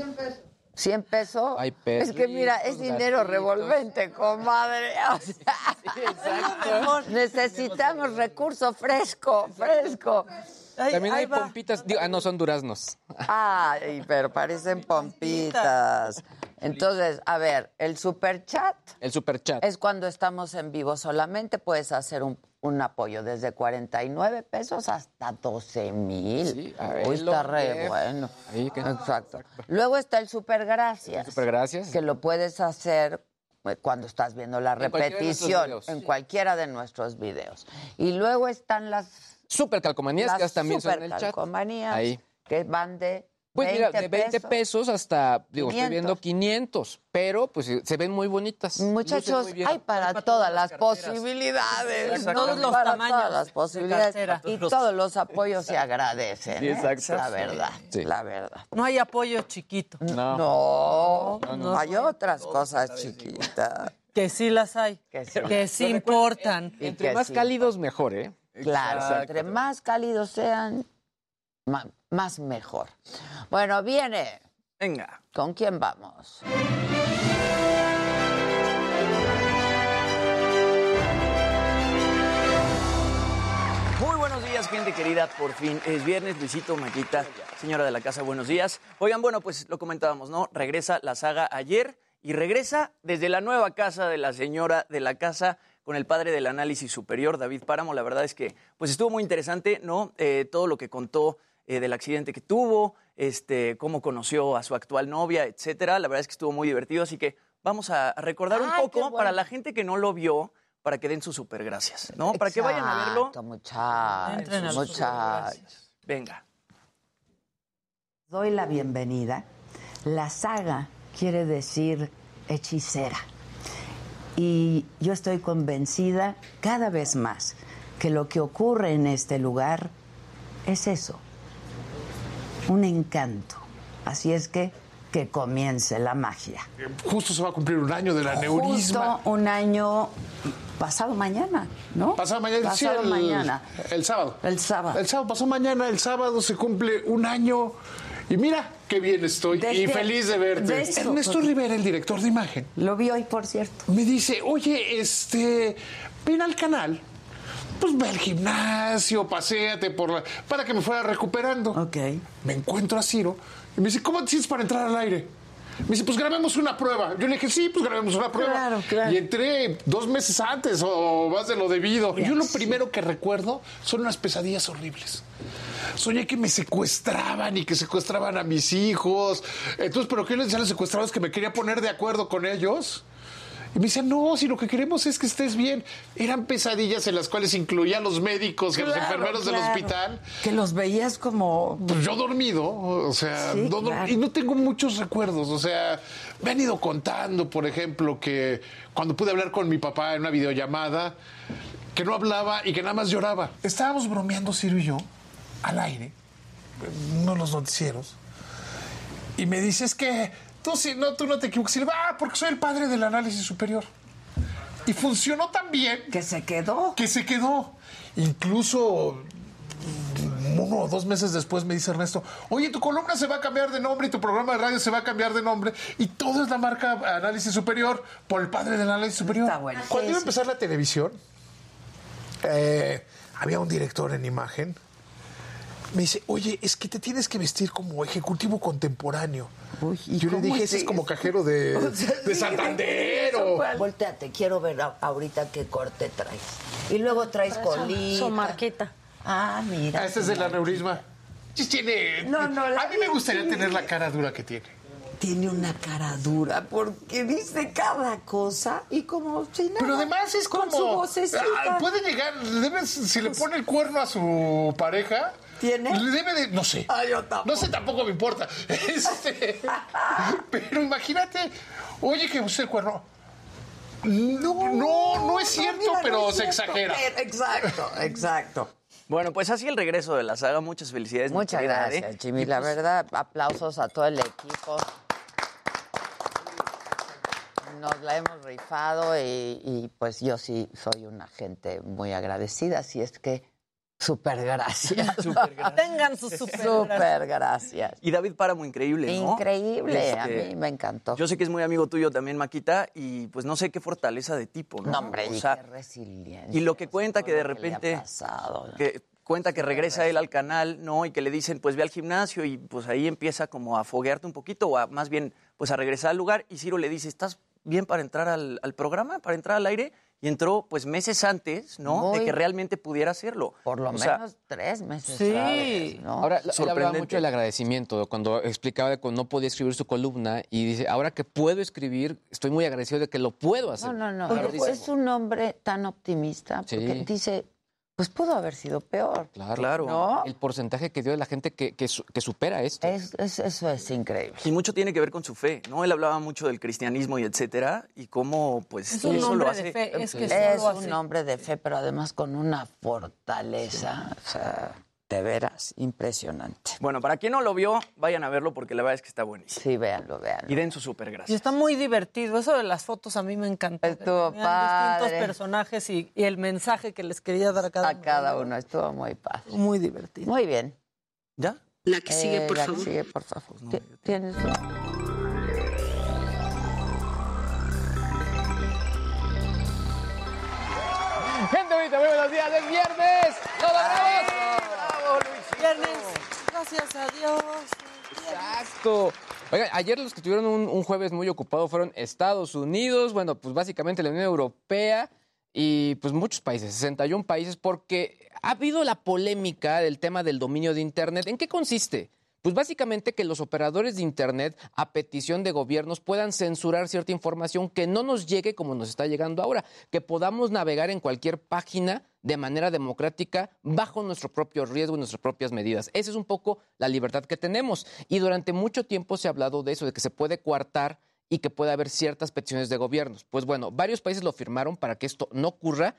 100 pesos. 100 pesos. Hay es que mira, es dinero gatitos. revolvente, comadre. O sea, necesitamos recurso fresco, fresco. Ay, También hay va. pompitas. digo, ah, no, son duraznos. Ay, pero parecen pompitas. Entonces, a ver, el super chat El super chat. es cuando estamos en vivo solamente. Puedes hacer un, un apoyo desde 49 pesos hasta 12 mil. Sí, verlo, está re bueno. Ahí que- Exacto. Luego está el super gracias. Super gracias. que lo puedes hacer eh, cuando estás viendo la En repetición en cualquiera de nuestros videos. Y luego están las, Super calcomanías, las que también son en el chat. supercalcomanías, Ahí. que van de Pues 20 mira, de 20 pesos, hasta, digo, 500. estoy viendo 500, pero pues se ven muy bonitas. Muchachos, muy hay para, Hay para todas todas las posibilidades. Todos los para tamaños todas las de posibilidades. Y todos los apoyos se agradecen. Sí, ¿eh? exacto. La verdad, Sí. la verdad. No hay apoyo chiquito. No. No, No, no. hay otras cosas chiquitas. Que sí las hay. Que sí. Que sí importan. Y Entre que más sí. cálidos, mejor, ¿eh? Claro, Exacto. entre más cálidos sean, más mejor. Bueno, viene. Venga. ¿Con quién vamos? Muy buenos días, gente querida. Por fin es viernes. Luisito, Maquita, señora de la casa, buenos días. Oigan, bueno, pues lo comentábamos, ¿no? Regresa la saga ayer y regresa desde la nueva casa de la señora de la casa con el padre del análisis superior, David Páramo. La verdad es que, pues estuvo muy interesante, ¿no? Eh, todo lo que contó eh, del accidente que tuvo, este, cómo conoció a su actual novia, etcétera. La verdad es que estuvo muy divertido, así que vamos a recordar un Ay, poco bueno. para la gente que no lo vio, para que den sus super gracias, ¿no? Para que vayan a verlo. Muchachos, los muchachos. Venga. doy la bienvenida. La saga quiere decir hechicera. Y yo estoy convencida cada vez más que lo que ocurre en este lugar es eso, un encanto. Así es que que comience la magia. Justo se va a cumplir un año del aneurisma. Justo un año pasado mañana, ¿no? Pasado mañana, sí, Pasado el, mañana. El sábado. El sábado. El sábado, pasó mañana, el sábado se cumple un año. Y mira qué bien estoy De y feliz de verte. de esto, Ernesto Rivera, el director de imagen, Lo vi hoy, por cierto. me dice, oye, este, ven al canal, pues ve al gimnasio, paséate por la... para que me fuera recuperando. Ok. Me encuentro a Ciro y me dice, ¿cómo te sientes para entrar al aire? Me dice, pues grabemos una prueba. Yo le dije, sí, pues grabemos una prueba. Claro, claro. Y entré dos meses antes o más de lo debido. Yo lo primero que recuerdo son unas pesadillas horribles. Soñé que me secuestraban y que secuestraban a mis hijos. Entonces, ¿pero qué les decía a los secuestradores? Que me quería poner de acuerdo con ellos. Y me decían, no, si lo que queremos es que estés bien. Eran pesadillas en las cuales incluía a los médicos y a los Claro, enfermeros del hospital. Que los veías como Pues yo dormido, o sea, Sí, no- no- claro. y no tengo muchos recuerdos, o sea, me han ido contando, por ejemplo, que cuando pude hablar con mi papá en una videollamada, que no hablaba y que nada más lloraba. Estábamos bromeando, Ciro y yo, al aire, de los noticieros, y me dice, es que tú, sí, no, tú no te equivocas, y le digo, ah, porque soy el padre del análisis superior. Y funcionó tan bien que se quedó. que se quedó. Incluso uno o dos meses después me dice Ernesto, oye, tu columna se va a cambiar de nombre y tu programa de radio se va a cambiar de nombre y todo es la marca Análisis Superior por el padre del Análisis Superior. Está bueno. Cuando iba a empezar la televisión, eh, había un director en imagen. Me dice, oye, es que te tienes que vestir como ejecutivo contemporáneo. Uy, ¿y Yo le dije, es ese es como cajero de, O sea, de sí, Santander. Volteate, quiero ver a- ahorita qué corte traes. Y luego traes colita. Su marquita. Ah, mira. Ah, este es del aneurisma. Sí, Tiene, No, no, la- a mí me gustaría tener la cara dura que tiene. Tiene una cara dura porque dice cada cosa y como si nada. Pero además es con como. su vocecita. Ah, puede llegar, debe- si le pone el cuerno a su pareja. ¿Tiene? Le debe de. No sé. Ah, yo tampoco. No sé, tampoco me importa. Este, pero imagínate, oye, que usted el cuerno. No, no, no es cierto, mira, no pero es se cierto. exagera. Exacto, exacto. Bueno, pues así el regreso de la saga. Muchas felicidades. Muchas querida gracias, Ade. Jimmy. La verdad, aplausos a todo el equipo. Nos la hemos rifado y, y, pues yo sí soy una gente muy agradecida. Así es que Súper gracias. Tengan sus super. Súper gracias. Y David Páramo, increíble, ¿no? Increíble, a Este, mí me encantó. Yo sé que es muy amigo tuyo también, Maquita, y pues no sé qué fortaleza de tipo, ¿no? No, hombre, O y sea, qué resiliencia. y lo que cuenta que de repente- pasado. que cuenta que regresa él al canal, ¿no? Y que le dicen, pues ve al gimnasio y pues ahí empieza como a foguearte un poquito o a, más bien pues a regresar al lugar y Ciro le dice, ¿estás bien para entrar al, al programa, para entrar al aire? Y entró pues meses antes, ¿no? De que realmente pudiera hacerlo. Por lo O sea, menos tres meses. Sí. ¿no? Ahora, él hablaba mucho del agradecimiento, cuando explicaba de que no podía escribir su columna y dice, ahora que puedo escribir, estoy muy agradecido de que lo puedo hacer. No, no, no. Claro, es- un hombre tan optimista porque Sí. dice, pues pudo haber sido peor. Claro. Claro. ¿No? El porcentaje que dio de la gente que, que, su- que supera esto. Es- es- eso es increíble. Y mucho tiene que ver con su fe, ¿no? Él hablaba mucho del cristianismo y etcétera, y cómo pues Es un eso lo hace. de fe. Es que Es un hombre de fe, pero además con una fortaleza, o sea, de veras, impresionante. Bueno, para quien no lo vio, vayan a verlo porque la verdad es que está buenísimo. Sí, véanlo, véanlo. Y den su súper Y gracias. está muy divertido. Eso de las fotos a mí me encantó. que Estuvo padre. distintos personajes y, y el mensaje que les quería dar a cada A cada uno, estuvo muy padre. Muy divertido. Muy bien. ¿Ya? La que sigue, Eh, por la que favor. sigue, por favor. Ti- ¿Tienes Gente bonita, muy buenos días, es viernes. ¡Lo logramos! Viernes. Gracias a Dios. Exacto. Oigan, ayer los que tuvieron un, un jueves muy ocupado fueron Estados Unidos, bueno, pues básicamente la Unión Europea y pues muchos países, 61 países, porque ha habido la polémica del tema del dominio de Internet. ¿En qué consiste? Pues básicamente que los operadores de Internet, a petición de gobiernos, puedan censurar cierta información que no nos llegue como nos está llegando ahora, que podamos navegar en cualquier página de manera democrática bajo nuestro propio riesgo y nuestras propias medidas. Esa es un poco la libertad que tenemos. Y durante mucho tiempo se ha hablado de eso, de que se puede coartar y que puede haber ciertas peticiones de gobiernos. Pues bueno, varios países lo firmaron para que esto no ocurra.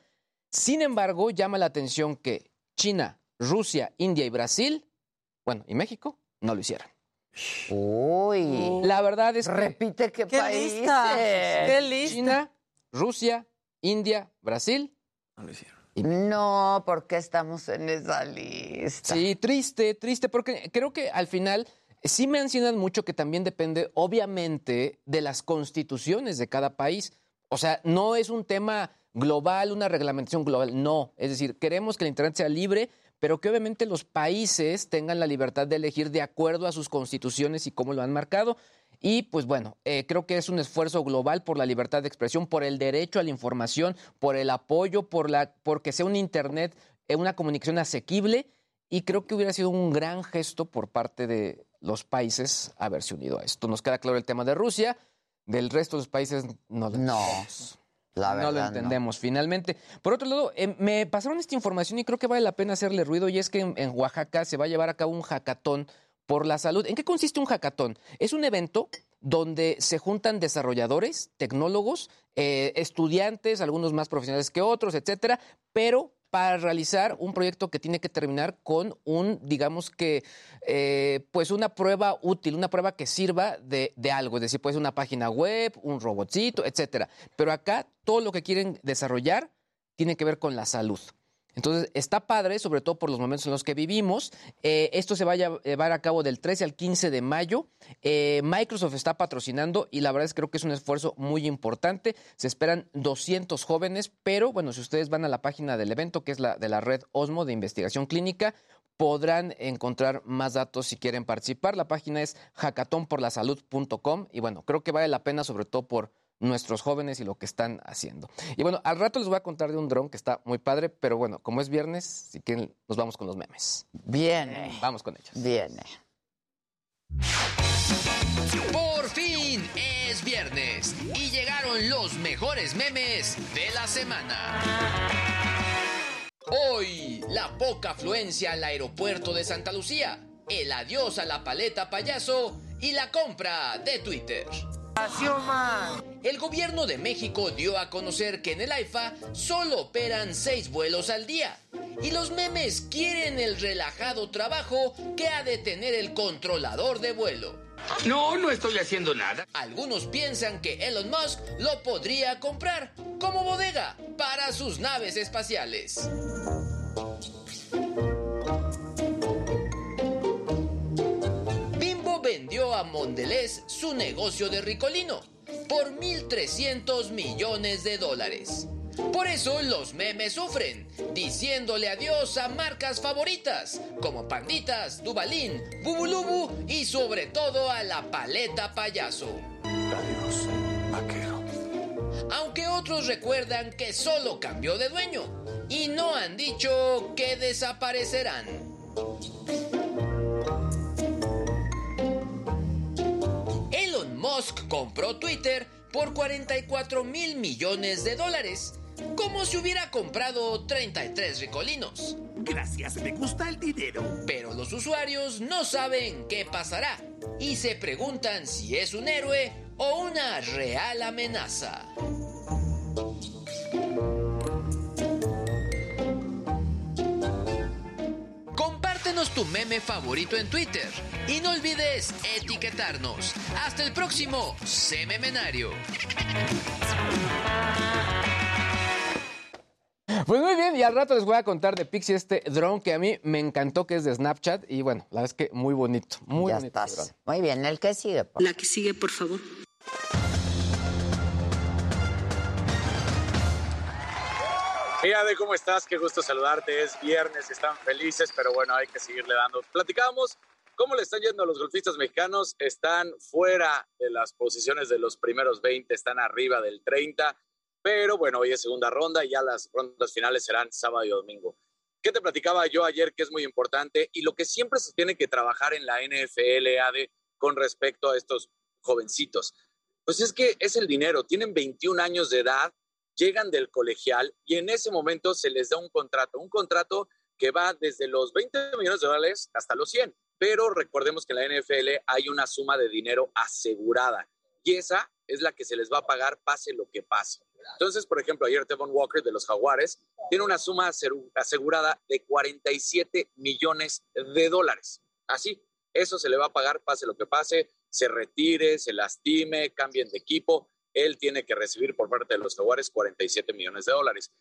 Sin embargo, llama la atención que China, Rusia, India y Brasil, bueno, y México, no lo hicieron. Uy. La verdad es que Repite qué, ¡Qué países. lista! ¡Qué lista! China, Rusia, India, Brasil. No lo hicieron. No, porque estamos en esa lista. Sí, triste, triste, porque creo que al final sí mencionan mucho que también depende, obviamente, de las constituciones de cada país. O sea, no es un tema global, una reglamentación global, no. Es decir, queremos que el Internet sea libre, pero que obviamente los países tengan la libertad de elegir de acuerdo a sus constituciones y cómo lo han marcado. Y pues bueno, eh, creo que es un esfuerzo global por la libertad de expresión, por el derecho a la información, por el apoyo, por la, porque sea un Internet, eh, una comunicación asequible. Y creo que hubiera sido un gran gesto por parte de los países haberse unido a esto. Nos queda claro el tema de Rusia, del resto de los países no lo No, entendemos. La verdad, no lo entendemos finalmente. Por otro lado, eh, me pasaron esta información y creo que vale la pena hacerle ruido y es que en, en Oaxaca se va a llevar a cabo un hackathon por la salud. ¿En qué consiste un hackathon? Es un evento donde se juntan desarrolladores, tecnólogos, eh, estudiantes, algunos más profesionales que otros, etcétera, pero para realizar un proyecto que tiene que terminar con un, digamos que, eh, pues una prueba útil, una prueba que sirva de, de algo, es decir, puede ser una página web, un robotcito, etcétera. Pero acá todo lo que quieren desarrollar tiene que ver con la salud. Entonces, está padre, sobre todo por los momentos en los que vivimos. Eh, esto se va a llevar a cabo del 13 al 15 de mayo. Eh, Microsoft está patrocinando y la verdad es que creo que es un esfuerzo muy importante. Se esperan 200 jóvenes, pero bueno, si ustedes van a la página del evento, que es la de la red Osmo de investigación clínica, podrán encontrar más datos si quieren participar. La página es hackathonporlasalud.com y bueno, creo que vale la pena sobre todo por nuestros jóvenes y lo que están haciendo. Y bueno, al rato les voy a contar de un dron que está muy padre, pero bueno, como es viernes, si quieren, nos vamos con los memes. Viene, Vamos con ellos. viene. Por fin es viernes y llegaron los mejores memes de la semana. Hoy, la poca afluencia al aeropuerto de Santa Lucía, el adiós a la paleta payaso y la compra de Twitter. El gobierno de México dio a conocer que en el AIFA solo operan seis vuelos al día. Y los memes quieren el relajado trabajo que ha de tener el controlador de vuelo. No, no estoy haciendo nada. Algunos piensan que Elon Musk lo podría comprar como bodega para sus naves espaciales. A Mondelez su negocio de Ricolino por 1.300 millones de dólares. Por eso los memes sufren, diciéndole adiós a marcas favoritas como Panditas, Dubalín, Bubulubu y sobre todo a la paleta payaso. Adiós, vaquero. Aunque otros recuerdan que solo cambió de dueño y no han dicho que desaparecerán. Musk compró Twitter por 44 mil millones de dólares, como si hubiera comprado 33 ricolinos. Gracias, me gusta el dinero. Pero los usuarios no saben qué pasará y se preguntan si es un héroe o una real amenaza. Tu meme favorito en Twitter y no olvides etiquetarnos. Hasta el próximo Sememenario. Pues muy bien, y al rato les voy a contar de Pixie este dron que a mí me encantó, que es de Snapchat. Y bueno, la verdad es que muy bonito, muy ya bonito. estás. Muy bien, el que sigue. por La que sigue, por favor. De cómo estás, qué gusto saludarte. Es viernes, están felices, pero bueno, hay que seguirle dando. Platicábamos cómo le están yendo a los golfistas mexicanos. Están fuera de las posiciones de los primeros 20, están arriba del 30, pero bueno, hoy es segunda ronda y ya las rondas finales serán sábado y domingo. ¿Qué te platicaba yo ayer que es muy importante y lo que siempre se tiene que trabajar en la NFL, AD, con respecto a estos jovencitos? Pues es que es el dinero, tienen 21 años de edad, llegan del colegial y en ese momento se les da un contrato, un contrato que va desde los 20 millones de dólares hasta los 100. Pero recordemos que en la NFL hay una suma de dinero asegurada y esa es la que se les va a pagar pase lo que pase. Entonces, por ejemplo, ayer Tevon Walker de los Jaguares tiene una suma asegurada de 47 millones de dólares. Así, eso se le va a pagar pase lo que pase, se retire, se lastime, cambien de equipo. Él tiene que recibir por parte de los Jaguares 47 millones de dólares.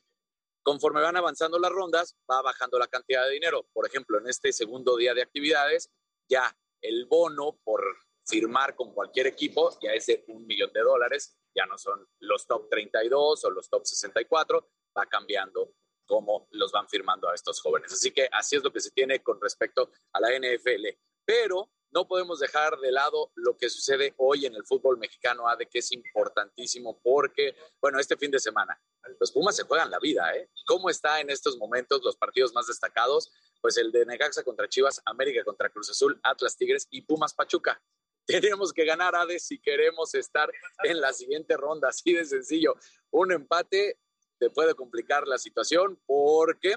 Conforme van avanzando las rondas, va bajando la cantidad de dinero. Por ejemplo, en este segundo día de actividades, ya el bono por firmar con cualquier equipo ya es de un millón de dólares. Ya no son los top 32 o los top 64, va cambiando cómo los van firmando a estos jóvenes. Así que así es lo que se tiene con respecto a la NFL. Pero no podemos dejar de lado lo que sucede hoy en el fútbol mexicano, de que es importantísimo porque, bueno, este fin de semana, los Pumas se juegan la vida, ¿eh? ¿Cómo está en estos momentos los partidos más destacados? Pues el de Necaxa contra Chivas, América contra Cruz Azul, Atlas Tigres y Pumas Pachuca. Tenemos que ganar, Ade, si queremos estar en la siguiente ronda, así de sencillo. Un empate te puede complicar la situación porque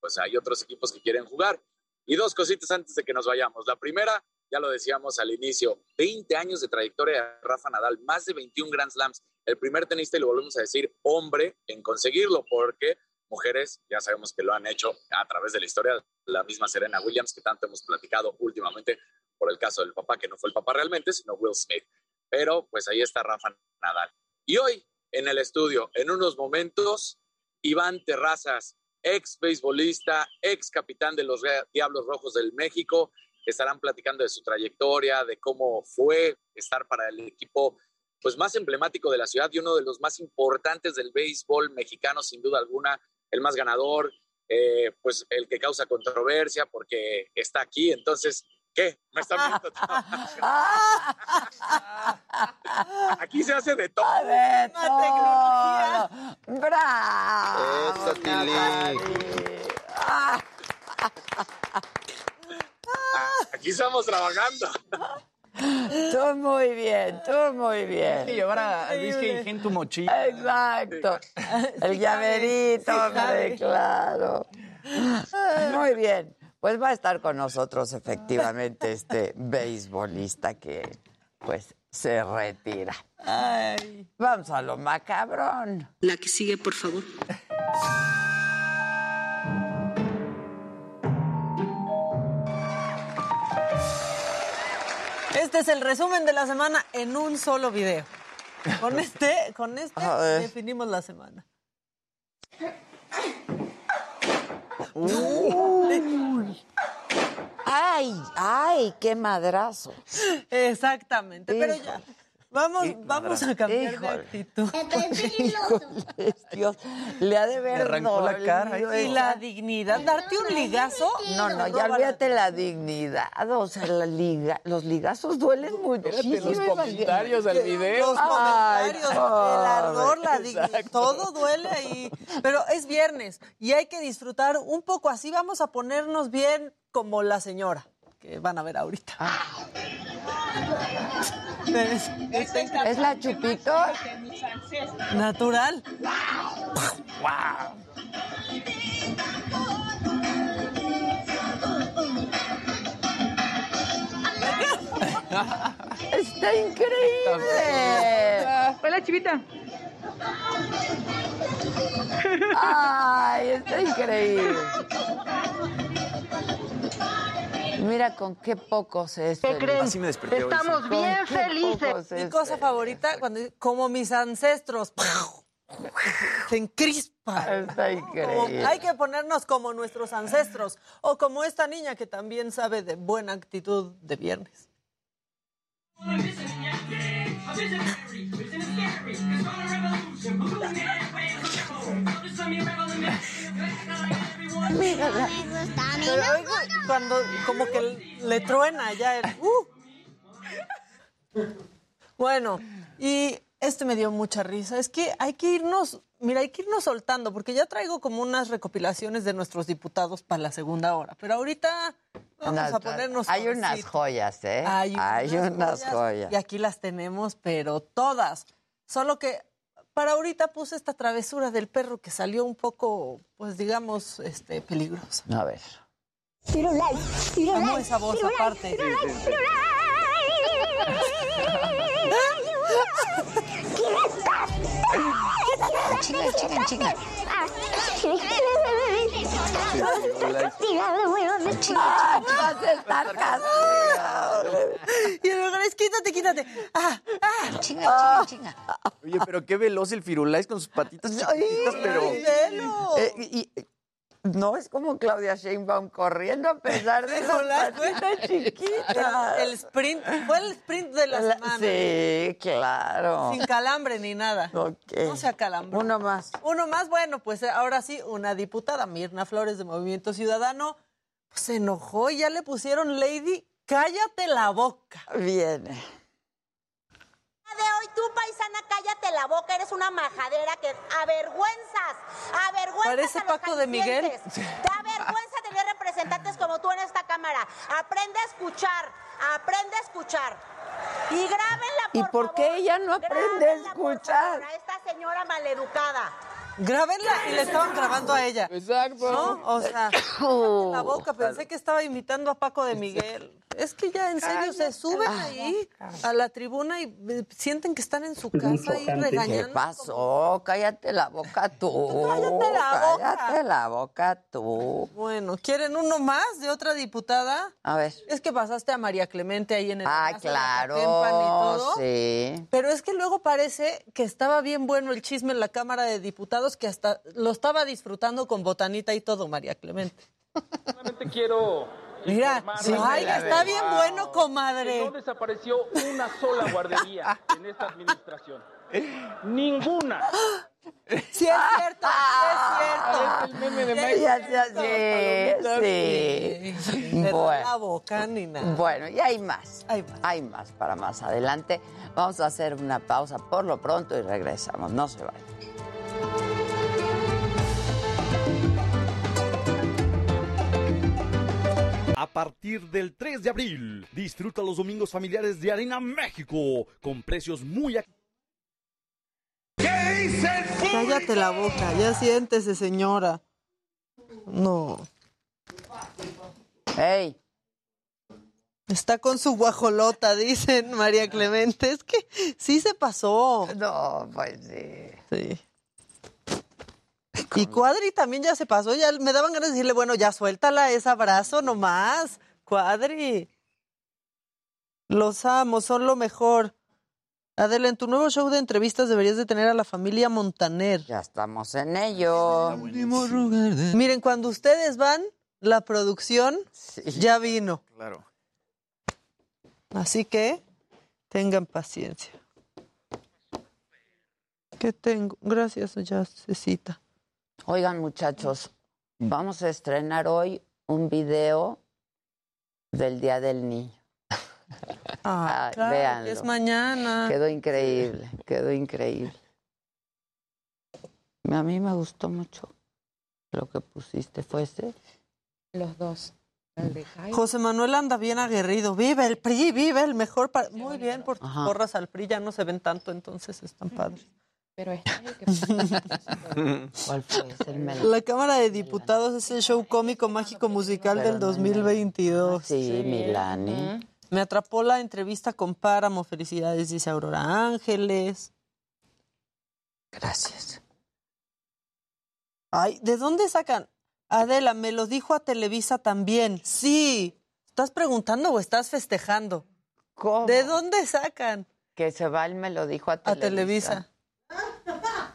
pues hay otros equipos que quieren jugar. Y dos cositas antes de que nos vayamos. La primera, ya lo decíamos al inicio, 20 años de trayectoria de Rafa Nadal, más de 21 Grand Slams, el primer tenista, y lo volvemos a decir, hombre en conseguirlo, porque mujeres ya sabemos que lo han hecho a través de la historia, la misma Serena Williams, que tanto hemos platicado últimamente por el caso del papá, que no fue el papá realmente, sino Will Smith. Pero pues ahí está Rafa Nadal. Y hoy, en el estudio, en unos momentos, Iván Terrazas, ex beisbolista, ex capitán de los Diablos Rojos del México, estarán platicando de su trayectoria, de cómo fue estar para el equipo pues más emblemático de la ciudad y uno de los más importantes del béisbol mexicano, sin duda alguna, el más ganador, eh, pues el que causa controversia porque está aquí. Entonces, ¿qué? ¿Me están viendo? aquí se hace de todo. ¡De tecnología. todo! ¡Bravo! Eso, Aquí estamos trabajando. Tú muy bien, tú muy bien. que llevar a, a Luis G. en tu mochila. Exacto. El llaverito, hombre, claro. Muy bien. Pues va a estar con nosotros efectivamente este beisbolista que pues se retira. Vamos a lo macabrón. La que sigue, por favor. Este es el resumen de la semana en un solo video. Con este, con este definimos la semana. ¡Ay! ¡Ay! ¡Qué madrazo! Exactamente, pero ya. Vamos, vamos a cambiar Híjole. de actitud. Híjole, Dios, le ha de ver arrancó la cara, dolido Y la dignidad, darte un ligazo. No, no, ya olvídate la dignidad, o sea, la liga, los ligazos duelen muchísimo. los comentarios al video. Los Ay, comentarios, el ardor, la dignidad, todo duele ahí. Pero es viernes y hay que disfrutar un poco así. Vamos a ponernos bien como la señora que van a ver ahorita. Es- es- ¿Es la Chupito? natural. Está increíble. Hola, chivita. Ay, está increíble. Mira con qué pocos es. feliz. Así me desperté hoy, sí. Con qué pocos Mi cosa feliz. favorita, cuando como mis ancestros. Se encrispa. Está increíble. hay que ponernos como nuestros ancestros o como esta niña que también sabe de buena actitud de viernes. Mírala. Pero oigo cuando como que le truena ya el uh. Bueno, y este me dio mucha risa. Es que hay que irnos, mira, hay que irnos soltando, porque ya traigo como unas recopilaciones de nuestros diputados para la segunda hora. Pero ahorita vamos Unas- a ponernos. Hay unas joyas, ¿eh? Hay unas, joyas. Y aquí las tenemos, pero todas. Solo que para ahorita puse esta travesura del perro que salió un poco, pues digamos, este, peligrosa. A ver. Amo esa voz aparte. Chinga, chinga, chinga. Ah, vas a estar castigado. Y el lugar es quítate, quítate. Ah, ah. Chinga, chinga, chinga. Oye, pero qué veloz el Firulais con sus patitas chiquititas, pero... Velo. Eh, y, y- no es como Claudia Sheinbaum corriendo a pesar de Con las las patitas chiquitas. El, el sprint, fue el sprint de la, La- semana. Sí, claro. Sin calambre ni nada. Ok. No se acalambró. Uno más. Uno más, bueno, pues ahora sí, una diputada, Mirna Flores de Movimiento Ciudadano, pues, se enojó y ya le pusieron Lady, cállate la boca. Viene. De hoy, tú, paisana, cállate la boca, eres una majadera que avergüenzas, avergüenzas Parece a los Paco de Miguel. Te avergüenza tener representantes como tú en esta Cámara. Aprende a escuchar, aprende a escuchar. Y grábenla, por ¿Y por qué ella no aprende a por escuchar? favor, A esta señora maleducada. Grábenla y le estaban grabando a ella. Exacto. ¿No? O sea, cállate la boca, pensé que estaba imitando a Paco de Miguel. Es que ya en serio se suben ahí a la tribuna y eh, sienten que están en su casa ahí ¿Qué regañando. pasó? Cállate la boca tú. Cállate la boca. Cállate la boca tú. Bueno, ¿quieren uno más de otra diputada? A ver. Es que pasaste a María Clemente ahí en el Ah, y claro. todo. Sí. Pero es que luego parece que estaba bien bueno el chisme en la Cámara de Diputados, que hasta lo estaba disfrutando con botanita y todo, María Clemente. Solamente quiero Mira, ay, está bien bueno, no comadre. desapareció una sola guardería en esta administración. Ninguna. Sí es cierto, sí es El meme de cierto. Mike. Ya sea sí, sí. Pero la Bueno, boca ni nada. bueno, y hay más. Hay más. Hay más para más adelante. Vamos a hacer una pausa por lo pronto y regresamos. No se vayan. A partir del 3 de abril, disfruta los domingos familiares de Arena México con precios muy Cállate la boca, ya siéntese, señora. No. ¡Ey! Está con su guajolota, dicen María Clemente. Es que sí se pasó. No, pues sí. Sí. Y Cuadri también ya se pasó, ya me daban ganas de decirle, bueno, ya suéltala ese abrazo nomás. Cuadri. Los amo, son lo mejor. Adela, en tu nuevo show de entrevistas deberías de tener a la familia Montaner. Ya estamos en ello. Miren, cuando ustedes van, la producción ya vino. Claro. Así que tengan paciencia. ¿Qué tengo? Gracias, ya cita. Oigan, muchachos, vamos a estrenar hoy un video del Día del Niño. Ah, Ay, claro, véanlo. que es mañana. Quedó increíble, quedó increíble. A mí me gustó mucho lo que pusiste. ¿Fue ese? Los dos. José Manuel anda bien aguerrido. Vive el PRI, vive el mejor. Muy bien, por porras al PRI ya no se ven tanto, entonces están padres. Pero es ¿Cuál fue ese? Me lo- La Cámara de Diputados es el show cómico mágico musical del 2022. Sí, Milani. Me atrapó la entrevista con Páramo. Felicidades, dice Aurora Ángeles. Gracias. Ay, ¿de dónde sacan? Adela, me lo dijo a Televisa también. Sí. ¿Estás preguntando o estás festejando? ¿Cómo? ¿De dónde sacan? Que se va me lo dijo a A Televisa. Televisa.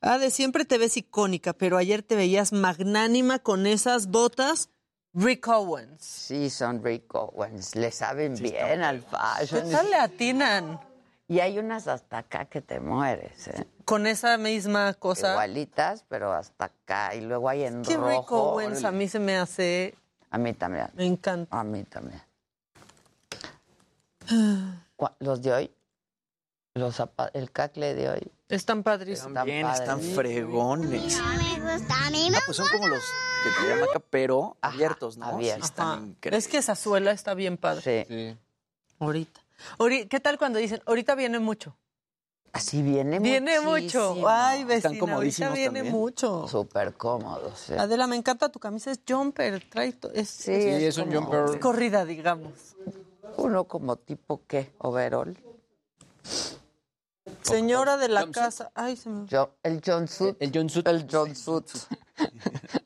Ah, de siempre te ves icónica, pero ayer te veías magnánima con esas botas Rick Owens. Sí, son Rick Owens. Le saben bien al ¿Qué fashion. tal le atinan? Y hay unas hasta acá que te mueres, ¿eh? Con esa misma cosa. Igualitas, pero hasta acá. Y luego hay en Que Rick rojo. Owens a mí se me hace... A mí también. Me encanta. A mí también. Los de hoy, los el cacle de hoy. Están padrísimos. También están padres. fregones. gusta, a mí Ah, pues son como los que te llaman acá, pero abiertos, ¿no? abiertos. Sí, están increíbles. Es que esa suela está bien padre. Sí. Ahorita. Ori- ¿Qué tal cuando dicen, ahorita viene mucho? Así viene Viene muchísimo. mucho. Ay, Están vecina, ahorita comodísimos viene también. mucho. Súper cómodos. sí. Adela, me encanta tu camisa, es jumper, trae to- es, Sí, es es un como jumper. corrida, digamos. Uno como tipo, ¿qué? Overall. Señora de la casa. Ay, se me... Yo, el John Suit. El John Suit. El John Suit.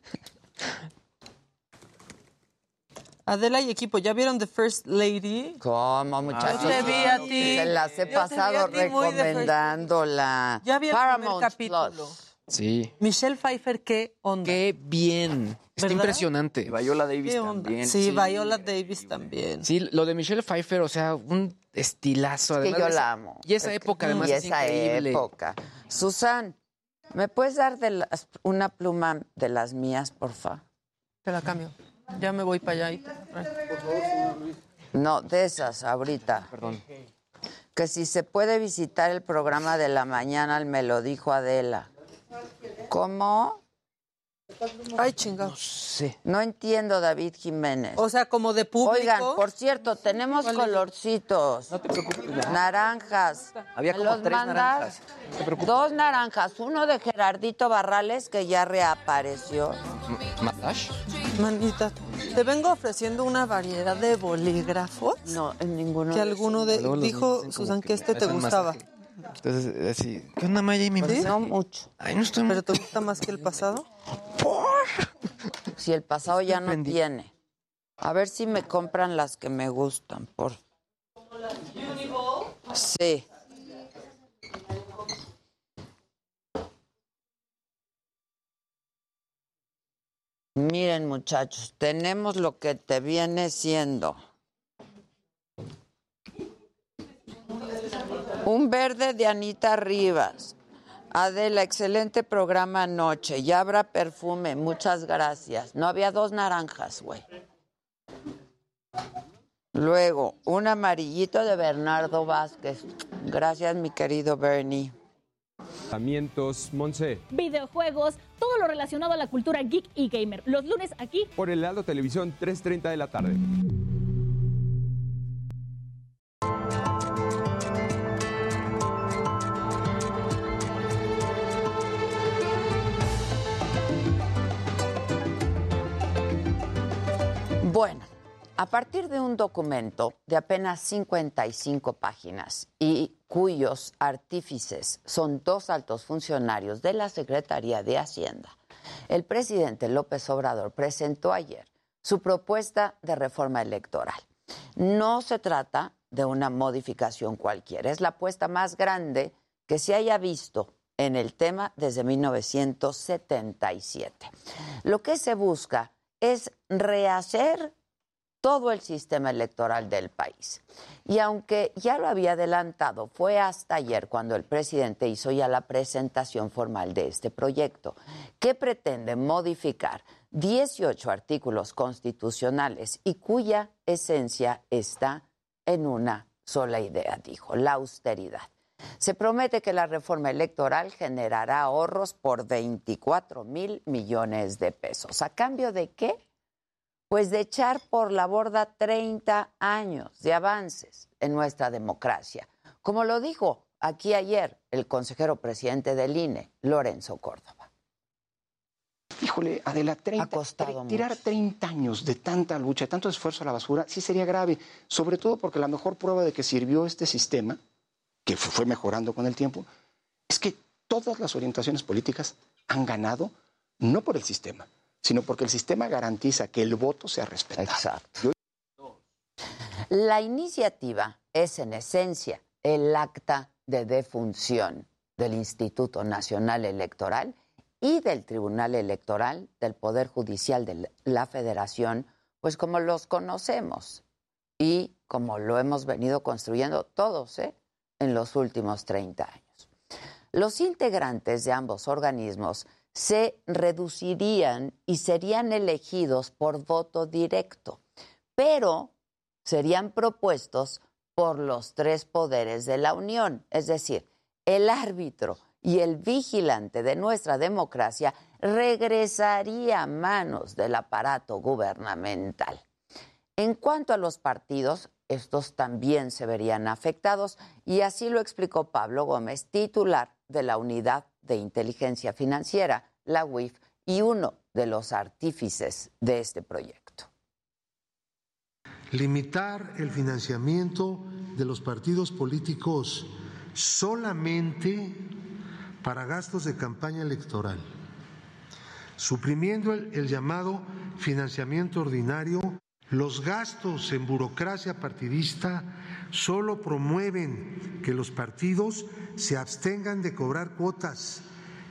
Adela y equipo, ¿ya vieron The First Lady? ¿Cómo, muchachos? Yo te vi a ti. Se las he Yo pasado recomendándola. Ya vi el Paramount primer capítulo. Plus. Sí. Michelle Pfeiffer, ¿qué onda? Qué bien. Está ¿Verdad? impresionante. Y Viola Davis ¿Qué onda? también. Sí, Viola Davis también. Sí, lo de Michelle Pfeiffer, o sea, un estilazo. Es que además yo de esa- la amo. Y esa Es que- época, además, y es esa increíble. época. Susan, ¿me puedes dar de las- una pluma de las mías, porfa? Te la cambio. Ya me voy para allá. y. No, de esas, ahorita. Perdón. Que si se puede visitar el programa de la mañana, me lo dijo Adela. ¿Cómo? Ay, chingados. Sí. No entiendo, David Jiménez. O sea, como de público. Oigan, por cierto, tenemos colorcitos. No te preocupes. Naranjas. Había ¿Me como los tres mandas? naranjas. Dos naranjas. Uno de Gerardito Barrales, que ya reapareció. ¿Matash? Manita, te vengo ofreciendo una variedad de bolígrafos No, en ninguno. que alguno de... Dijo Susan que este te gustaba. masaje. Entonces, así. ¿Qué onda, Maya? Y mi esos. No mucho. Ay, no estoy ¿Pero te gusta más que el pasado? Si el pasado ya no tiene. A ver si me compran las que me gustan, por. Sí. Miren, muchachos, tenemos lo que te viene siendo. Un verde de Anita Rivas. Adela, excelente programa anoche. Ya habrá perfume. Muchas gracias. No había dos naranjas, güey. Luego, un amarillito de Bernardo Vázquez. Gracias, mi querido Bernie. Lanzamientos Monse. videojuegos, todo lo relacionado a la cultura geek y gamer. Los lunes aquí Por el Heraldo Televisión, 3.30 de la tarde. Bueno, a partir de un documento de apenas 55 páginas y cuyos artífices son dos altos funcionarios de la Secretaría de Hacienda, el presidente López Obrador presentó ayer su propuesta de reforma electoral. No se trata de una modificación cualquiera, es la apuesta más grande que se haya visto en el tema desde 1977. Lo que se busca es rehacer todo el sistema electoral del país. Y aunque ya lo había adelantado, fue hasta ayer cuando el presidente hizo ya la presentación formal de este proyecto, que pretende modificar 18 artículos constitucionales y cuya esencia está en una sola idea, dijo, la austeridad. Se promete que la reforma electoral generará ahorros por 24 mil millones de pesos. ¿A cambio de qué? Pues de echar por la borda 30 años de avances en nuestra democracia. Como lo dijo aquí ayer el consejero presidente del INE, Lorenzo Córdoba. Híjole, Adela, 30, costado tre- tirar 30 años de tanta lucha, de tanto esfuerzo a la basura, sí sería grave, sobre todo porque la mejor prueba de que sirvió este sistema, que fu- fue mejorando con el tiempo, es que todas las orientaciones políticas han ganado no por el sistema, sino porque el sistema garantiza que el voto sea respetado. Exacto. La iniciativa es en esencia el acta de defunción del Instituto Nacional Electoral y del Tribunal Electoral del Poder Judicial de la Federación, pues como los conocemos y como lo hemos venido construyendo todos ¿eh? En los últimos 30 años. Los integrantes de ambos organismos se reducirían y serían elegidos por voto directo, pero serían propuestos por los tres poderes de la Unión, es decir, el árbitro y el vigilante de nuestra democracia regresaría a manos del aparato gubernamental. En cuanto a los partidos, estos también se verían afectados y así lo explicó Pablo Gómez, titular de la Unidad de Inteligencia Financiera, la UIF, y uno de los artífices de este proyecto. limitar el financiamiento de los partidos políticos solamente para gastos de campaña electoral, suprimiendo el, el llamado financiamiento ordinario. Los gastos en burocracia partidista solo promueven que los partidos se abstengan de cobrar cuotas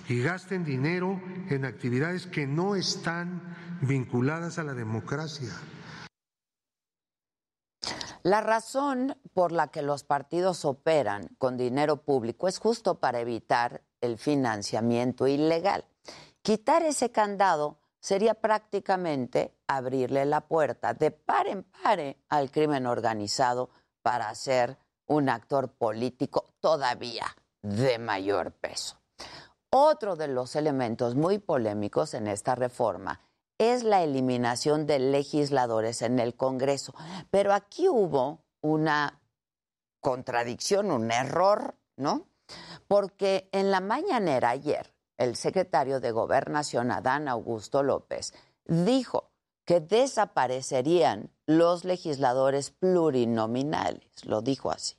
y gasten dinero en actividades que no están vinculadas a la democracia. La razón por la que los partidos operan con dinero público es justo para evitar el financiamiento ilegal. Quitar ese candado sería prácticamente abrirle la puerta de par en pare al crimen organizado para ser un actor político todavía de mayor peso. Otro de los elementos muy polémicos en esta reforma es la eliminación de legisladores en el Congreso. Pero aquí hubo una contradicción, un error, ¿no? Porque en la mañanera ayer, el secretario de Gobernación, Adán Augusto López, dijo que desaparecerían los legisladores plurinominales. Lo dijo así.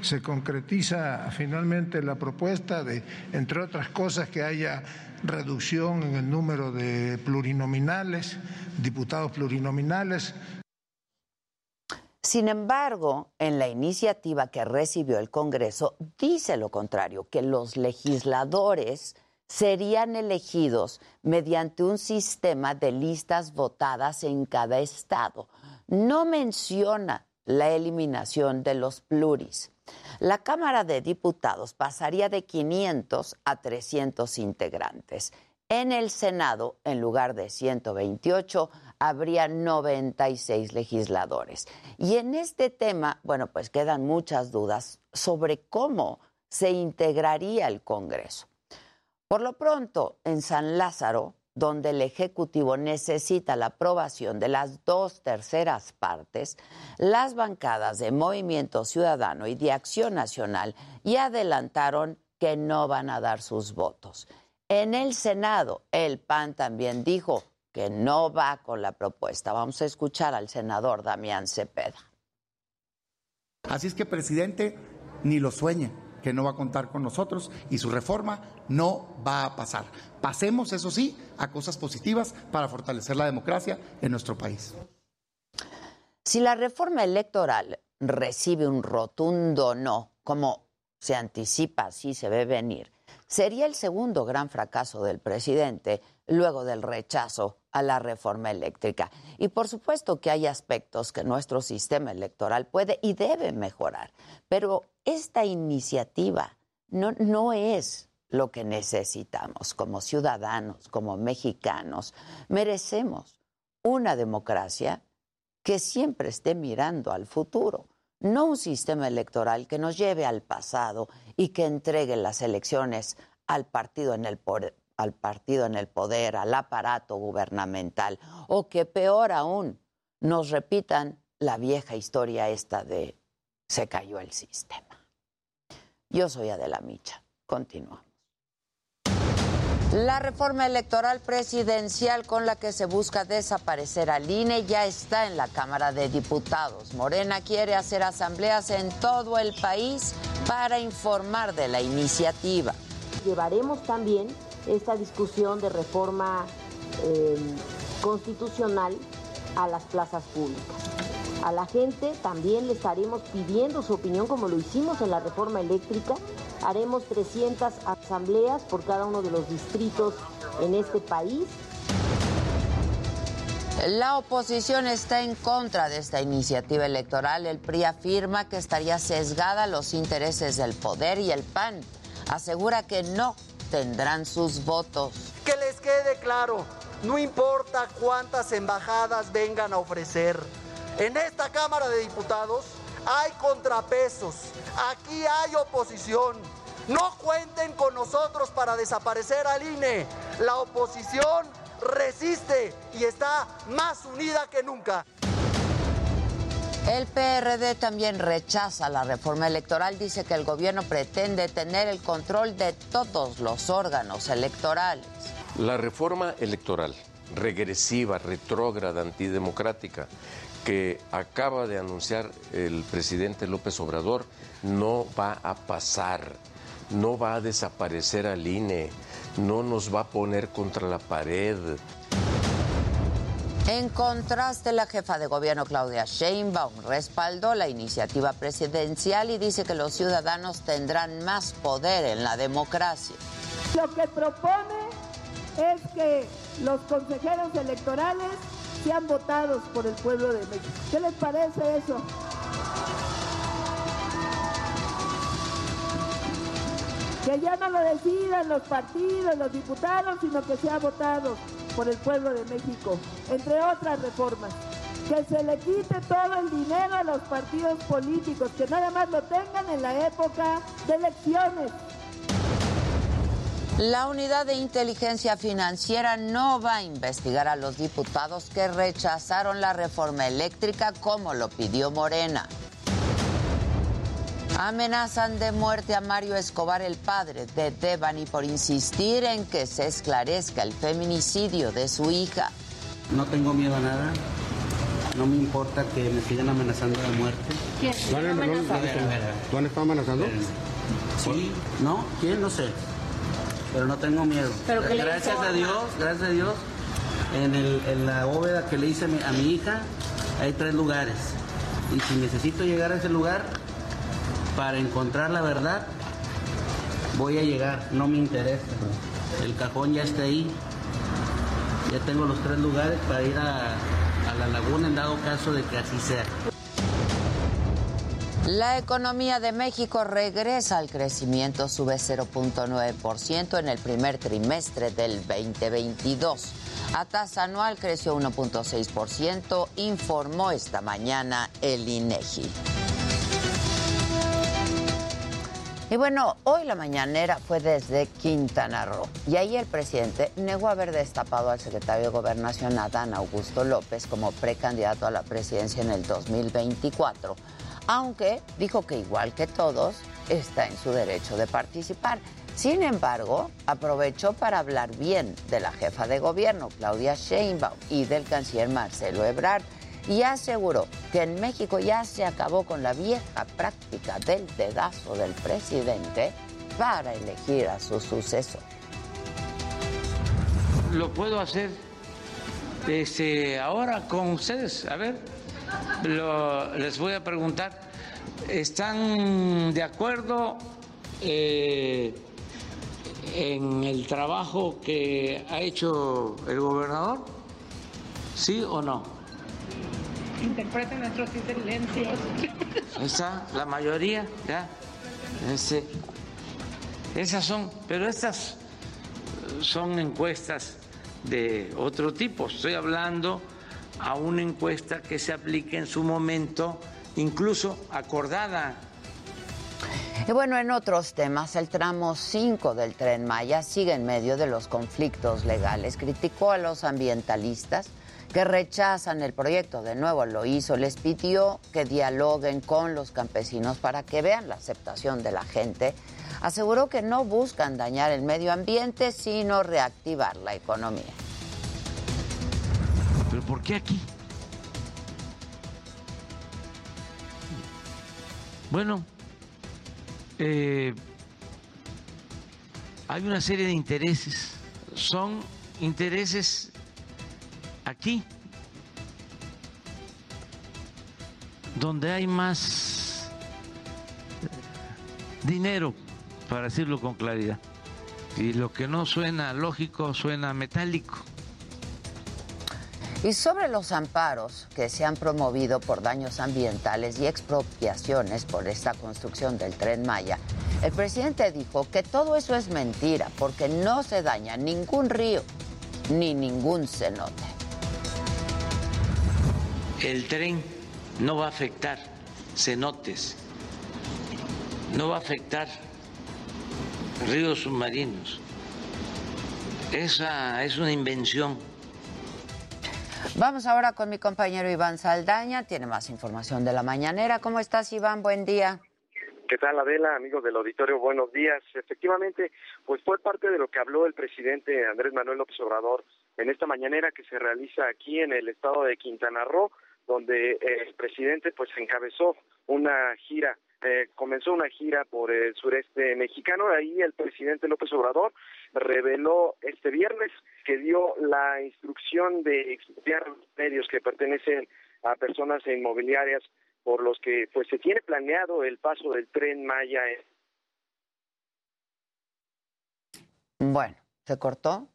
se concretiza finalmente la propuesta de, entre otras cosas, que haya reducción en el número de plurinominales, diputados plurinominales. Sin embargo, en la iniciativa que recibió el Congreso dice lo contrario, que los legisladores serían elegidos mediante un sistema de listas votadas en cada estado. No menciona la eliminación de los pluris. La Cámara de Diputados pasaría de 500 a 300 integrantes. En el Senado, en lugar de 128, habría 96 legisladores. Y en este tema, bueno, pues quedan muchas dudas sobre cómo se integraría el Congreso. Por lo pronto, en San Lázaro, donde el Ejecutivo necesita la aprobación de las dos terceras partes, las bancadas de Movimiento Ciudadano y de Acción Nacional ya adelantaron que no van a dar sus votos. En el Senado, el PAN también dijo que no va con la propuesta. Vamos a escuchar al senador Damián Cepeda. Así es que, presidente, ni lo sueñe que no va a contar con nosotros y su reforma no va a pasar. Pasemos, eso sí, a cosas positivas para fortalecer la democracia en nuestro país. Si la reforma electoral recibe un rotundo no, como se anticipa, así se ve venir, sería el segundo gran fracaso del presidente luego del rechazo a la reforma eléctrica. Y por supuesto que hay aspectos que nuestro sistema electoral puede y debe mejorar, pero esta iniciativa no, no es lo que necesitamos como ciudadanos, como mexicanos. Merecemos una democracia que siempre esté mirando al futuro, no un sistema electoral que nos lleve al pasado y que entregue las elecciones al partido en el poder, al partido en el poder, al aparato gubernamental, o que peor aún, nos repitan la vieja historia esta de se cayó el sistema. Yo soy Adela Micha. Continuamos. La reforma electoral presidencial con la que se busca desaparecer al INE ya está en la Cámara de Diputados. Morena quiere hacer asambleas en todo el país para informar de la iniciativa. Llevaremos también esta discusión de reforma eh, constitucional a las plazas públicas. A la gente también le estaremos pidiendo su opinión como lo hicimos en la reforma eléctrica. Haremos 300 asambleas por cada uno de los distritos en este país. La oposición está en contra de esta iniciativa electoral. El PRI afirma que estaría sesgada los intereses del poder y el PAN asegura que no tendrán sus votos. Que les quede claro, no importa cuántas embajadas vengan a ofrecer. En esta Cámara de Diputados hay contrapesos, aquí hay oposición. No cuenten con nosotros para desaparecer al INE. La oposición resiste y está más unida que nunca. El PRD también rechaza la reforma electoral, dice que el gobierno pretende tener el control de todos los órganos electorales. La reforma electoral regresiva, retrógrada, antidemocrática, que acaba de anunciar el presidente López Obrador, no va a pasar, no va a desaparecer al INE, no nos va a poner contra la pared. En contraste, la jefa de gobierno Claudia Sheinbaum respaldó la iniciativa presidencial y dice que los ciudadanos tendrán más poder en la democracia. Lo que propone es que los consejeros electorales sean votados por el pueblo de México. ¿Qué les parece eso? Que ya no lo decidan los partidos, los diputados, sino que sea votado por el pueblo de México, entre otras reformas. Que se le quite todo el dinero a los partidos políticos, que nada más lo tengan en la época de elecciones. La unidad de inteligencia financiera no va a investigar a los diputados que rechazaron la reforma eléctrica como lo pidió Morena. Amenazan de muerte a Mario Escobar, el padre de Devani, por insistir en que se esclarezca el feminicidio de su hija. No tengo miedo a nada. No me importa que me sigan amenazando de muerte. ¿Quién? ¿Tú han estado amenazando? Sí, ¿no? ¿Quién? No sé. Pero no tengo miedo. ¿Pero qué le gracias hizo? a Dios, gracias a Dios, en, el- en la bóveda que le hice a mi, a mi hija hay tres lugares. Y si necesito llegar a ese lugar para encontrar la verdad, voy a llegar, no me interesa. El cajón ya está ahí. Ya tengo los tres lugares para ir a, la laguna en dado caso de que así sea. La economía de México regresa al crecimiento, sube 0.9% en el primer trimestre del 2022. A tasa anual creció 1.6%, informó esta mañana el INEGI. Y bueno, hoy la mañanera fue desde Quintana Roo. Y ahí el presidente negó haber destapado al secretario de Gobernación Adán Augusto López como precandidato a la presidencia en el 2024, aunque dijo que igual que todos está en su derecho de participar. Sin embargo, aprovechó para hablar bien de la jefa de gobierno, Claudia Sheinbaum, y del canciller Marcelo Ebrard y aseguró que en México ya se acabó con la vieja práctica del dedazo del presidente para elegir a su sucesor. Lo puedo hacer este, ahora con ustedes. A ver, lo- les voy a preguntar. ¿Están de acuerdo eh, en el trabajo que ha hecho el gobernador? ¿Sí o no? Interpreta nuestros silencios. Esa, la mayoría, ya. Ese, esas son, pero estas son encuestas de otro tipo. Estoy hablando a una encuesta que se aplique en su momento, incluso acordada Y bueno, en otros temas, el tramo 5 del tren Maya sigue en medio de los conflictos legales. Criticó a los ambientalistas que rechazan el proyecto. De nuevo lo hizo, les pidió que dialoguen con los campesinos para que vean la aceptación de la gente. Aseguró que no buscan dañar el medio ambiente, sino reactivar la economía. ¿Pero por qué aquí? Bueno, eh, hay una serie de intereses. Son intereses aquí, donde hay más dinero, para decirlo con claridad. Y lo que no suena lógico suena metálico. Y sobre los amparos que se han promovido por daños ambientales y expropiaciones por esta construcción del tren Maya, el presidente dijo que todo eso es mentira porque no se daña ningún río ni ningún cenote. El tren no va a afectar cenotes, no va a afectar ríos submarinos. Esa es una invención Vamos ahora con mi compañero Iván Saldaña, tiene más información de la mañanera. ¿Cómo estás, Iván? Buen día. ¿Qué tal, Adela, amigos del auditorio? Buenos días. Efectivamente, pues fue parte de lo que habló el presidente Andrés Manuel López Obrador en esta mañanera que se realiza aquí en el estado de Quintana Roo, donde el presidente pues encabezó una gira eh, comenzó una gira por el sureste mexicano. Ahí el presidente López Obrador reveló este viernes que dio la instrucción de expropiar medios que pertenecen a personas inmobiliarias por los que pues se tiene planeado el paso del tren Maya. Bueno, ¿se cortó?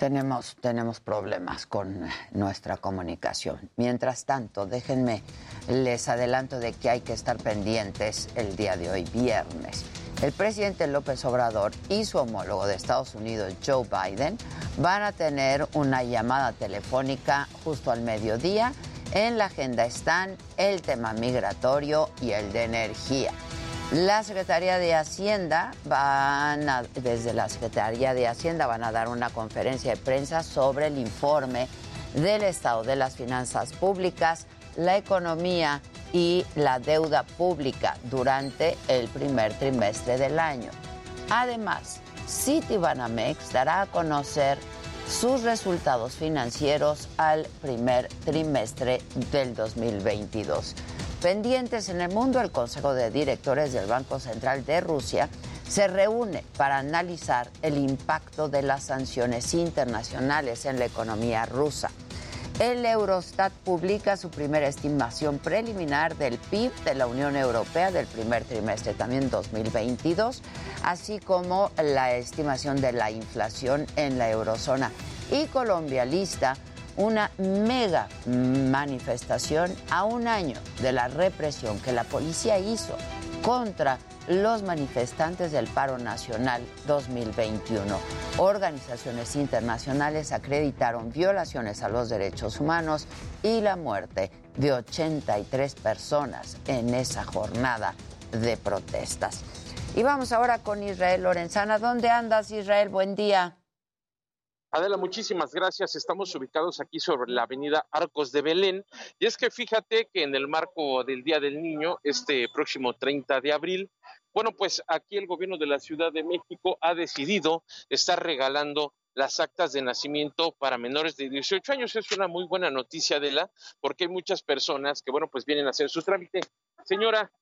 Tenemos, tenemos problemas con nuestra comunicación. Mientras tanto, déjenme, les adelanto de que hay que estar pendientes el día de hoy, viernes. El presidente López Obrador y su homólogo de Estados Unidos, Joe Biden, van a tener una llamada telefónica justo al mediodía. En la agenda están el tema migratorio y el de energía. La Secretaría de Hacienda van a, desde la Secretaría de Hacienda van a dar una conferencia de prensa sobre el informe del estado de las finanzas públicas, la economía y la deuda pública durante el primer trimestre del año. Además, Citibanamex dará a conocer sus resultados financieros al primer trimestre del 2022. Pendientes en el mundo, el Consejo de Directores del Banco Central de Rusia se reúne para analizar el impacto de las sanciones internacionales en la economía rusa. El Eurostat publica su primera estimación preliminar del PIB de la Unión Europea del primer trimestre, también 2022, así como la estimación de la inflación en la eurozona. Y Colombia lista una mega manifestación a un año de la represión que la policía hizo contra los manifestantes del paro nacional 2021. Organizaciones internacionales acreditaron violaciones a los derechos humanos y la muerte de 83 personas en esa jornada de protestas. Y vamos ahora con Israel Lorenzana. ¿Dónde andas, Israel? Buen día. Adela, muchísimas gracias. Estamos ubicados aquí sobre la avenida Arcos de Belén. Y es que fíjate que en el marco del Día del Niño, este próximo 30 de abril, bueno, pues aquí el gobierno de la Ciudad de México ha decidido estar regalando las actas de nacimiento para menores de 18 años. Es una muy buena noticia, Adela, porque hay muchas personas que, bueno, pues vienen a hacer su trámite. Señora,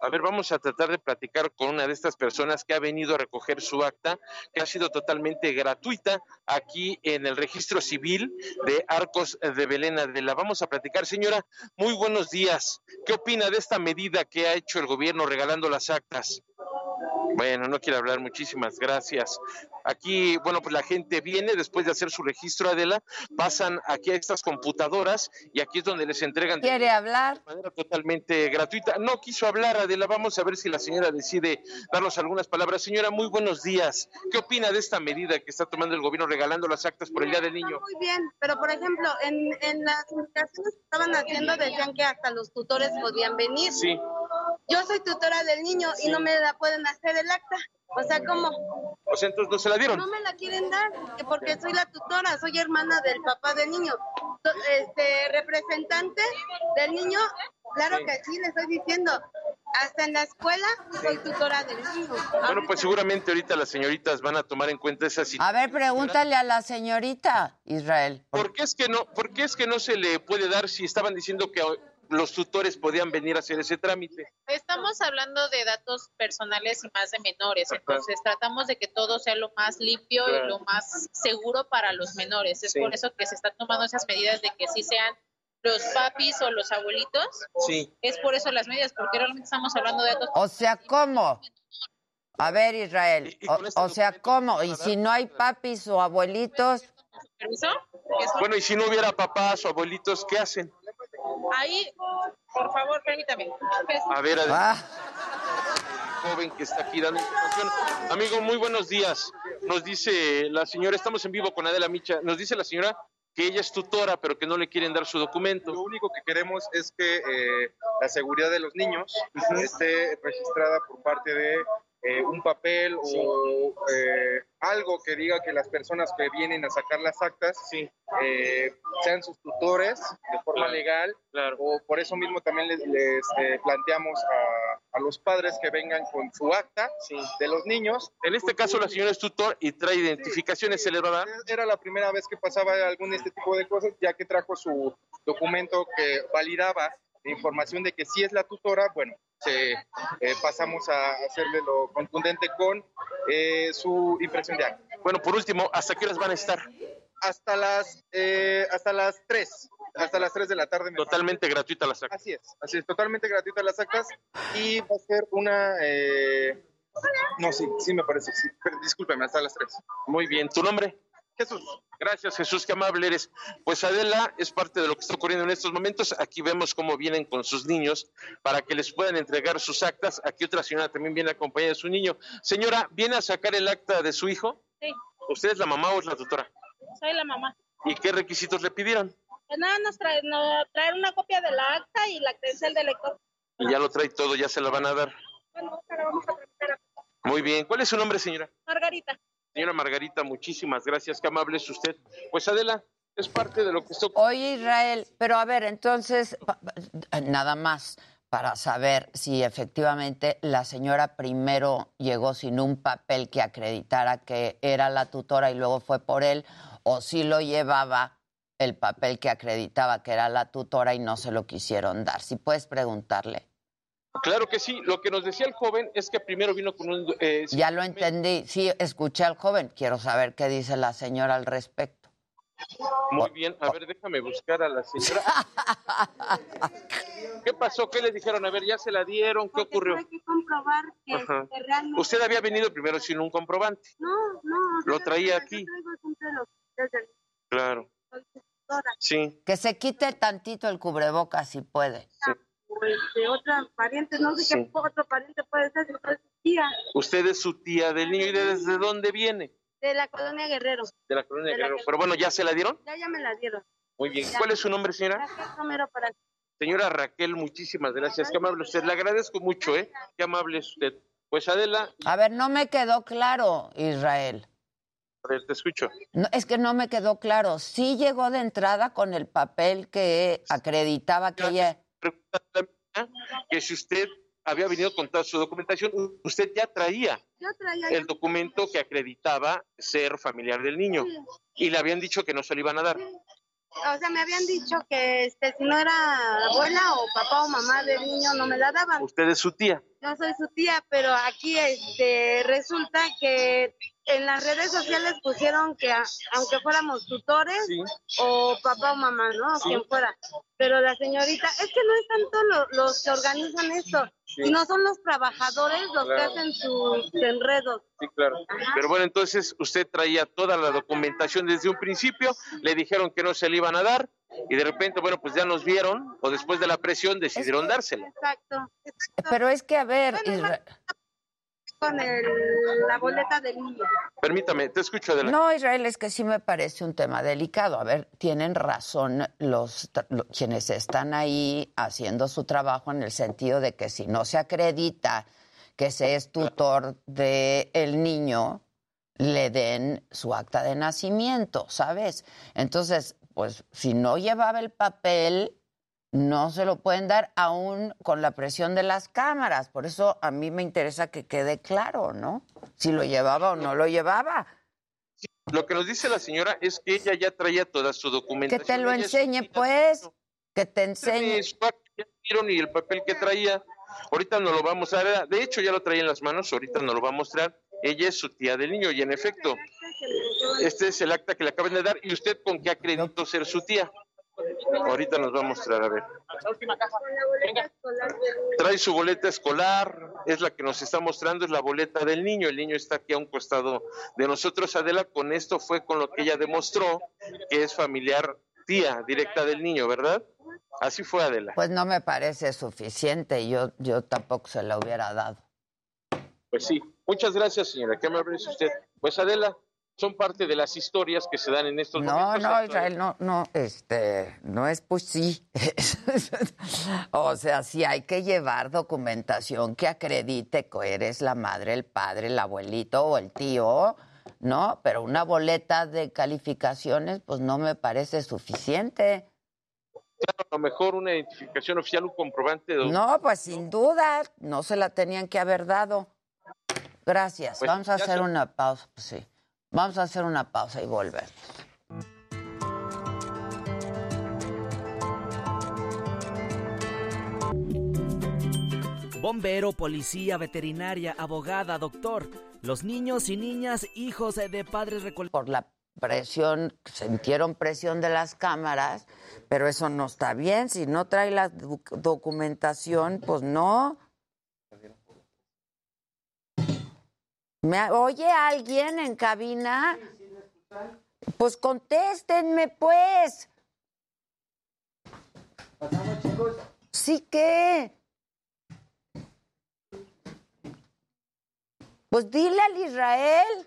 a ver, vamos a tratar de platicar con una de estas personas que ha venido a recoger su acta, que ha sido totalmente gratuita aquí en el registro civil de Arcos de Belén la Vamos a platicar, señora, muy buenos días. ¿Qué opina de esta medida que ha hecho el gobierno regalando las actas? Bueno, no quiero hablar, muchísimas gracias. Aquí, bueno, pues la gente viene después de hacer su registro, Adela, pasan aquí a estas computadoras y aquí es donde les entregan de ¿Quiere hablar? manera totalmente gratuita. No quiso hablar, Adela, vamos a ver si la señora decide darnos algunas palabras. Señora, muy buenos días. ¿Qué opina de esta medida que está tomando el gobierno regalando las actas por el Día del Niño? Muy bien, pero por ejemplo, en, en las indicaciones que estaban haciendo decían que hasta los tutores podían venir. Sí. Yo soy tutora del niño y no me la pueden hacer el acta. O sea, ¿cómo? O sea, entonces no se la dieron. No me la quieren dar, que porque soy la tutora, soy hermana del papá del niño. Este representante del niño, claro Sí. que sí, le estoy diciendo. Hasta en la escuela soy tutora del niño. Bueno, pues seguramente ahorita las señoritas van a tomar en cuenta esa situación. A ver, pregúntale a la señorita Israel. ¿Por qué es que no, por qué es que no se le puede dar si estaban diciendo que los tutores podían venir a hacer ese trámite? Estamos hablando de datos personales y más de menores, entonces tratamos de que todo sea lo más limpio Claro. y lo más seguro para los menores. Es Sí. por eso que se están tomando esas medidas de que sí sean los papis o los abuelitos. Sí. Es por eso las medidas, porque realmente estamos hablando de datos. O sea, ¿cómo? A ver, Israel, o, o sea, ¿cómo? Y si no hay papis o abuelitos, ¿Permiso? Bueno, y si no hubiera papás o abuelitos, ¿qué hacen? Ahí, por favor, permítame. A ver, Ah. joven que está aquí dando información. Amigo, muy buenos días. Nos dice la señora, estamos en vivo con Adela Micha, nos dice la señora que ella es tutora, pero que no le quieren dar su documento. Lo único que queremos es que eh, la seguridad de los niños esté registrada por parte de eh, un papel o eh, algo que diga que las personas que vienen a sacar las actas eh, sean sus tutores de forma legal o por eso mismo también les, les, eh, planteamos a, a los padres que vengan con su acta de los niños. En este caso la señora es tutor y trae identificaciones, ¿se le va a dar? Era la primera vez que pasaba algún de este tipo de cosas, ya que trajo su documento que validaba información de que sí es la tutora, bueno, se, eh, pasamos a hacerle lo contundente con eh, su impresión de acta. Bueno, por último, ¿hasta qué horas van a estar? Hasta las, eh, hasta las 3, hasta las 3 de la tarde. me Totalmente gratuita las actas. Así es, así es, totalmente gratuita las actas y va a ser una... eh, no, sí, sí me parece, sí, discúlpeme, hasta las 3. Muy bien, ¿tu nombre? Jesús. Gracias, Jesús, qué amable eres. Pues Adela es parte de lo que está ocurriendo en estos momentos. Aquí vemos cómo vienen con sus niños para que les puedan entregar sus actas. Aquí otra señora también viene acompañada de su niño. Señora, ¿viene a sacar el acta de su hijo? Sí, ¿Usted es la mamá o es la tutora? soy la mamá. ¿Y qué requisitos le pidieron? Pues nada, nos trae, traer una copia de la acta y la credencial del lector. Y ya lo trae todo, ya se la van a dar. Bueno, pero vamos a tramitar Muy bien. ¿Cuál es su nombre, señora? Margarita. Señora Margarita, muchísimas gracias. Qué amable es usted. Pues Adela, es parte de lo que está Oye, Israel, pero a ver, entonces, nada más para saber si efectivamente la señora primero llegó sin un papel que acreditara que era la tutora y luego fue por él, o si lo llevaba el papel que acreditaba que era la tutora y no se lo quisieron dar. Si puedes preguntarle. Claro que sí. Lo que nos decía el joven es que primero vino con un... eh, Ya lo entendí. Sí, escuché al joven. Quiero saber qué dice la señora al respecto. Muy bien, a ver, déjame buscar a la señora. ¿Qué pasó? ¿Qué le dijeron? A ver, ¿ya se la dieron? ¿Qué ocurrió? Hay que comprobar que, realmente... Usted había venido primero sin un comprobante. No, no. Lo traía aquí. Claro. Sí. Que se quite tantito el cubrebocas si puede. O este, otra pariente, no sé Sí. qué otro pariente puede ser, si es su tía, Usted es su tía del niño y de desde dónde viene? de la colonia Guerrero. De la colonia De la Guerrero. que- Pero bueno, ¿ya se la dieron? Ya, ya me la dieron. Muy bien. Ya. ¿Cuál es su nombre, señora? Raquel Romero para Señora Raquel, muchísimas gracias. Qué amable usted. Le agradezco mucho, ¿eh? Qué amable es usted. Pues Adela, A ver, no me quedó claro, Israel. a ver, te escucho. No, es que no me quedó claro. Sí llegó de entrada con el papel que acreditaba que ella... Que si usted había venido con toda su documentación, usted ya traía el documento que acreditaba ser familiar del niño. Y le habían dicho que no se lo iban a dar. O sea, me habían dicho que este, si no era abuela o papá o mamá del niño, no me la daban. Usted es su tía. Yo soy su tía, pero aquí este resulta que en las redes sociales pusieron que a- aunque fuéramos tutores o papá o mamá, ¿no? O Sí. quien fuera. Pero la señorita, es que no es tanto lo- los que organizan esto, Sí. sino son los trabajadores los Claro. que hacen sus enredos. Sí, claro. Pero bueno, entonces usted traía toda la documentación desde un principio, le dijeron que no se le iban a dar y de repente, bueno, pues ya nos vieron o después de la presión decidieron dársela. Exacto. Pero es que, a ver, Con el- la boleta del niño. Permítame, te escucho adelante. No, Israel, es que sí me parece un tema delicado. A ver, tienen razón los, quienes están ahí haciendo su trabajo en el sentido de que si no se acredita que se es tutor del el niño, le den su acta de nacimiento, ¿sabes? Entonces, pues si no llevaba el papel, no se lo pueden dar aún con la presión de las cámaras. Por eso a mí me interesa que quede claro, ¿no? Si lo llevaba o no lo llevaba. Lo que nos dice la señora es que ella ya traía toda su Que documentación. te lo Ella enseñe, pues. Que te enseñe. y el papel que traía. Ahorita nos lo va a mostrar. De hecho, ya lo traía en las manos. Ahorita nos lo va a mostrar. Ella es su tía del niño y en efecto, este es el acta que le acaban de dar. ¿Y usted con qué acreditó ser su tía? Ahorita nos va a mostrar, a ver. Trae su boleta escolar, es la que nos está mostrando, es la boleta del niño. El niño está aquí a un costado de nosotros. Adela, con esto fue con lo que ella demostró que es familiar tía directa del niño, ¿verdad? Así fue Adela. Pues no me parece suficiente. Yo, yo tampoco se la hubiera dado. Pues sí. Muchas gracias, señora. ¿Qué me parece usted? Pues Adela, son parte de las historias que se dan en estos No, momentos. no, Israel, no, no, este, no es pues sí. o sea, sí hay que llevar documentación que acredite que eres la madre, el padre, el abuelito o el tío, ¿no? Pero una boleta de calificaciones, pues no me parece suficiente. A lo mejor una identificación oficial, un comprobante de... No, pues sin duda, no se la tenían que haber dado. Gracias. Pues, Vamos a hacer una pausa, pues sí. Vamos a hacer una pausa y volver. Bombero, policía, veterinaria, abogada, doctor. Los niños y niñas, hijos de padres recolectores. Por la presión, sintieron presión de las cámaras, pero eso no está bien. Si no trae la doc- documentación, pues no. ¿Me oye alguien en cabina? Pues contéstenme, pues. Sí que. Pues dile al Israel.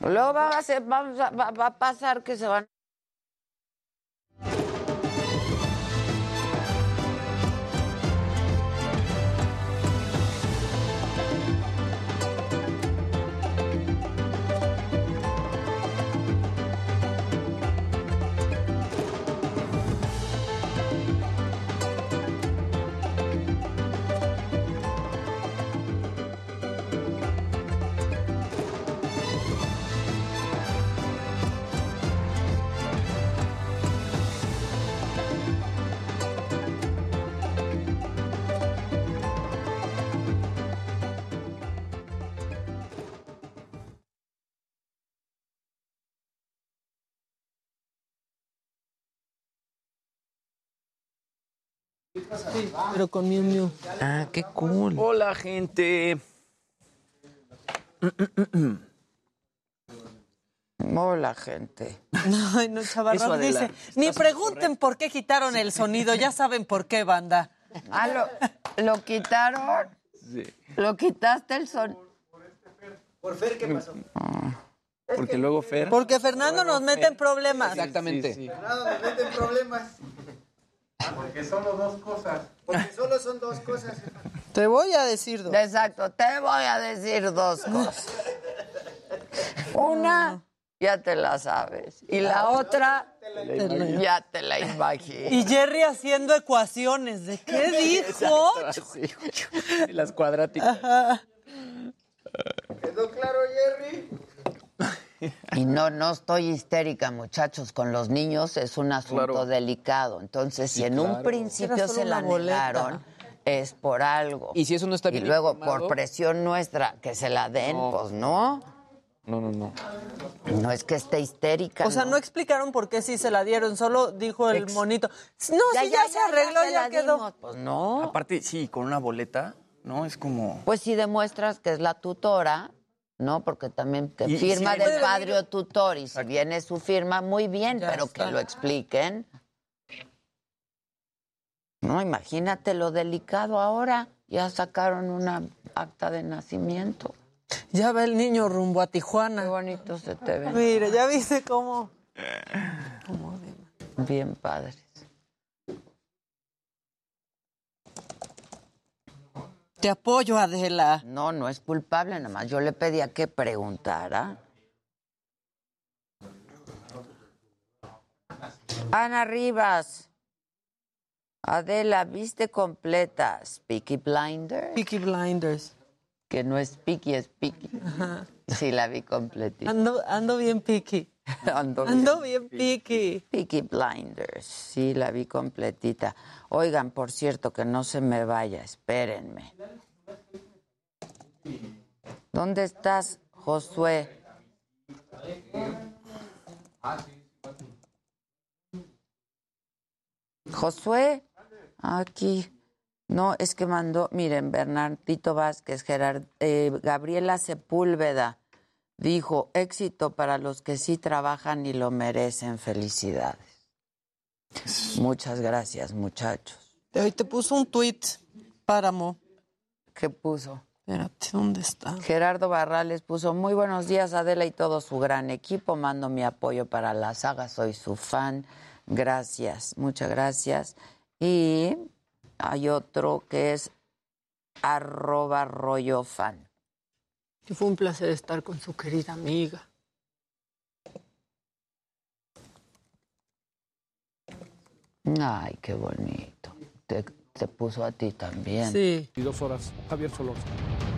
Luego va a, hacer- vamos a- va, va a pasar que se van. Pero con Miu Miu. Ah, qué cool. Hola, gente. Hola, gente. Ay, no, Adela, dice, ni pregunten por qué quitaron el sonido, ya saben por qué, banda. Ah, ¿lo, lo quitaron? ¿Lo quitaste el son? ¿Por Fer qué pasó? Porque luego Fer. Porque Fernando nos mete en problemas. Exactamente. Fernando, me meten problemas. Porque solo dos cosas. Porque solo son dos cosas. Te voy a decir dos. Exacto, te voy a decir dos cosas. Una, ya te la sabes. Y la otra, ya te la imaginas. Y Jerry haciendo ecuaciones. ¿De qué dijo? Las cuadráticas. Ajá. ¿Quedó claro, Jerry? Y no, no estoy histérica, muchachos, con los niños es un asunto Claro. delicado. Entonces, si en claro. un principio se la negaron, es por algo. Y si eso no está Y bien luego, informado- por presión nuestra, que se la den, No. pues no. No, no, no. No es que esté histérica. O sea, no explicaron por qué sí se la dieron, solo dijo el Ex- monito. No, si ya, se arregló, se ya, quedó. dimos. Pues no. Aparte, sí, con una boleta, ¿no? Es como... Pues si demuestras que es la tutora, ¿no? Porque también que Y- y firma si del padre o tutor y si viene su firma, muy bien, Ya pero está. que lo expliquen. No, imagínate lo delicado ahora. Ya sacaron una acta de nacimiento. Ya va el niño rumbo a Qué Tijuana. bonito se te ve. Mire, ya viste cómo. Bien padres. Te apoyo, Adela. No, no es culpable, nada más. Yo le pedía que preguntara. Ana Rivas. Adela, ¿viste completa Peaky Blinders? Peaky Blinders. Que no es Peaky, es Peaky. Sí, la vi completita. Ando, ando bien piqui. Ando bien. Ando bien piqui. Blinders, sí, la vi completita. Oigan, por cierto, que no se me vaya, espérenme. ¿Dónde estás, Josué? Josué, aquí. No, es que mandó, miren, Bernardito Vázquez, Gerard, eh, Gabriela Sepúlveda dijo, éxito para los que sí trabajan y lo merecen, felicidades. Muchas gracias, muchachos. Hoy te puso un tweet, Páramo. ¿Qué puso? Espérate, ¿dónde está? Gerardo Barrales puso, muy buenos días Adela y todo su gran equipo, mando mi apoyo para la saga, soy su fan, gracias, muchas gracias. Y hay otro que es arroba rollo fan. Que fue un placer estar con su querida amiga. Ay, qué bonito. Te, te puso a ti también. Sí. Y dos horas, Javier Solórzano.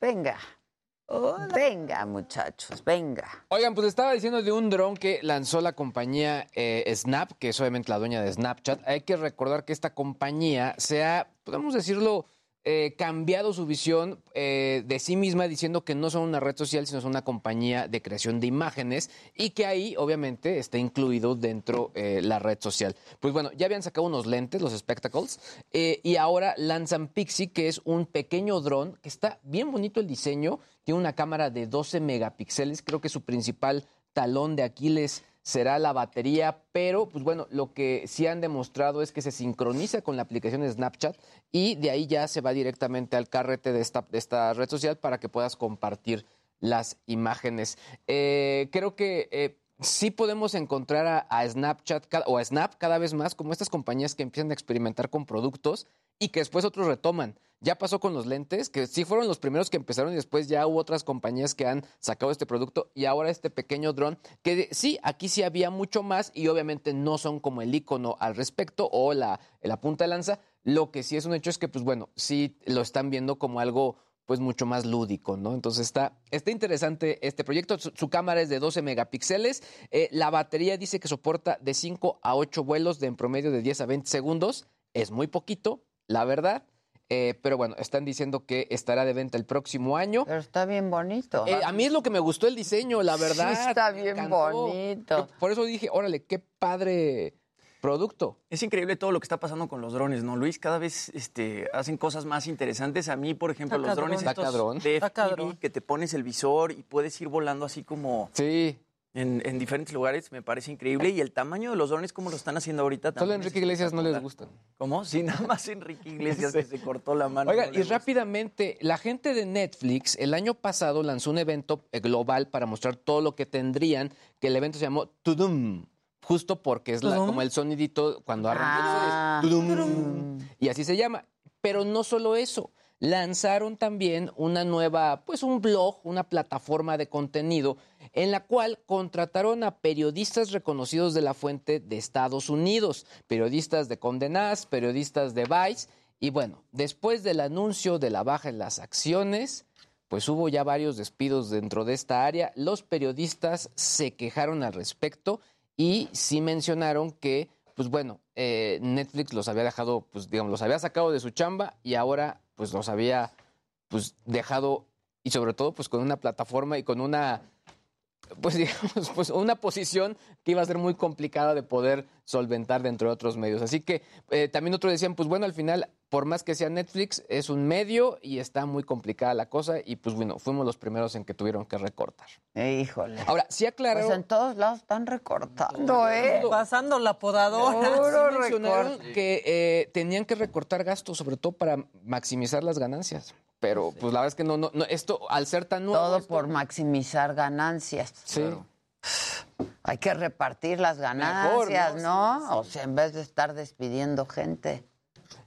Venga. Venga, muchachos, venga. Oigan, pues estaba diciendo de un dron que lanzó la compañía eh, Snap, que es obviamente la dueña de Snapchat. Hay que recordar que esta compañía se ha, podemos decirlo, eh, cambiado su visión eh, de sí misma diciendo que no son una red social, sino son una compañía de creación de imágenes y que ahí obviamente está incluido dentro eh, la red social. Pues bueno, ya habían sacado unos lentes, los Spectacles, y ahora lanzan Pixie, que es un pequeño dron que está bien bonito el diseño, tiene una cámara de 12 megapíxeles, creo que su principal talón de Aquiles será la batería, pero pues bueno, lo que sí han demostrado es que se sincroniza con la aplicación de Snapchat y de ahí ya se va directamente al carrete de esta, de esta red social para que puedas compartir las imágenes. Eh, creo que eh, sí podemos encontrar a, a Snapchat o a Snap cada vez más como estas compañías que empiezan a experimentar con productos y que después otros retoman. Ya pasó con los lentes, que sí fueron los primeros que empezaron y después ya hubo otras compañías que han sacado este producto y ahora este pequeño dron, que sí, aquí sí había mucho más y obviamente no son como el icono al respecto o la, la punta de lanza. Lo que sí es un hecho es que, pues bueno, sí lo están viendo como algo pues mucho más lúdico, ¿no? Entonces está, está interesante este proyecto. Su, su cámara es de 12 megapíxeles. Eh, la batería dice que soporta de 5 a 8 vuelos de en promedio de 10 a 20 segundos. Es muy poquito, la verdad. Eh, pero bueno, están diciendo que estará de venta el próximo año. Pero está bien bonito. Eh, a mí es lo que me gustó el diseño, la verdad. Sí, está bien bonito. Por eso dije, órale, qué padre producto. Es increíble todo lo que está pasando con los drones, ¿no, Luis? Cada vez este, hacen cosas más interesantes. A mí, por ejemplo, los drones estos de FPV, que te pones el visor y puedes ir volando así como Sí. En, en diferentes lugares, me parece increíble. Y el tamaño de los drones, como lo están haciendo ahorita Solo también. a Enrique Iglesias no les gustan. ¿Cómo? Sí, nada más Enrique Iglesias que se cortó la mano. Oigan, no y gusta. rápidamente, la gente de Netflix el año pasado lanzó un evento eh, global para mostrar todo lo que tendrían, que el evento se llamó Tudum, justo porque es la- como el sonidito cuando arranca. Ah. Tudum. Y así se llama. Pero no solo eso. Lanzaron también una nueva, pues un blog, una plataforma de contenido en la cual contrataron a periodistas reconocidos de la fuente de Estados Unidos, periodistas de Condenaz, periodistas de Vice, y bueno, después del anuncio de la baja en las acciones, pues hubo ya varios despidos dentro de esta área. Los periodistas se quejaron al respecto y sí mencionaron que, pues bueno, eh, Netflix los había dejado, pues digamos, los había sacado de su chamba y ahora pues los había pues dejado y sobre todo pues con una plataforma y con una pues digamos, pues una posición que iba a ser muy complicada de poder solventar dentro de otros medios. Así que eh, también otros decían, pues bueno, al final, por más que sea Netflix, es un medio y está muy complicada la cosa y pues bueno, fuimos los primeros en que tuvieron que recortar. Híjole. Ahora, sí aclararon... Pues en todos lados están recortando, ¿eh? Pasando la podadora. Puro Sí mencionaron recorte. que eh, tenían que recortar gastos, sobre todo para maximizar las ganancias. Pero pues la verdad es que no, no, no, esto al ser tan nuevo... Todo esto- por maximizar ganancias. Sí. Hay que repartir las ganancias, ¿no? ¿no? O sea, en vez de estar despidiendo gente.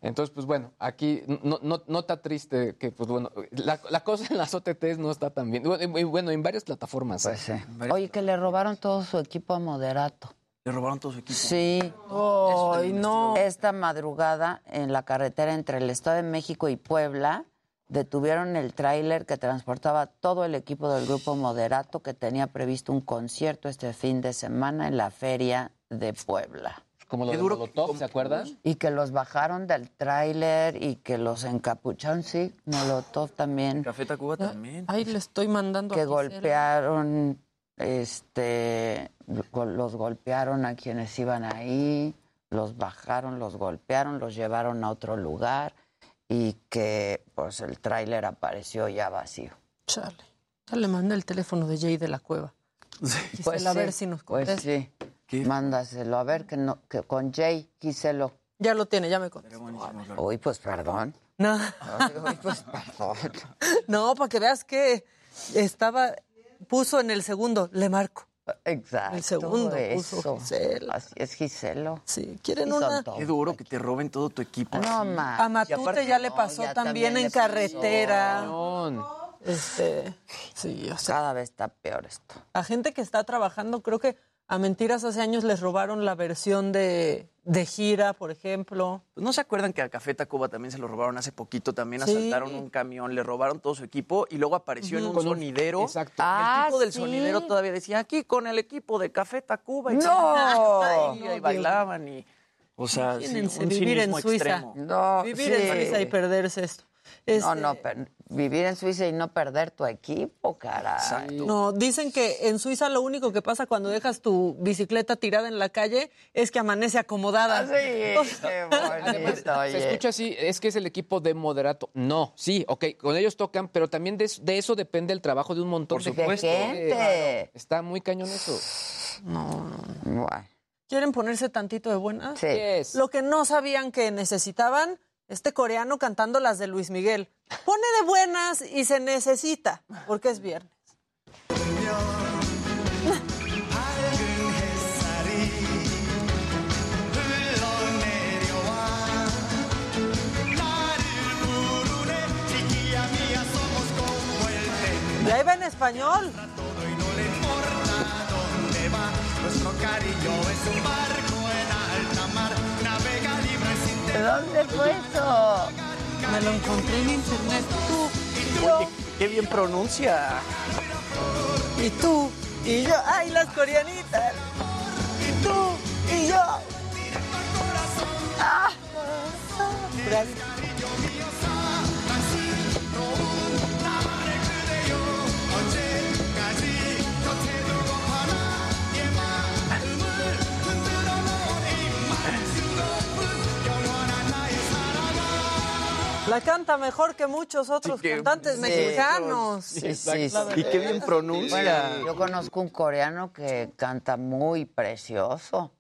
Entonces, pues bueno, aquí no, no, nota triste que, pues bueno, la, la cosa en las OTTs no está tan bien. Bueno, y bueno, en varias plataformas. Pues sí. Oye, que le robaron todo su equipo a Moderato. Le robaron todo su equipo. Sí. Ay, no. Esta madrugada, en la carretera entre el Estado de México y Puebla, detuvieron el tráiler que transportaba todo el equipo del grupo Moderato que tenía previsto un concierto este fin de semana en la feria de Puebla. Como lo Qué de duro Molotov, ¿se acuerdan? Y que los bajaron del tráiler y que los encapucharon, sí, Molotov también. Café Tacuba también. Ahí le estoy mandando. que a golpearon, este, los golpearon a quienes iban ahí, los bajaron, los golpearon, los llevaron a otro lugar y que pues el tráiler apareció ya vacío. Chale. Ya le mandé el teléfono de Jay de la cueva. Gisela, a sí, ver si nos Pues contesta. Sí, mándaselo, a ver que no, que con Jay, quíselo. Ya lo tiene, ya me contestó. Uy, pues perdón. No. Uy, pues perdón. No, para que veas que estaba, puso en el segundo, le marco. Exacto. El segundo eso. puso Gisela. Así es Giselo. Sí, quieren Sí, una. Qué duro que te roben todo tu equipo. No, ma. A Matute aparte- ya le pasó ya también, también en carretera. Este, sí, o sea, Cada vez está peor esto. a gente que está trabajando, creo que a mentiras hace años les robaron la versión de, de gira, por ejemplo. ¿No se acuerdan que a Café Tacuba también se lo robaron hace poquito? También Sí. asaltaron un camión, le robaron todo su equipo y luego apareció en un Con un- sonidero. Exacto. Ah, el tipo del ¿sí? sonidero todavía decía, aquí con el equipo de Café Tacuba. Y ¡No! y ahí bailaban y... O sea, sí, Imagínense un vivir en Suiza. extremo. No, Vivir sí. en Suiza y perderse esto. No, Este, no, per- vivir en Suiza y no perder tu equipo, caray. Exacto. No, dicen que en Suiza lo único que pasa cuando dejas tu bicicleta tirada en la calle es que amanece acomodada. Ah, Sí, qué bonito, Se oye. escucha así, es que es el equipo de moderato. No, sí, ok, con ellos tocan, pero también de, de eso depende el trabajo de un montón Por de supuesto. gente. Está muy cañón eso. No, no. Bueno, ¿Quieren ponerse tantito de buenas? sí. Yes. Lo que no sabían que necesitaban, este coreano cantando las de Luis Miguel. Pone de buenas y se necesita, porque es viernes. Y ahí va en español. ¿De dónde fue eso? Me lo encontré en internet. Tú, Oye, qué bien pronuncia. y tú, y yo. ¡Ay, las coreanitas! Y tú, y yo. ¡Ah! Gracias. La canta mejor que muchos otros Sí, cantantes mexicanos. Sí, sí, sí. Y qué bien pronuncia. Bueno, yo conozco un coreano que canta muy precioso.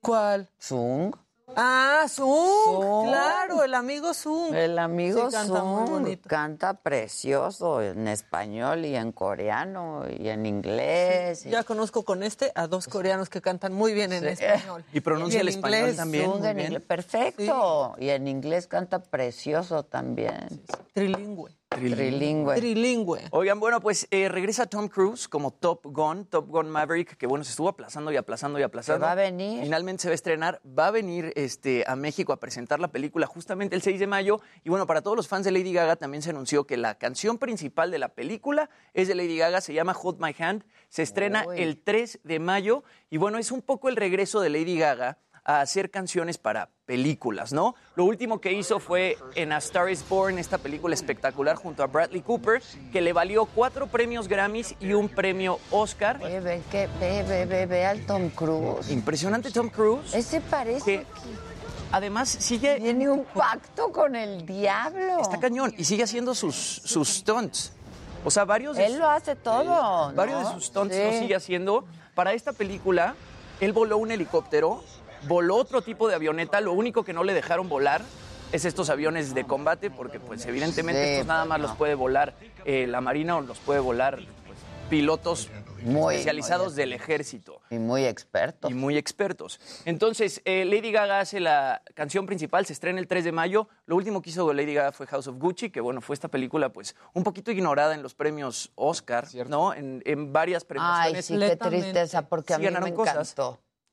¿Cuál? Sung. Ah, Zoom, claro, el amigo Zoom. El amigo Sí, canta muy Zoom bonito. canta precioso en español y en coreano y en inglés. y- Ya conozco con este a dos coreanos que cantan muy bien en Sí. español. Y pronuncia el español inglés. también. Zoom muy en bien. inglés, perfecto. Y en inglés canta precioso también. Trilingüe. Trilingüe. Trilingüe. Oigan, bueno, pues eh, regresa Tom Cruise como Top Gun, Top Gun Maverick, que bueno, se estuvo aplazando y aplazando y aplazando. va a venir. Finalmente se va a estrenar, va a venir este, a México a presentar la película justamente el 6 de mayo. Y bueno, para todos los fans de Lady Gaga también se anunció que la canción principal de la película es de Lady Gaga, se llama Hold My Hand, se estrena Uy. el 3 de mayo. Y bueno, es un poco el regreso de Lady Gaga a hacer canciones para películas, ¿no? Lo último que hizo fue en A Star is Born, esta película espectacular junto a Bradley Cooper, que le valió cuatro premios Grammys y un premio Oscar. Ve, que, ve, ve, ve, ve al Tom Cruise. Impresionante Tom Cruise. Ese parece que además sigue... Tiene un pacto con el diablo. Está cañón y sigue haciendo sus, sus stunts. O sea, varios de Él lo hace todo, Varios ¿no? de sus stunts Sí. lo sigue haciendo. Para esta película, él voló un helicóptero, voló otro tipo de avioneta. Lo único que no le dejaron volar es estos aviones de combate, porque pues evidentemente Sí, estos nada más no. los puede volar eh, la Marina o los puede volar pues, pilotos Muy, especializados muy del ejército. Y muy experto. Y muy expertos. Entonces, eh, Lady Gaga hace la canción principal, se estrena el 3 de mayo. Lo último que hizo Lady Gaga fue House of Gucci, que bueno, fue esta película pues un poquito ignorada en los premios Oscar, ¿no? En, en varias Ay, premiaciones. sí, qué tristeza, porque a mí me cosas.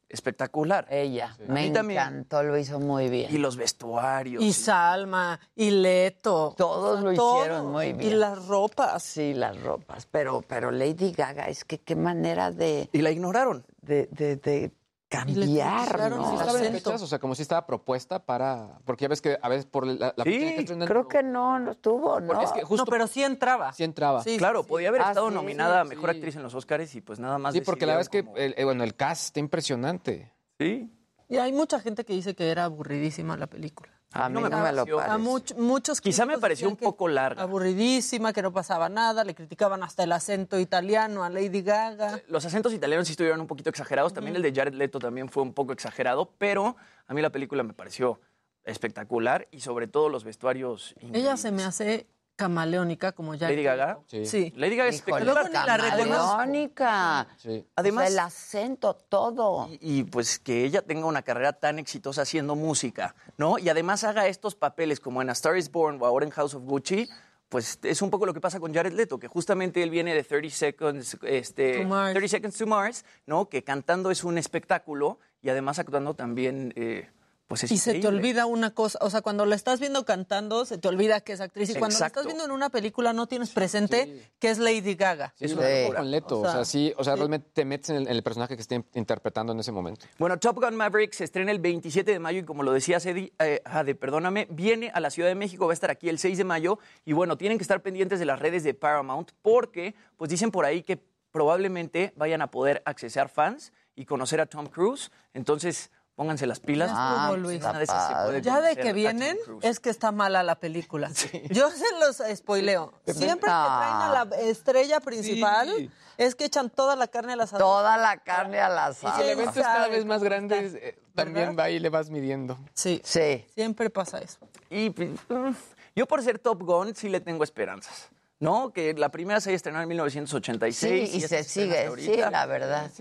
Espectacular. Ella, me encantó, lo hizo muy bien. Y los vestuarios. Y Salma, y Leto. Todos lo Todo. hicieron muy bien. Y las ropas. Sí, las ropas. Pero, pero Lady Gaga, es que qué manera de. Y la ignoraron. De, de, de cambiar, ¿no? Sí fechas, o sea, como si estaba propuesta para... Porque ya ves que a veces por la, la que estrenan- Creo que no, no estuvo, ¿no? Porque es que justo- No, pero sí entraba. Sí entraba. Sí, Claro, sí, podía haber Ah, estado sí, nominada a sí, Mejor sí. Actriz en los Oscars y pues nada más Sí, porque la verdad es que, el, bueno, el cast está impresionante. Sí. Y hay mucha gente que dice que era aburridísima la película. A mí no me, lo pareció. A much- muchos Quizá me pareció un que poco larga. Aburridísima, que no pasaba nada, le criticaban hasta el acento italiano a Lady Gaga. Los acentos italianos sí estuvieron un poquito exagerados. También el de Jared Leto también fue un poco exagerado, pero a mí la película me pareció espectacular y sobre todo los vestuarios. Ella se me hace camaleónica como ya. Lady Gaga. Sí. Lady Gaga es espectacular. Camaleónica. Sí. Además- O sea, el acento, todo. Y, y, pues que ella tenga una carrera tan exitosa haciendo música, ¿no? Y además haga estos papeles como en A Star is Born o ahora en House of Gucci, pues es un poco lo que pasa con Jared Leto, que justamente él viene de 30 Seconds, este, To Mars. 30 Seconds to Mars, ¿no? Que cantando es un espectáculo y además actuando también, eh, pues es Y se te olvida una cosa, o sea, cuando la estás viendo cantando, se te olvida que es actriz. Y cuando la estás viendo en una película, no tienes presente que es Lady Gaga. Sí, es Sí. una locura Leto. O O sea, sea, sí, o sea, sí. realmente te metes en el, en el personaje que esté interpretando en ese momento. Bueno, Top Gun Maverick se estrena el 27 de mayo y como lo decía Cedi, eh, Jade, perdóname, viene a la Ciudad de México, va a estar aquí el 6 de mayo y bueno, tienen que estar pendientes de las redes de Paramount porque pues dicen por ahí que probablemente vayan a poder accesar fans y conocer a Tom Cruise, entonces pónganse las pilas. Ah, estuvo, Luis. Una de esas se puede Ya de que vienen, es que está mala la película. Yo se los spoileo. Siempre que traen a la estrella principal, Sí. es que echan toda la carne al asador. Toda la carne al Y si el asado. evento es cada vez más grande, está, eh, también va y le vas midiendo. Sí, Sí. siempre pasa eso. Y pues, mm, yo por ser Top Gun sí le tengo esperanzas. ¿No? Que la primera se haya estrenado en 1986. Sí, y esta se sigue, sí, la verdad.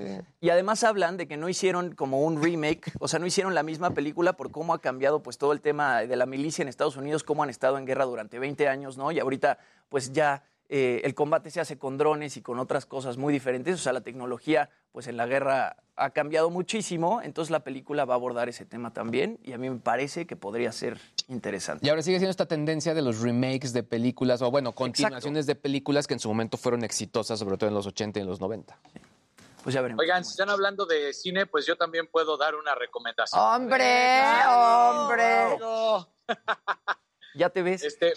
Y además hablan de que no hicieron como un remake, o sea, no hicieron la misma película por cómo ha cambiado pues todo el tema de la milicia en Estados Unidos, cómo han estado en guerra durante 20 años, ¿no? Y ahorita pues ya eh, el combate se hace con drones y con otras cosas muy diferentes, o sea, la tecnología pues en la guerra ha cambiado muchísimo, entonces la película va a abordar ese tema también y a mí me parece que podría ser interesante. Y ahora sigue siendo esta tendencia de los remakes de películas, o bueno, continuaciones de películas que en su momento fueron exitosas, sobre todo en los 80 y en los 90. Pues ya veremos. Oigan, si están hablando de cine, pues yo también puedo dar una recomendación. ¡Hombre! ¡Hombre! Ya te ves. Este,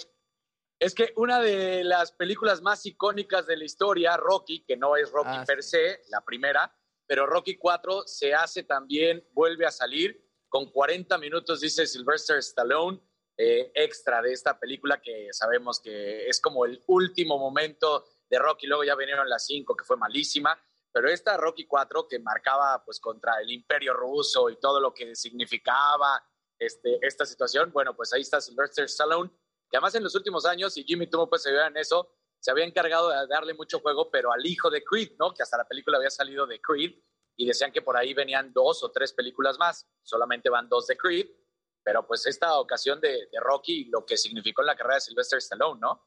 es que una de las películas más icónicas de la historia, Rocky, que no es Rocky Ah, per se, la primera, pero Rocky 4 se hace también, vuelve a salir con 40 minutos, dice Sylvester Stallone, eh, extra de esta película que sabemos que es como el último momento de Rocky. Luego ya vinieron las 5, que fue malísima, pero esta Rocky 4 que marcaba pues contra el imperio ruso y todo lo que significaba este, esta situación. Bueno, pues ahí está Sylvester Stallone, que además en los últimos años, y Jimmy pues se en eso, se había encargado de darle mucho juego, pero al hijo de Creed, ¿no? Que hasta la película había salido de Creed y decían que por ahí venían dos o tres películas más. Solamente van dos de Creed, pero pues esta ocasión de, de Rocky, lo que significó en la carrera de Sylvester Stallone, ¿no?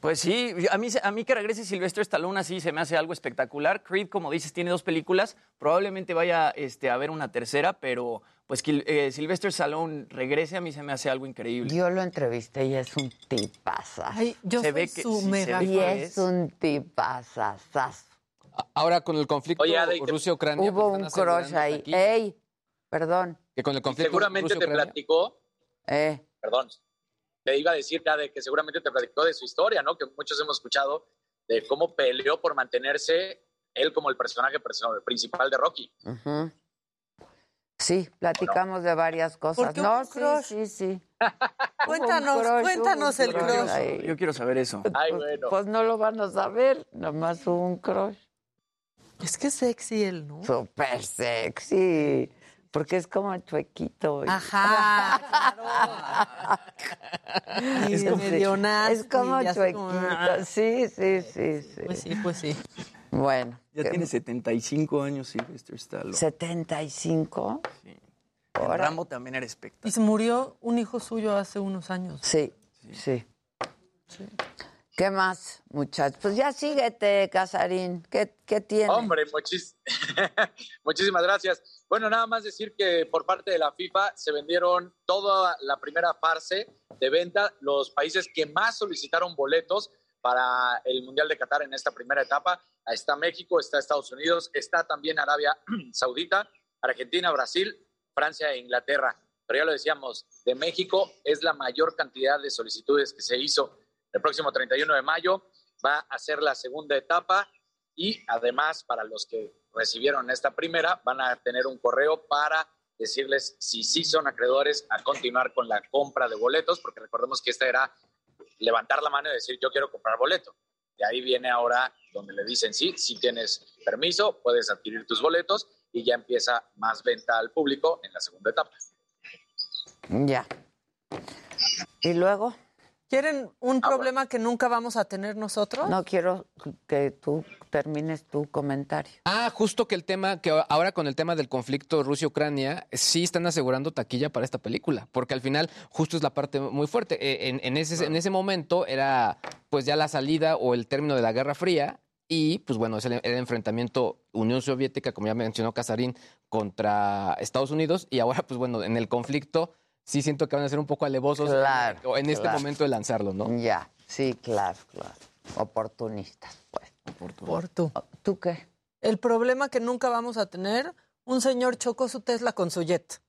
Pues sí, a mí, a mí que regrese Sylvester Stallone así se me hace algo espectacular. Creed, como dices, tiene dos películas. Probablemente vaya este, a ver una tercera, pero pues que eh, Sylvester Stallone regrese a mí se me hace algo increíble. Yo lo entrevisté y es un tipaza. Ay, yo Se soy ve que- su sí, se mega ve Y que es un tipazazazo. Ahora con el conflicto Rusia-Ucrania. Hubo pues, un crush ahí. ¡Ey! Perdón. Que con el conflicto seguramente te platicó, Eh. perdón, te iba a decir ya de que seguramente te platicó de su historia, ¿no? Que muchos hemos escuchado de cómo peleó por mantenerse él como el personaje perso- principal de Rocky. Sí, platicamos de varias cosas. ¿Por no, sí, crush? sí, sí. Cuéntanos, Hubo un crush, cuéntanos el crush. Yo quiero saber eso. Ay, Pues- bueno. Pues no lo van a saber, nomás hubo un crush. Es que es sexy él, ¿no? Súper sexy. Porque es como chuequito. y- Ajá, claro. Y Es como- Es como chuequito. como- Sí, sí, sí, sí. Pues sí, pues sí. Bueno. Ya ¿qué- tiene 75 años Sylvester Stallone. 75. En Ahora- Rambo también era espectacular. Y se murió un hijo suyo hace unos años. Sí, sí. ¿Qué más, muchachos? Pues ya síguete, Casarín. ¿Qué, qué tiene? Hombre, muchísimas gracias. Bueno, nada más decir que por parte de la FIFA se vendieron toda la primera fase de venta. Los países que más solicitaron boletos para el Mundial de Qatar en esta primera etapa. Está México, está Estados Unidos, está también Arabia Saudita, Argentina, Brasil, Francia e Inglaterra. Pero ya lo decíamos, de México es la mayor cantidad de solicitudes que se hizo. El próximo 31 de mayo va a ser la segunda etapa y además para los que recibieron esta primera van a tener un correo para decirles si sí son acreedores a continuar con la compra de boletos, porque recordemos que esta era levantar la mano y decir yo quiero comprar boleto. De ahí viene ahora donde le dicen sí, si tienes permiso, puedes adquirir tus boletos y ya empieza más venta al público en la segunda etapa. Ya. ¿Y luego? ¿Quieren un Ah, problema que nunca vamos a tener nosotros? No quiero que tú termines tu comentario. Ah, justo que el tema, que ahora con el tema del conflicto Rusia-Ucrania, sí están asegurando taquilla para esta película, porque al final justo es la parte muy fuerte. Eh, En, en ese, en ese momento era pues ya la salida o el término de la Guerra Fría y pues bueno, es el, el enfrentamiento Unión Soviética, como ya mencionó Casarín, contra Estados Unidos y ahora pues bueno, en el conflicto sí siento que van a ser un poco alevosos Claro, en, en este claro. momento de lanzarlo, ¿no? Ya, sí, claro, claro. Oportunistas, pues. Por tú. ¿Tú qué? El problema que nunca vamos a tener, un señor chocó su Tesla con su jet.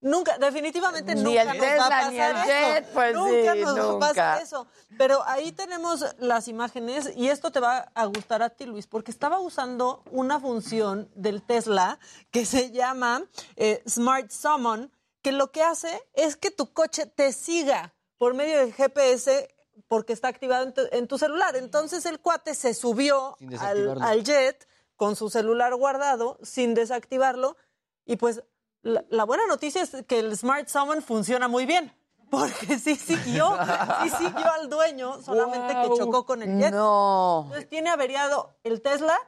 Nunca, definitivamente Ni nunca el nos va a Tesla, pasar ni el eso. jet, pues nunca sí, nos va a nunca. pasar eso. Pero ahí tenemos las imágenes y esto te va a gustar a ti, Luis, porque estaba usando una función del Tesla que se llama eh, Smart Summon, que lo que hace es que tu coche te siga por medio del GPS porque está activado en tu, en tu celular. Entonces el cuate se subió al, jet con su celular guardado sin desactivarlo y pues la, la buena noticia es que el Smart Summon funciona muy bien. Porque sí siguió, sí siguió al dueño, solamente que chocó con el jet. No. Entonces tiene averiado el Tesla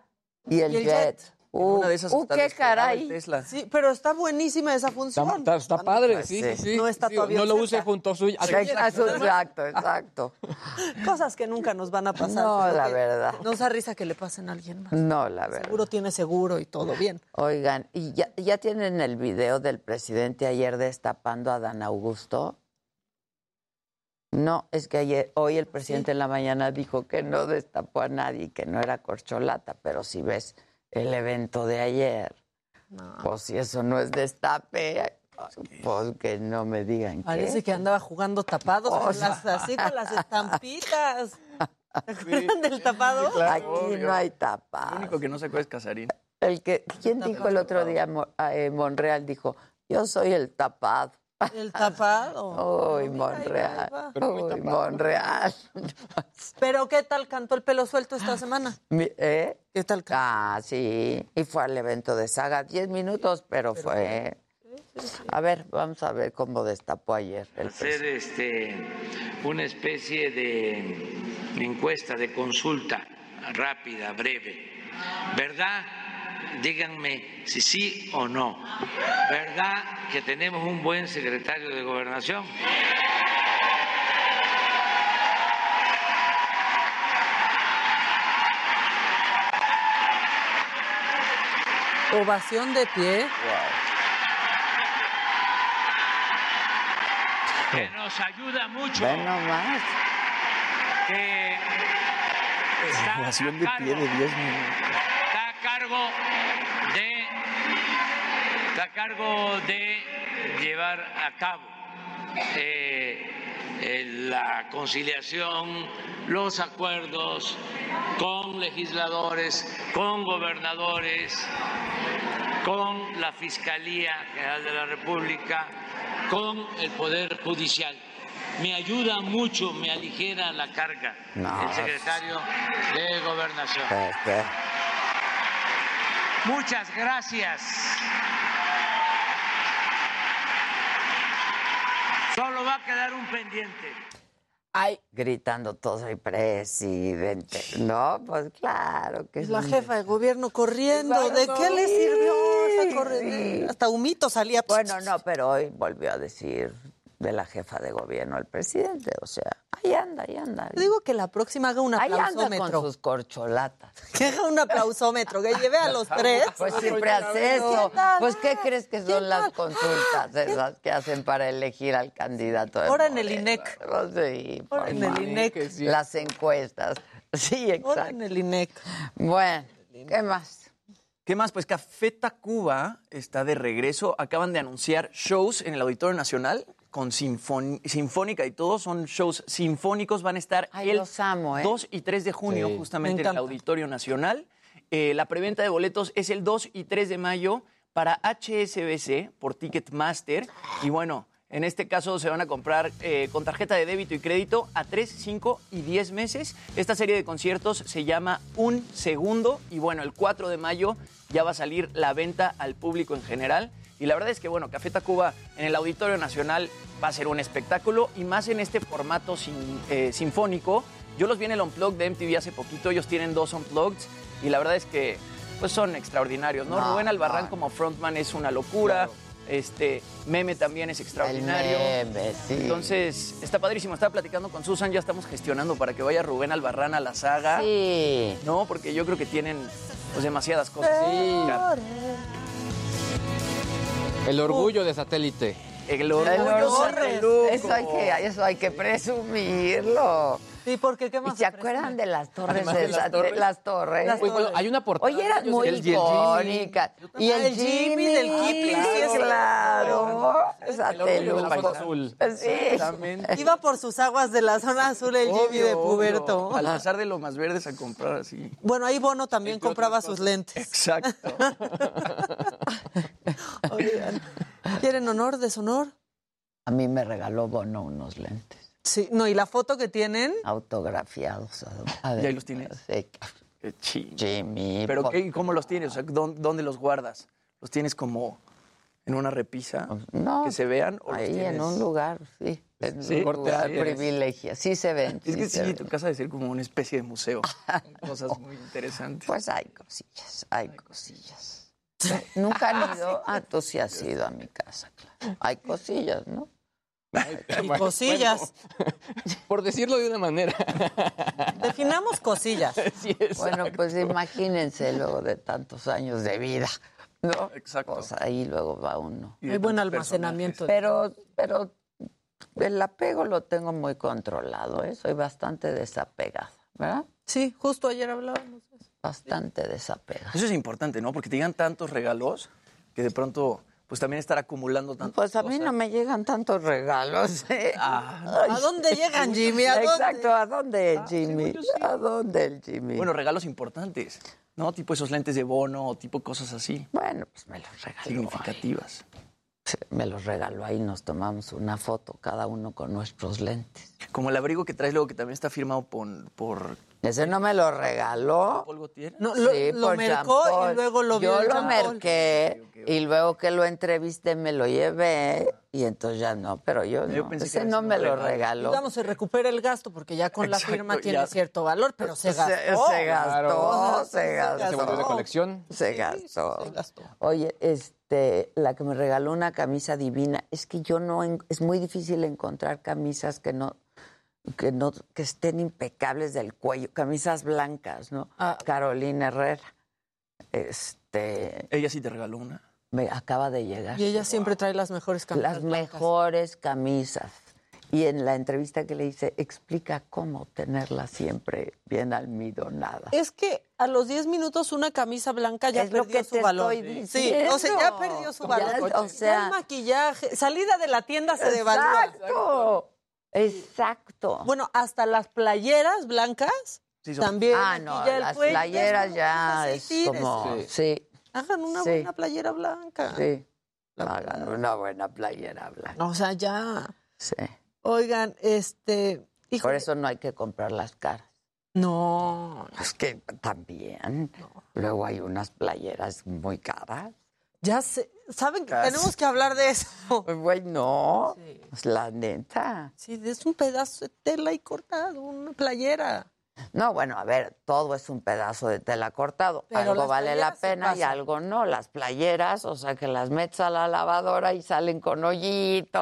Y el, y el jet. jet. Uh, Una de esas uh, qué caray. Tesla. Sí, pero está buenísima esa función. Está, está- está padre, sí, sí. No está Sí, todavía No lo use junto a suyo. Exacto, exacto. Cosas que nunca nos van a pasar. No, la verdad. Nos da risa que le pasen a alguien más. No, la verdad. Seguro tiene seguro y todo bien. Oigan, ¿y ya, ya tienen el video del presidente ayer destapando a Dan Augusto? No, es que ayer, hoy el presidente en la mañana dijo que no destapó a nadie, que no era corcholata, pero si ves el evento de ayer, pues si eso no es destape, pues que no me digan Parece que. que andaba jugando tapado, O con sea. las- así con las estampitas. ¿Te acuerdan del tapado? Aquí no hay El tapa. único que no se acuerda es Casarín. El que, ¿Quién dijo el otro día? Eh, Monreal dijo, yo soy el tapado. El tapado. Uy, Monreal. Uy, Monreal. Pero ¿qué tal cantó el pelo suelto esta semana? ¿Eh? ¿Qué tal cantó? Ah, sí. Y fue al evento de Saga. Diez minutos, pero fue. A ver, vamos a ver cómo destapó ayer el hacer este, una especie de encuesta, de consulta rápida, breve. ¿Verdad? Díganme si sí o no. ¿Verdad que tenemos un buen secretario de gobernación? Ovación de pie. Que nos ayuda mucho. Ven nomás. Que está Ovación de pie de 10 minutos. Cargo de a cargo de llevar a cabo eh, eh, la conciliación, los acuerdos con legisladores, con gobernadores, con la Fiscalía General de la República, con el Poder Judicial. Me ayuda mucho, me aligera la carga No. el secretario de Gobernación. ¿qué? Muchas gracias. Solo va a quedar un pendiente. Ay, gritando todo el presidente. No, pues claro que Es la sí. jefa de gobierno corriendo. ¿De qué le sirvió esa corriente? Hasta humito salía. Bueno, no, pero hoy volvió a decir de la jefa de gobierno el presidente. O sea, ahí anda, ahí anda. Digo que la próxima haga un Ahí anda con aplausómetro. sus corcholatas. Que haga un aplausómetro, que lleve a los tres. Pues siempre hace eso. Pues, ¿qué crees que son las consultas esas que hacen para elegir al candidato? Ahora en el? INEC. Pues sí, por Ahora en el. INEC. Las encuestas. Sí, Ahora exacto. en el INEC. Bueno, ¿qué más? ¿Qué más? Pues Café Tacuba está de regreso. Acaban de anunciar shows en el Auditorio Nacional con sinfónica y todo. Son shows sinfónicos. Van a estar Ay, el los amo, ¿eh? 2 y 3 de junio Sí. justamente Me en el. Auditorio Nacional. Eh, la preventa de boletos es el 2 y 3 de mayo para HSBC por Ticketmaster. Y bueno, en este caso se van a comprar eh, con tarjeta de débito y crédito a 3, 5 y 10 meses. Esta serie de conciertos se llama Un Segundo y bueno, el 4 de mayo ya va a salir la venta al público en general. Y la verdad es que bueno, Café Tacuba en el Auditorio Nacional va a ser un espectáculo y más en este formato sin- eh, sinfónico. Yo los vi en el Unplugged de MTV hace poquito, ellos tienen dos Unplugged y la verdad es que pues son extraordinarios, ¿no? No, Rubén Albarrán no. como frontman es una locura. Este Meme también es extraordinario. El meme, sí. Entonces, está padrísimo. Estaba platicando con Susan, ya estamos gestionando para que vaya Rubén Albarrán a la saga. Sí. No, porque yo creo que tienen pues demasiadas cosas. Sí. El orgullo de satélite. El El orgullo orgullo, sateluco. eso hay que, eso hay que presumirlo. Sí, porque qué ¿Y más se acuerdan de las torres de de las torres. las torres? Las Oye, bueno, hay una portada. Oye, eran muy icónicas. Y el Jimmy del Kipling, sí, es claro. De azul. Sí. Exactamente. Iba por sus aguas de la zona azul el Jimmy de Puberto. Al pasar de lo más verdes a comprar así. Bueno, ahí Bono también compraba sus lentes. Exacto. Oigan, ¿quieren honor, deshonor? A mí me regaló Bono unos lentes Sí, no, y la foto que tienen, autografiados. ¿Y ahí los tienes? Sí. Qué chido. Jimmy. ¿Pero qué, cómo los tienes? O sea, ¿dónde, dónde los guardas? ¿Los tienes como en una repisa? No, ¿Que se vean? ¿o los ahí tienes- en un lugar, sí. En Sí, un lugar sí eres. privilegio. Sí se ven. Es que sí, ven. tu casa debe ser como una especie de museo. Cosas muy interesantes. Pues hay cosillas, hay cosillas. Nunca han ido. Ah, tú sí has ido a mi casa, claro. Hay cosillas, ¿no? y cosillas. Por decirlo de una manera. Definamos cosillas. Sí. Bueno, pues imagínense luego de tantos años de vida, ¿no? Exacto. Pues ahí luego va uno. Y de Hay buen almacenamiento. Pero, pero el apego lo tengo muy controlado, ¿eh? Soy bastante desapegada, ¿verdad? Sí, justo ayer hablábamos. de eso. Bastante desapegada. Eso es importante, ¿no? Porque te llegan tantos regalos que de pronto, pues también estar acumulando tantas Pues a mí no me llegan tantos regalos. ¿eh? Ah, ¿A dónde llegan, Jimmy? ¿A dónde? Exacto, ¿a dónde, Jimmy? ¿A dónde el Jimmy? Bueno, regalos importantes, ¿no? Tipo esos lentes de bono, o tipo cosas así, Bueno, pues me los regaló. significativas. ahí. Me los regaló ahí, nos tomamos una foto, cada uno con nuestros lentes. Como el abrigo que traes luego, que también está firmado por, por Ese no me lo regaló. No, lo- Sí, lo por mercó y luego lo vio Yo lo merqué y luego que lo entrevisté me lo llevé y entonces ya no, pero yo, Yo no. pensé que Ese no me lo regalo. regaló. Digamos, se recupera el gasto porque ya con la firma ya. tiene cierto valor, pero se Se- gastó. se gastó, se Se gastó. volvió de colección. Se gastó. se gastó. Oye, este, la que me regaló una camisa divina, es que yo no, es muy difícil encontrar camisas que no, que no, que estén impecables del cuello, camisas blancas, ¿no? Ah. Carolina Herrera, este, Ella sí te regaló una. me acaba de llegar. Y ella siempre trae las mejores camisas. Las blancas. mejores camisas. Y en la entrevista que le hice, explica cómo tenerlas siempre bien almidonadas. Es que a los 10 minutos una camisa blanca ya Es lo perdió que su te valor. estoy Sí, o sea, ya perdió su Ya, valor. o Ya sea- el maquillaje, salida de la tienda se devalúa. Exacto. Bueno, hasta las playeras blancas Sí, son- también. Ah, no, las playeras es ya es sí, como... tírese. Sí, Hagan una Sí. buena playera blanca. sí. La Hagan una buena playera blanca. O sea, ya. Sí. Oigan, este. Por eso no hay que comprar las caras. No. Es que también. Luego hay unas playeras muy caras. Ya sé. ¿Saben que tenemos que hablar de eso? Pues, güey, no. Es la neta. Sí, es un pedazo de tela y cortado, una playera. No, bueno, a ver, todo es un pedazo de tela cortado. Pero algo vale la pena y algo no. Las playeras, o sea, que las metes a la lavadora y salen con hoyito.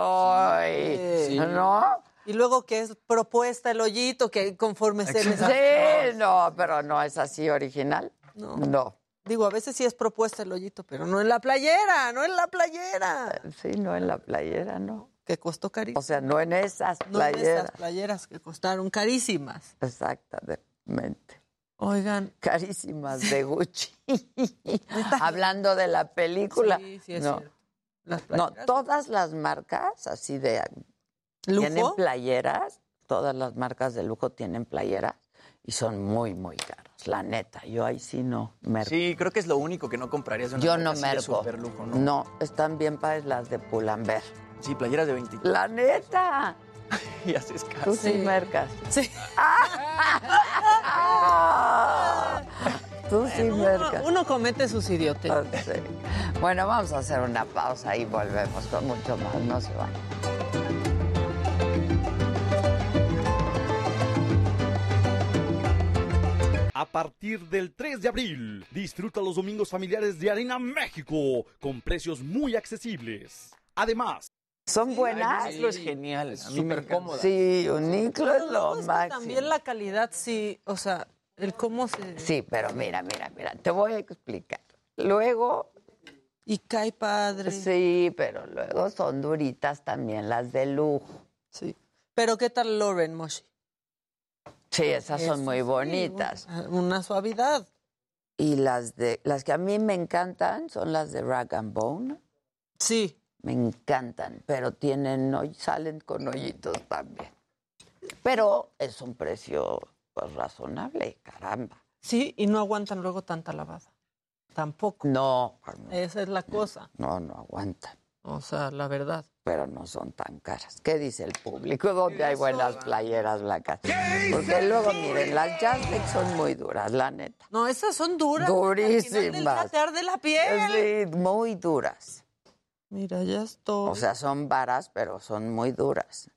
y- Sí. ¿No? Y luego que es propuesta el hoyito, que conforme se les Sí, no, pero no es así original. No. No. Digo, a veces sí es propuesta el hoyito, pero no en la playera, no en la playera. Sí, no en la playera, no. Que costó carísimo. O sea, no en esas no en playeras. estas playeras que costaron carísimas. Exactamente. Oigan. Carísimas de Gucci. Hablando de la película. Sí, sí es no. cierto. Las No, playeras. todas las marcas así de tienen ¿Lujo? playeras, todas las marcas de lujo tienen playeras y son muy muy caras, la neta. Yo ahí sí no merco. Sí, creo que es lo único que no comprarías de una Yo no así de merco. superlujo, ¿no? No, están bien padres las de Pull&Bear. Sí, playeras de 20. La neta. y haces caso. Tú sí, Sí. mercas. Sí. Tú sí mercas. Uno, uno comete sus idiotes. Sí. Bueno, vamos a hacer una pausa y volvemos con mucho más. No se vayan. A partir del 3 de abril, disfruta los domingos familiares de Arena México con precios muy accesibles. Además, ¿Son buenas? Uniqlo es genial. A mí me Súper encanta. cómoda. Sí, Uniqlo es lo Es que máximo. también la calidad, sí, o sea, el cómo se... Sí, pero mira, mira, mira, te voy a explicar. Luego, Y cae padre. sí, pero luego son duritas también las de lujo. Sí. Pero ¿qué tal Lauren Moshi? Sí, esas son Eso muy sí, bonitas. Una, suavidad. Y las de las que a mí me encantan son las de Rag and Bone. Sí. Me encantan, pero tienen hoy salen con hoyitos también. Pero es un precio pues razonable, caramba. Sí, y no aguantan luego tanta lavada. Tampoco. No, Esa es la cosa. no, no aguantan, O sea, la verdad. Pero no son tan caras. ¿Qué dice el público? ¿Dónde hay buenas playeras blancas? Porque luego, miren, las Jazzbeck son muy duras, la neta. No, esas son duras. Durísimas. arde la piel. Sí, muy duras. Mira, ya estoy. O sea, son varas, pero son muy duras.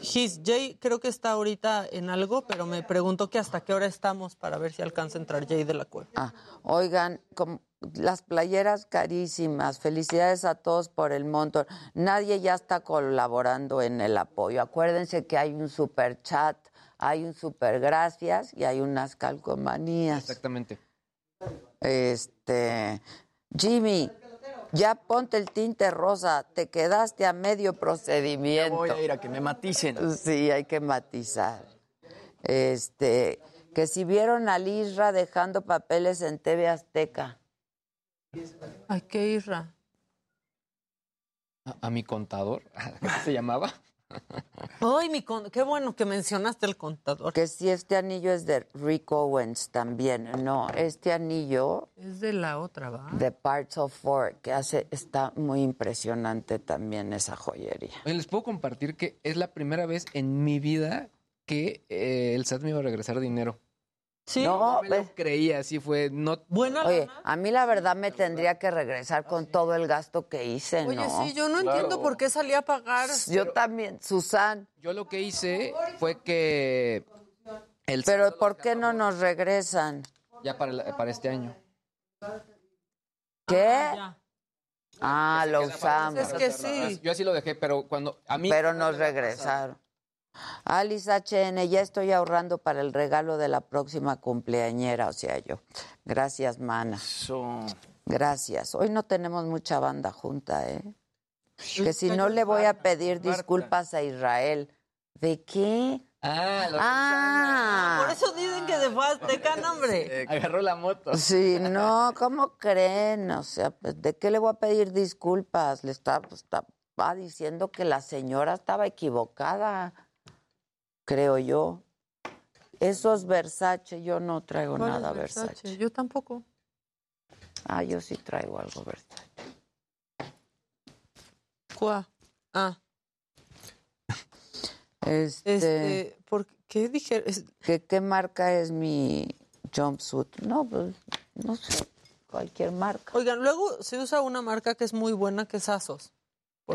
His Jay creo que está ahorita en algo, pero me pregunto que hasta qué hora estamos para ver si alcanza a entrar Jay de la cueva. Ah, oigan, como las playeras carísimas. Felicidades a todos por el montón. Nadie ya está colaborando en el apoyo. Acuérdense que hay un super chat, hay un super gracias y hay unas calcomanías. Exactamente. Este, Jimmy, ya ponte el tinte rosa. Te quedaste a medio procedimiento. Voy a ir a que me maticen. Sí, hay que matizar. Este, que si vieron a Lisra dejando papeles en TV Azteca. Ay, qué irra. A, a mi contador, ¿cómo se llamaba? Ay, mi con... qué bueno que mencionaste el contador. Que si este anillo es de Rick Owens también. No, este anillo Es de la otra, ¿va? de Parts of Four, que hace, está muy impresionante también esa joyería. Oye, les puedo compartir que es la primera vez en mi vida que eh, el SAT me iba a regresar dinero. Sí, No, me lo creía, así fue. No, Buena Oye, a mí la verdad me tendría que regresar con todo el gasto que hice, Oye, ¿no? sí, yo no entiendo por qué salía a pagar. Yo también, Susan. Yo lo que hice fue que el Pero ¿por qué no nos regresan? ya para, el- para este año. ¿Qué? Ah, lo usamos. Es que sí. Yo así lo dejé, pero cuando a mí Pero nos regresaron. Alice HN, ya estoy ahorrando para el regalo de la próxima cumpleañera, o sea, yo. Gracias, mana. Gracias. Hoy no tenemos mucha banda junta, ¿eh? Que si no le voy a pedir disculpas a Israel. ¿De qué? Ah, lo- Ah. Por eso dicen que se fue a Azteca, no, hombre. agarró la moto. Sí, no, ¿cómo creen? O sea, pues, ¿de qué le voy a pedir disculpas? Le estaba, pues, estaba diciendo que la señora estaba equivocada, creo yo. Eso es Versace, yo no traigo ¿Cuál nada Versace. Yo tampoco. Ah, yo sí traigo algo Versace. ¿Cuál? Ah, Este, este, ¿por qué dije? ¿qué, ¿Qué marca es mi jumpsuit? No, pues, no sé, cualquier marca. Oigan, luego se usa una marca que es muy buena, que es Asos.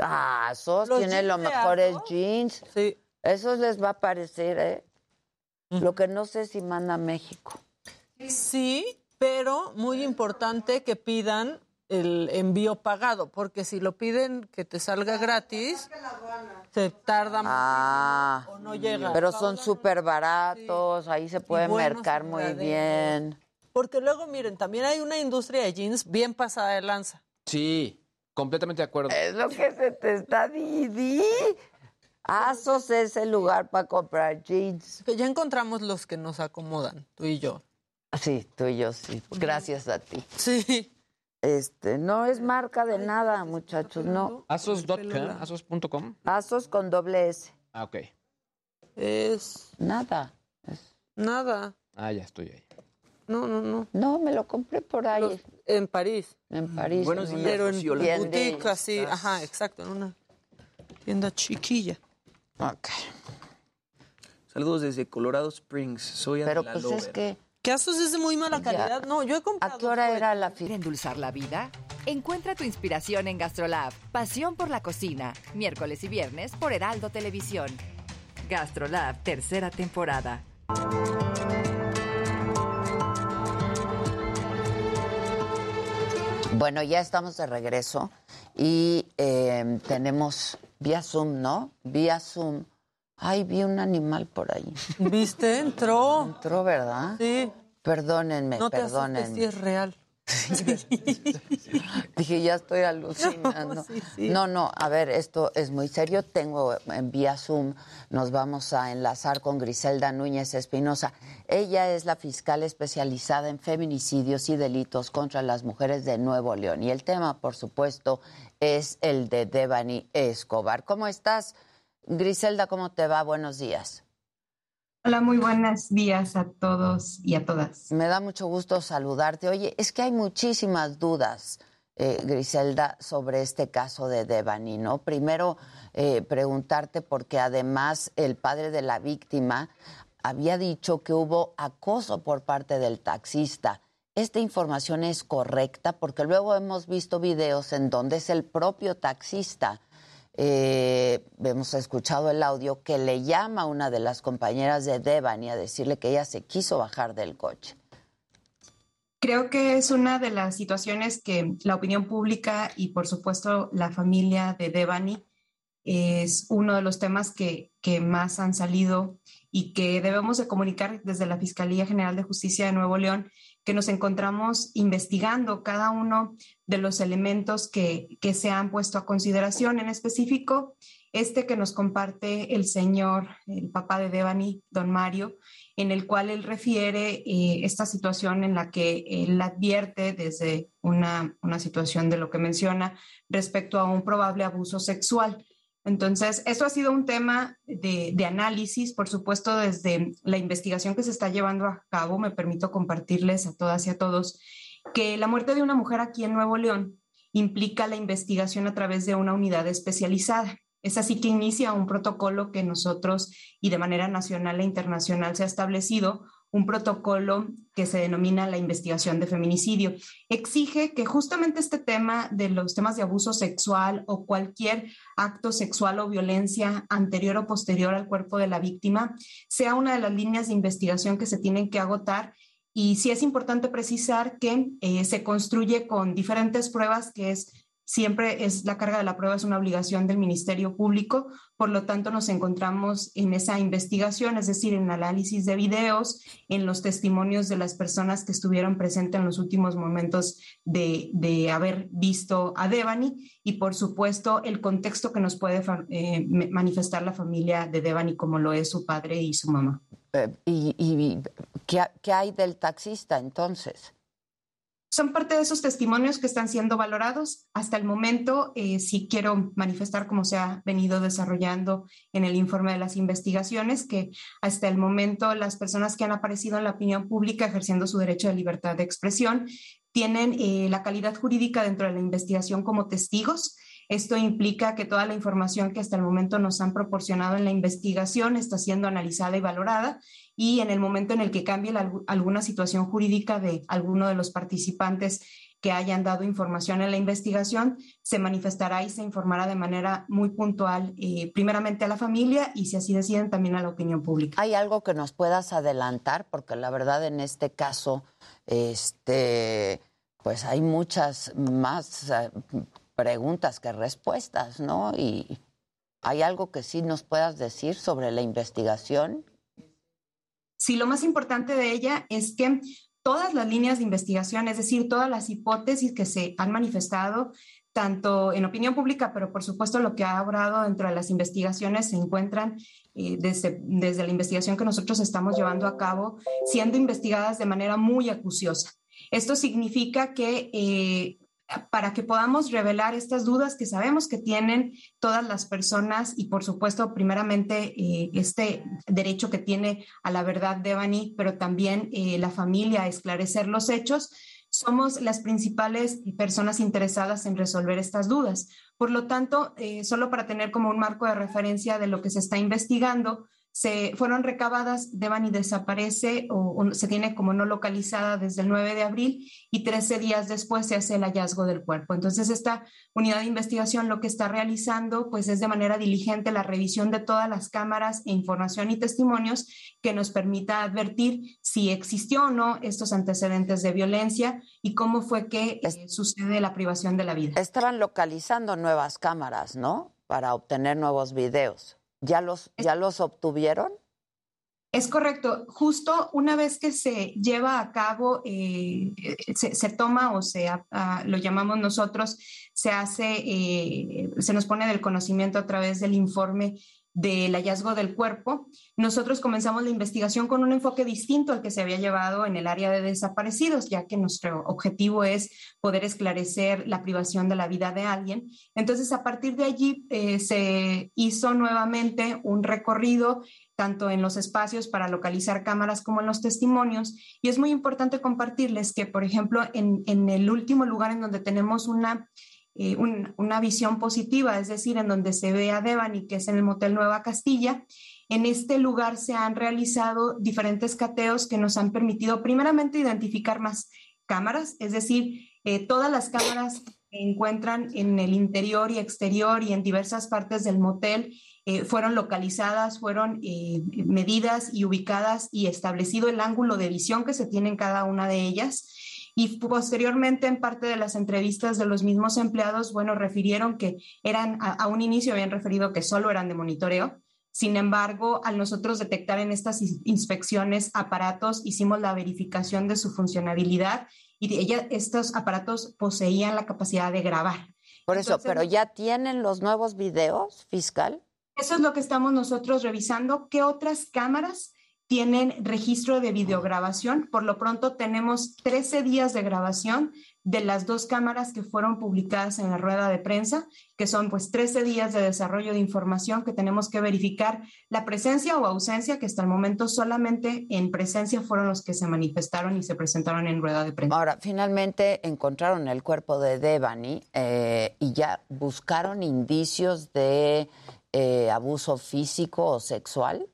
Ah, Sos Los tiene los mejores Asos, jeans. Sí. Eso les va a parecer, ¿eh? Lo que no sé si manda a México. Sí, pero muy importante que pidan el envío pagado, porque si lo piden que te salga gratis, se tarda más Ah, o no llega. pero son súper baratos, ahí se puede mercar muy bien. Porque luego, miren, también hay una industria de jeans bien pasada de lanza. Sí, completamente de acuerdo. Es lo que se te está Didi. Asos es el lugar para comprar jeans. Que ya encontramos los que nos acomodan, tú y yo. Sí, tú y yo sí. Gracias a ti. Sí. Este, no es marca de nada, muchachos, no. Asos.com, asos.com. Asos con doble S. Ah, ok. Es Nada. nada. Ah, ya estoy ahí. No, no, no. No, me lo compré por ahí. Los- en París. En París. Buenos en días, Pero en tienda. boutique así, ajá, exacto, en una tienda chiquilla. Ok. Saludos desde Colorado Springs. Soy Pero Adela pues es que... ¿Qué Asos es de muy mala Ya. calidad? No, yo he comprado. ¿A qué hora era la ¿Quiere fiesta? endulzar la vida? Encuentra tu inspiración en Gastrolab. Pasión por la cocina. Miércoles y viernes por Heraldo Televisión. Gastrolab, tercera temporada. Bueno, ya estamos de regreso y eh, tenemos vía Zoom, ¿no? Vía Zoom. Ay, vi un animal por ahí. ¿Viste? Entró. Entró, ¿verdad? Sí. Perdónenme, No te perdónenme. si es real. Dije, ya estoy alucinando. sí, sí. No, no, a ver, esto es muy serio. Tengo en vía Zoom, nos vamos a enlazar con Griselda Núñez Espinosa. Ella es la fiscal especializada en feminicidios y delitos contra las mujeres de Nuevo León. Y el tema, por supuesto, es el de Devani Escobar. ¿Cómo estás? Griselda, ¿cómo te va? Buenos días. Hola, muy buenos días a todos y a todas. Me da mucho gusto saludarte. Oye, es que hay muchísimas dudas, eh, Griselda, sobre este caso de Devani, ¿no? Primero, eh, preguntarte, porque además el padre de la víctima había dicho que hubo acoso por parte del taxista. ¿Esta información es correcta? Porque luego hemos visto videos en donde es el propio taxista eh, hemos escuchado el audio que le llama a una de las compañeras de Devani a decirle que ella se quiso bajar del coche. Creo que es una de las situaciones que la opinión pública y por supuesto la familia de Devani es uno de los temas que, que más han salido y que debemos de comunicar desde la Fiscalía General de Justicia de Nuevo León, que nos encontramos investigando cada uno de los elementos que, que se han puesto a consideración. En específico, este que nos comparte el señor, el papá de Devani, don Mario, en el cual él refiere eh, esta situación en la que él advierte desde una, una situación de lo que menciona respecto a un probable abuso sexual. Entonces, esto ha sido un tema de, análisis, por supuesto, desde la investigación que se está llevando a cabo. Me permito compartirles a todas y a todos que la muerte de una mujer aquí en Nuevo León implica la investigación a través de una unidad especializada. Es así que inicia un protocolo que nosotros y de manera nacional e internacional se ha establecido un protocolo que se denomina la investigación de feminicidio. Exige que justamente este tema de los temas de abuso sexual o cualquier acto sexual o violencia anterior o posterior al cuerpo de la víctima sea una de las líneas de investigación que se tienen que agotar y sí es importante precisar que eh, se construye con diferentes pruebas, que es siempre es la carga de la prueba es una obligación del Ministerio Público, por lo tanto nos encontramos en esa investigación, es decir, en análisis de videos, en los testimonios de las personas que estuvieron presentes en los últimos momentos de, haber visto a Devani y por supuesto el contexto que nos puede eh, manifestar la familia de Devani como lo es su padre y su mamá. Eh, ¿Y, y ¿qué, qué hay del taxista entonces? Son parte de esos testimonios que están siendo valorados. Hasta el momento, eh, sí quiero manifestar cómo se ha venido desarrollando en el informe de las investigaciones, que hasta el momento las personas que han aparecido en la opinión pública ejerciendo su derecho de libertad de expresión tienen eh, la calidad jurídica dentro de la investigación como testigos. Esto implica que toda la información que hasta el momento nos han proporcionado en la investigación está siendo analizada y valorada y en el momento en el que cambie alguna situación jurídica de alguno de los participantes que hayan dado información en la investigación, se manifestará y se informará de manera muy puntual, eh, primeramente a la familia y si así deciden también a la opinión pública. ¿Hay algo que nos puedas adelantar? Porque la verdad en este caso, este, pues hay muchas más eh, preguntas que respuestas, ¿no? Y hay algo que sí nos puedas decir sobre la investigación Sí, lo más importante de ella es que todas las líneas de investigación, es decir, todas las hipótesis que se han manifestado, tanto en opinión pública, pero por supuesto lo que ha hablado dentro de las investigaciones se encuentran eh, desde, desde la investigación que nosotros estamos llevando a cabo, siendo investigadas de manera muy acuciosa. Esto significa que eh, para que podamos revelar estas dudas que sabemos que tienen todas las personas y por supuesto primeramente eh, este derecho que tiene a la verdad Devani, pero también eh, la familia a esclarecer los hechos, somos las principales personas interesadas en resolver estas dudas. Por lo tanto, eh, solo para tener como un marco de referencia de lo que se está investigando, se fueron recabadas, y desaparece o, se tiene como no localizada desde el 9 de abril y 13 días después se hace el hallazgo del cuerpo. Entonces, esta unidad de investigación lo que está realizando pues es de manera diligente la revisión de todas las cámaras e información y testimonios que nos permita advertir si existió o no estos antecedentes de violencia y cómo fue que eh, sucede la privación de la vida. Estaban localizando nuevas cámaras, ¿no? Para obtener nuevos videos. ¿Ya los, ya los obtuvieron? Es correcto. Justo una vez que se lleva a cabo, eh, se, toma o se lo llamamos nosotros, se hace, eh, se nos pone del conocimiento a través del informe del hallazgo del cuerpo, nosotros comenzamos la investigación con un enfoque distinto al que se había llevado en el área de desaparecidos, ya que nuestro objetivo es poder esclarecer la privación de la vida de alguien. Entonces, a partir de allí eh, se hizo nuevamente un recorrido tanto en los espacios para localizar cámaras como en los testimonios. Y es muy importante compartirles que, por ejemplo, en, en el último lugar en donde tenemos una eh, una visión positiva, es decir, en donde se ve a Devani, que es en el Motel Nueva Castilla. En este lugar se han realizado diferentes cateos que nos han permitido primeramente identificar más cámaras, es decir, eh, todas las cámaras que encuentran en el interior y exterior y en diversas partes del motel eh, fueron localizadas, fueron medidas y ubicadas y establecido el ángulo de visión que se tiene en cada una de ellas. Y posteriormente, en parte de las entrevistas de los mismos empleados, bueno, refirieron que eran, a, un inicio habían referido que solo eran de monitoreo. Sin embargo, al nosotros detectar en estas inspecciones aparatos, hicimos la verificación de su funcionabilidad y ella, estos aparatos poseían la capacidad de grabar. Por eso, pero ya tienen los nuevos videos fiscal. Eso es lo que estamos nosotros revisando. ¿Qué otras cámaras tienen registro de videograbación. Por lo pronto tenemos 13 días de grabación de las dos cámaras que fueron publicadas en la rueda de prensa, que son pues 13 días de desarrollo de información que tenemos que verificar la presencia o ausencia, que hasta el momento solamente en presencia fueron los que se manifestaron y se presentaron en rueda de prensa. Ahora, finalmente encontraron el cuerpo de Devani eh, y ya buscaron indicios de eh, abuso físico o sexual.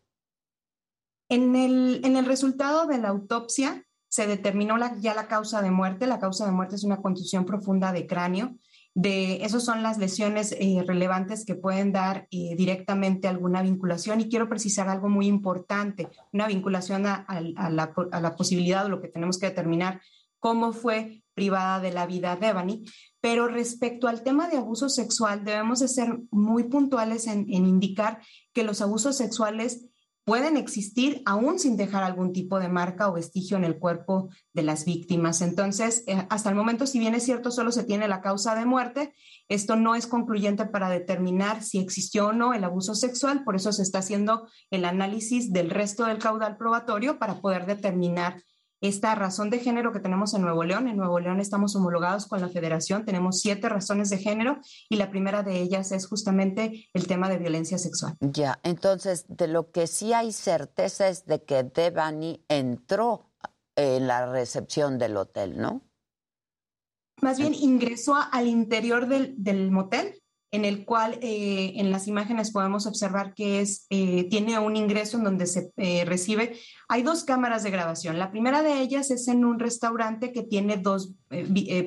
En el, en el resultado de la autopsia, se determinó ya la causa de muerte. La causa de muerte es una contusión profunda de cráneo. De, esas son las lesiones eh, relevantes que pueden dar eh, directamente alguna vinculación. Y quiero precisar algo muy importante, una vinculación a, la, a, la, posibilidad o lo que tenemos que determinar, cómo fue privada de la vida Devani. Pero respecto al tema de abuso sexual, debemos de ser muy puntuales en, en indicar que los abusos sexuales pueden existir aún sin dejar algún tipo de marca o vestigio en el cuerpo de las víctimas. Entonces, eh, hasta el momento, si bien es cierto, solo se tiene la causa de muerte, esto no es concluyente para determinar si existió o no el abuso sexual, por eso se está haciendo el análisis del resto del caudal probatorio para poder determinar esta razón de género que tenemos en Nuevo León. En Nuevo León estamos homologados con la federación, tenemos siete razones de género y la primera de ellas es justamente el tema de violencia sexual. Ya, entonces de lo que sí hay certeza es de que Devani entró en la recepción del hotel, ¿no? Más bien ingresó al interior del, del motel en el cual eh, en las imágenes podemos observar que es, eh, tiene un ingreso en donde se eh, recibe. Hay dos cámaras de grabación. La primera de ellas es en un restaurante que tiene dos,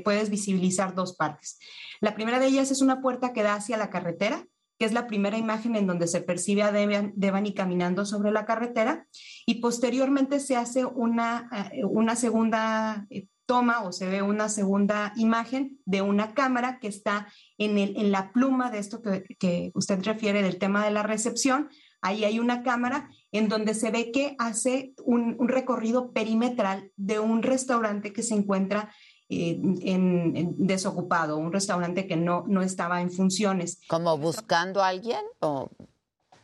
puedes visibilizar dos partes. La primera de ellas es una puerta que da hacia la carretera, que es la primera imagen en donde se percibe a Devani caminando sobre la carretera, y posteriormente se hace una, una segunda toma o se ve una segunda imagen de una cámara que está en, el, en la pluma de esto que, usted refiere del tema de la recepción. Ahí hay una cámara en donde se ve que hace un, recorrido perimetral de un restaurante que se encuentra eh, en, desocupado, un restaurante que no, no estaba en funciones. ¿Como buscando a alguien? O...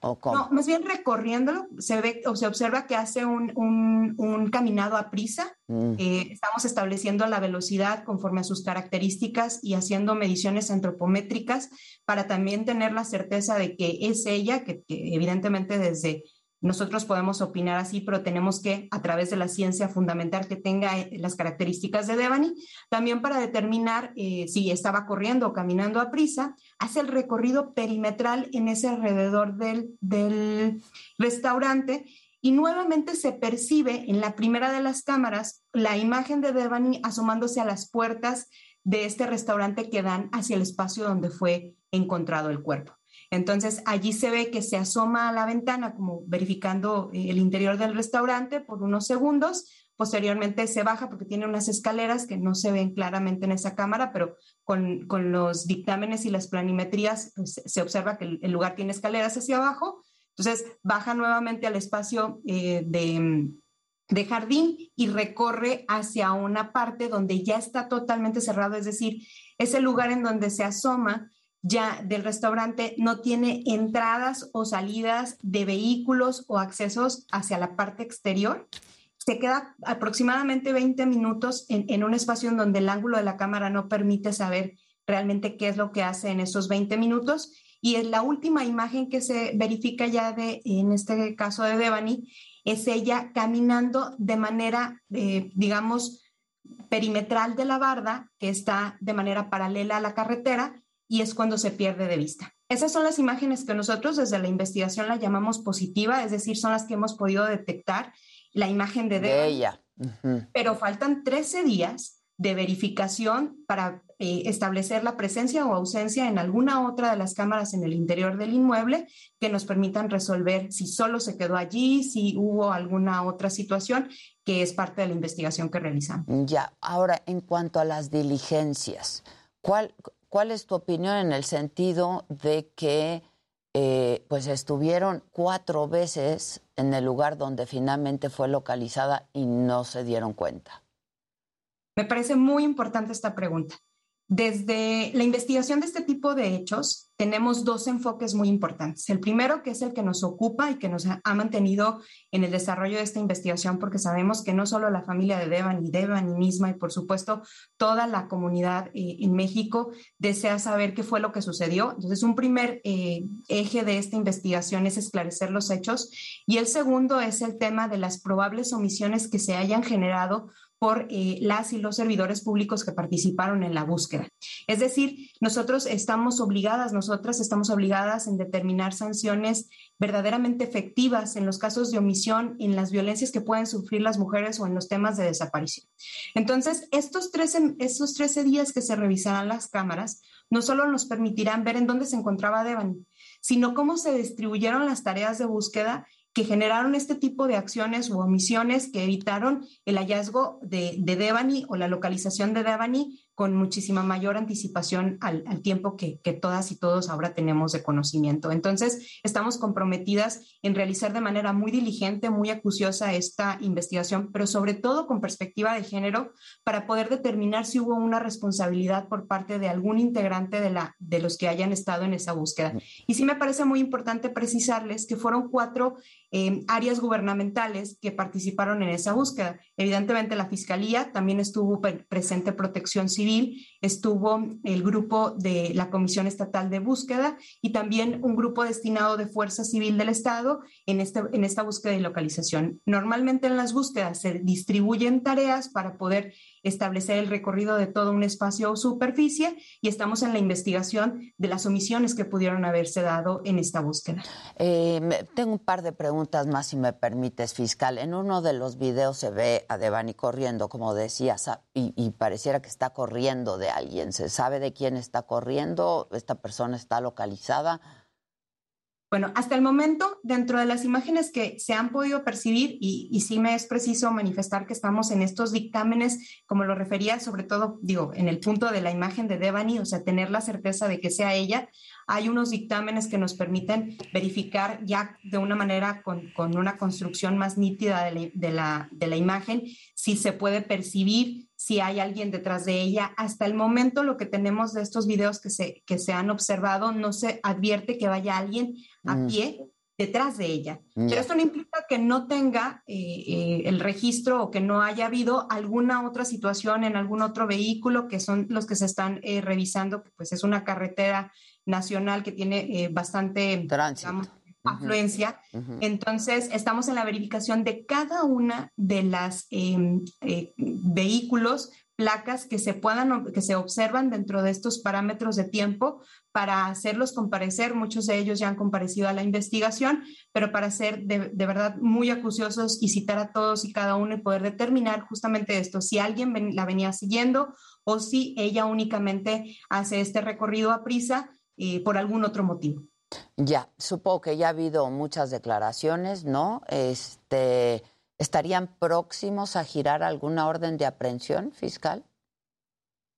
No, más bien recorriéndolo, se ve o se observa que hace un, un, caminado a prisa. Mm. Eh, estamos estableciendo la velocidad conforme a sus características y haciendo mediciones antropométricas para también tener la certeza de que es ella, que evidentemente desde nosotros podemos opinar así, pero tenemos que, a través de la ciencia fundamental que tenga eh, las características de Devani, también para determinar eh, si estaba corriendo o caminando a prisa, hace el recorrido perimetral en ese alrededor del, del restaurante y nuevamente se percibe en la primera de las cámaras la imagen de Devani asomándose a las puertas de este restaurante que dan hacia el espacio donde fue encontrado el cuerpo. Entonces allí se ve que se asoma a la ventana como verificando eh, el interior del restaurante por unos segundos. Posteriormente se baja porque tiene unas escaleras que no se ven claramente en esa cámara, pero con, los dictámenes y las planimetrías pues, se observa que el, lugar tiene escaleras hacia abajo. Entonces baja nuevamente al espacio eh, de, de jardín y recorre hacia una parte donde ya está totalmente cerrado, es decir, es el lugar en donde se asoma ya del restaurante no tiene entradas o salidas de vehículos o accesos hacia la parte exterior. Se queda aproximadamente 20 minutos en, un espacio en donde el ángulo de la cámara no permite saber realmente qué es lo que hace en esos 20 minutos. Y en la última imagen que se verifica ya de, en este caso de Devani, es ella caminando de manera, eh, digamos, perimetral de la barda, que está de manera paralela a la carretera, y es cuando se pierde de vista. Esas son las imágenes que nosotros desde la investigación la llamamos positiva, es decir, son las que hemos podido detectar la imagen de, de ella. Pero faltan 13 días de verificación para eh, establecer la presencia o ausencia en alguna otra de las cámaras en el interior del inmueble que nos permitan resolver si solo se quedó allí, si hubo alguna otra situación que es parte de la investigación que realizamos. Ya, ahora en cuanto a las diligencias, ¿cuál, ¿Cuál es tu opinión en el sentido de que eh, pues estuvieron cuatro veces en el lugar donde finalmente fue localizada y no se dieron cuenta? Me parece muy importante esta pregunta. Desde la investigación de este tipo de hechos, tenemos dos enfoques muy importantes. El primero, que es el que nos ocupa y que nos ha mantenido en el desarrollo de esta investigación, porque sabemos que no solo la familia de Devan y Devan misma, y por supuesto toda la comunidad eh, en México desea saber qué fue lo que sucedió. Entonces, un primer eh, eje de esta investigación es esclarecer los hechos y el segundo es el tema de las probables omisiones que se hayan generado por eh, las y los servidores públicos que participaron en la búsqueda. Es decir, nosotros estamos obligadas, nosotras estamos obligadas en determinar sanciones verdaderamente efectivas en los casos de omisión, en las violencias que pueden sufrir las mujeres o en los temas de desaparición. Entonces, estos 13, estos 13 días que se revisarán las cámaras no solo nos permitirán ver en dónde se encontraba Devani, sino cómo se distribuyeron las tareas de búsqueda que generaron este tipo de acciones u omisiones que evitaron el hallazgo de, de Devani o la localización de Devani con muchísima mayor anticipación al, tiempo que, todas y todos ahora tenemos de conocimiento. Entonces, estamos comprometidas en realizar de manera muy diligente, muy acuciosa esta investigación, pero sobre todo con perspectiva de género, para poder determinar si hubo una responsabilidad por parte de algún integrante de, la, de los que hayan estado en esa búsqueda. Y sí me parece muy importante precisarles que fueron cuatro eh, áreas gubernamentales que participaron en esa búsqueda. Evidentemente, la Fiscalía también estuvo presente Protección Civil dream estuvo el grupo de la Comisión Estatal de Búsqueda y también un grupo destinado de Fuerza Civil del Estado en, este, en esta búsqueda y localización. Normalmente en las búsquedas se distribuyen tareas para poder establecer el recorrido de todo un espacio o superficie y estamos en la investigación de las omisiones que pudieron haberse dado en esta búsqueda. Eh, tengo un par de preguntas más, si me permites, fiscal. En uno de los videos se ve a Devani corriendo, como decías, y, y pareciera que está corriendo de alguien. ¿Se sabe de quién está corriendo? ¿Esta persona está localizada? Bueno, hasta el momento, dentro de las imágenes que se han podido percibir, y, sí me es preciso manifestar que estamos en estos dictámenes, como lo refería, sobre todo, digo, en el punto de la imagen de Devani, o sea, tener la certeza de que sea ella, hay unos dictámenes que nos permiten verificar ya de una manera con, una construcción más nítida de la, de la imagen si se puede percibir si hay alguien detrás de ella. Hasta el momento lo que tenemos de estos videos que se, que se han observado, no se advierte que vaya alguien a mm. pie detrás de ella. Pero esto no implica que no tenga eh, eh, el registro o que no haya habido alguna otra situación en algún otro vehículo, que son los que se están eh, revisando, pues es una carretera nacional que tiene bastante afluencia. Entonces, estamos en la verificación de cada una de las em, eh, vehículos, placas que se puedan, que se observan dentro de estos parámetros de tiempo para hacerlos comparecer. Muchos de ellos ya han comparecido a la investigación, pero para ser de, verdad muy acuciosos y citar a todos y cada uno y poder determinar justamente esto, si alguien la venía siguiendo o si ella únicamente hace este recorrido a prisa eh, por algún otro motivo. Ya, supongo que ya ha habido muchas declaraciones, ¿no? Este, ¿Estarían próximos a girar alguna orden de aprehensión fiscal?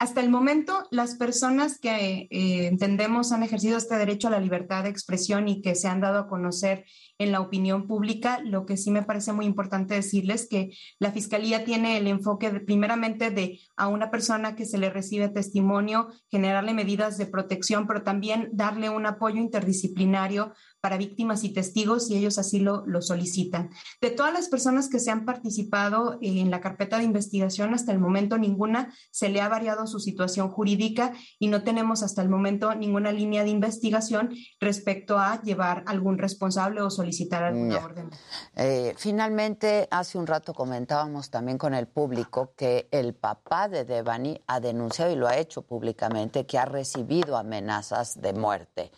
Hasta el momento, las personas que eh, entendemos han ejercido este derecho a la libertad de expresión y que se han dado a conocer en la opinión pública, lo que sí me parece muy importante decirles que la Fiscalía tiene el enfoque primeramente de a una persona que se le recibe testimonio, generarle medidas de protección, pero también darle un apoyo interdisciplinario para víctimas y testigos si ellos así lo, lo, solicitan. De todas las personas que se han participado en la carpeta de investigación, hasta el momento ninguna se le ha variado su situación jurídica y no tenemos hasta el momento ninguna línea de investigación respecto a llevar algún responsable o solicitar alguna orden. Eh, finalmente, hace un rato comentábamos también con el público que el papá de Devani ha denunciado y lo ha hecho públicamente que ha recibido amenazas de muerte.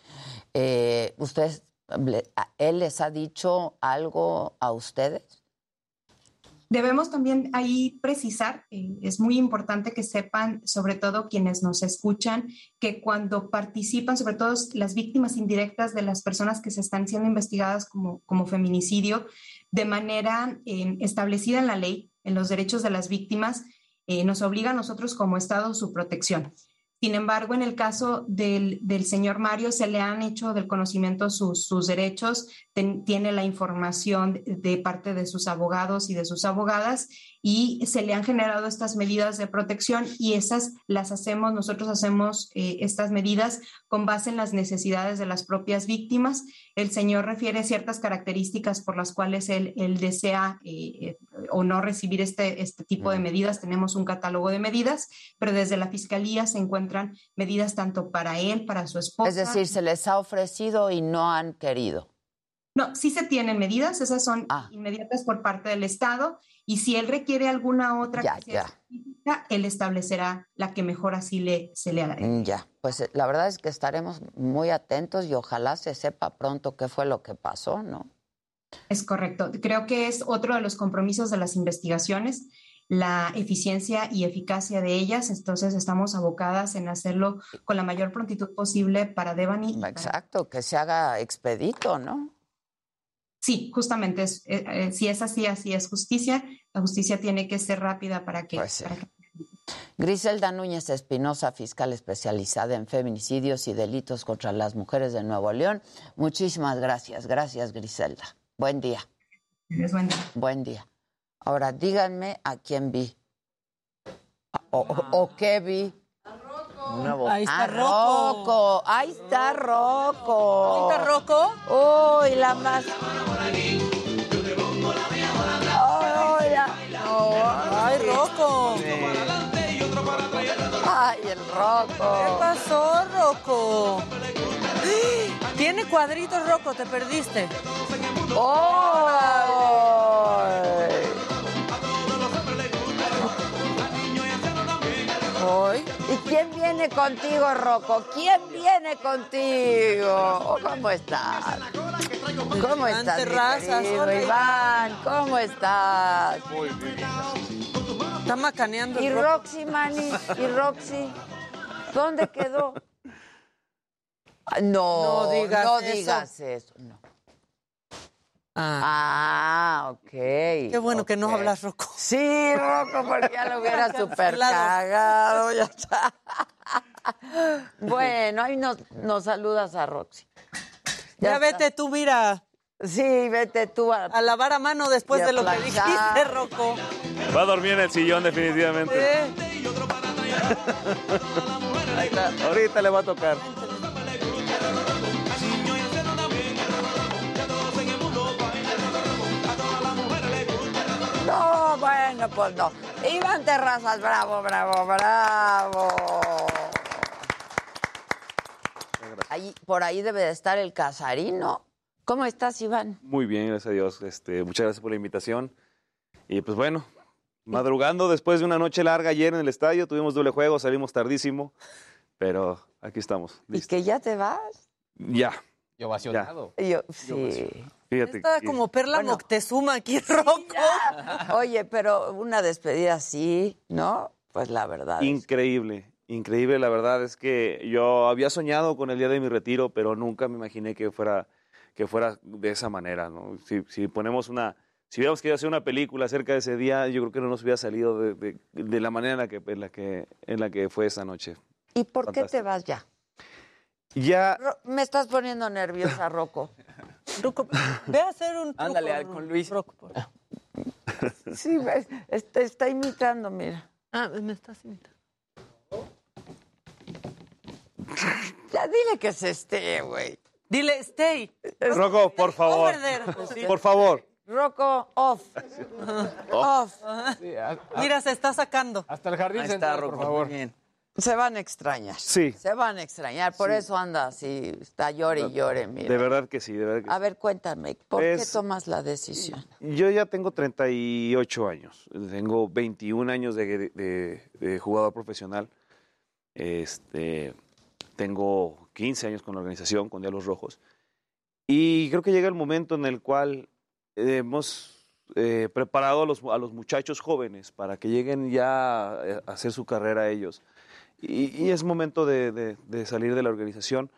Eh, ¿Ustedes ¿Él les ha dicho algo a ustedes? Debemos también ahí precisar, es muy importante que sepan, sobre todo quienes nos escuchan, que cuando participan, sobre todo las víctimas indirectas de las personas que se están siendo investigadas como, como feminicidio, de manera eh, establecida en la ley, en los derechos de las víctimas, eh, nos obliga a nosotros como Estado su protección. Sin embargo, en el caso del, señor Mario, se le han hecho del conocimiento sus, derechos, tiene la información de, parte de sus abogados y de sus abogadas, y se le han generado estas medidas de protección y esas las hacemos, nosotros hacemos eh, estas medidas con base en las necesidades de las propias víctimas. El señor refiere ciertas características por las cuales él, él desea eh, o no recibir este, este tipo de medidas. Tenemos un catálogo de medidas, pero desde la Fiscalía se encuentran medidas tanto para él, para su esposa. Es decir, se les ha ofrecido y no han querido. No, sí se tienen medidas, esas son Ah. inmediatas por parte del Estado y si él requiere alguna otra Ya, que sea ya. él establecerá la que mejor así le, se le haga. Mm, Ya, pues eh, la verdad es que estaremos muy atentos y ojalá se sepa pronto qué fue lo que pasó, ¿no? Es correcto. Creo que es otro de los compromisos de las investigaciones, la eficiencia y eficacia de ellas. Entonces estamos abocadas en hacerlo con la mayor prontitud posible para Devani. para- Exacto, que se haga expedito, ¿no? Sí, justamente, es, eh, eh, si es así, así es justicia. La justicia tiene que ser rápida para que... Pues para que- Griselda Núñez Espinosa, fiscal especializada en feminicidios y delitos contra las mujeres de Nuevo León. Muchísimas gracias. Gracias, Griselda. Buen día. Es buen día. Buen día. Ahora, díganme a quién vi. O, o- o qué vi. Ahí está Ah, Rocco. Rocco. Ahí está Rocco. ¿Ahí está Rocco? Uy, la más. Ay, la- Ay, Rocco. Ay, el Rocco. ¿Qué pasó, Rocco? Tiene cuadritos, Rocco, te perdiste. ¡Ay! Viene contigo, Rocco? ¿Quién viene contigo? ¿Cómo estás? ¿Cómo estás, querido hola, Iván? ¿Cómo estás? Está macaneando ¿Y. Roxy, Manny? ¿Y Roxy? ¿Dónde quedó? Ah, No, No digas no eso. digas eso. no. Ah, Ah, ok. qué bueno que no hablas, Rocco. Sí, Rocco, porque ya lo hubiera super cagado. Ya está. Bueno, ahí nos, nos saludas a Roxy. Ya, vete tú, mira, Sí, vete tú a... a lavar a mano después de lo que dijiste, Rocco. Va a dormir en el sillón definitivamente. ¿Eh? Ahorita le va a tocar. No, bueno, pues no. Iván Terrazas, bravo, bravo, bravo. Ahí, por ahí debe de estar el casarino. ¿Cómo estás, Iván? Muy bien, gracias a Dios. Este, muchas gracias por la invitación. Y pues bueno, madrugando después de una noche larga ayer en el estadio, tuvimos doble juego, salimos tardísimo, pero aquí estamos. ¿Y que ya te vas? Ya. Y ovacionado. Yo, sí. Fíjate. Está que- como Perla Bueno. Moctezuma aquí, Rocco. Oye, pero una despedida así, ¿no? Pues la verdad. es- Increíble, increíble. La verdad es que yo había soñado con el día de mi retiro, pero nunca me imaginé que fuera, que fuera de esa manera. ¿no? Si, si ponemos una, si hubiéramos querido hacer una película acerca de ese día, yo creo que no nos hubiera salido de, de- de la manera en la que, en la que, en la que fue esa noche. ¿Y por qué te vas ya? Ya, Ro- me estás poniendo nerviosa, Rocco. Rocco, ve a hacer un truco. Ándale, al- con Luis. Por- Sí, está, está imitando, mira. Ah, me estás imitando. Ya dile que se esté, güey. Dile, stay. Rocco, por favor, there. por favor. Rocco, off. Off. Mira, se está sacando. Hasta el jardín Ahí central, está, Rocco. por favor. Muy bien. Se van a extrañar. Sí. Se van a extrañar. Por eso anda así, está llore y llore, mira. De verdad que sí, de verdad que A ver, cuéntame, ¿por qué tomas la decisión? Yo ya tengo 38 años. Tengo 21 años de, de- de jugador profesional. Este, tengo 15 años con la organización, con Diablos Rojos. Y creo que llega el momento en el cual eh, hemos eh, preparado a los, a los muchachos jóvenes para que lleguen ya a hacer su carrera ellos. Y, y es momento de, de- de salir de la organización,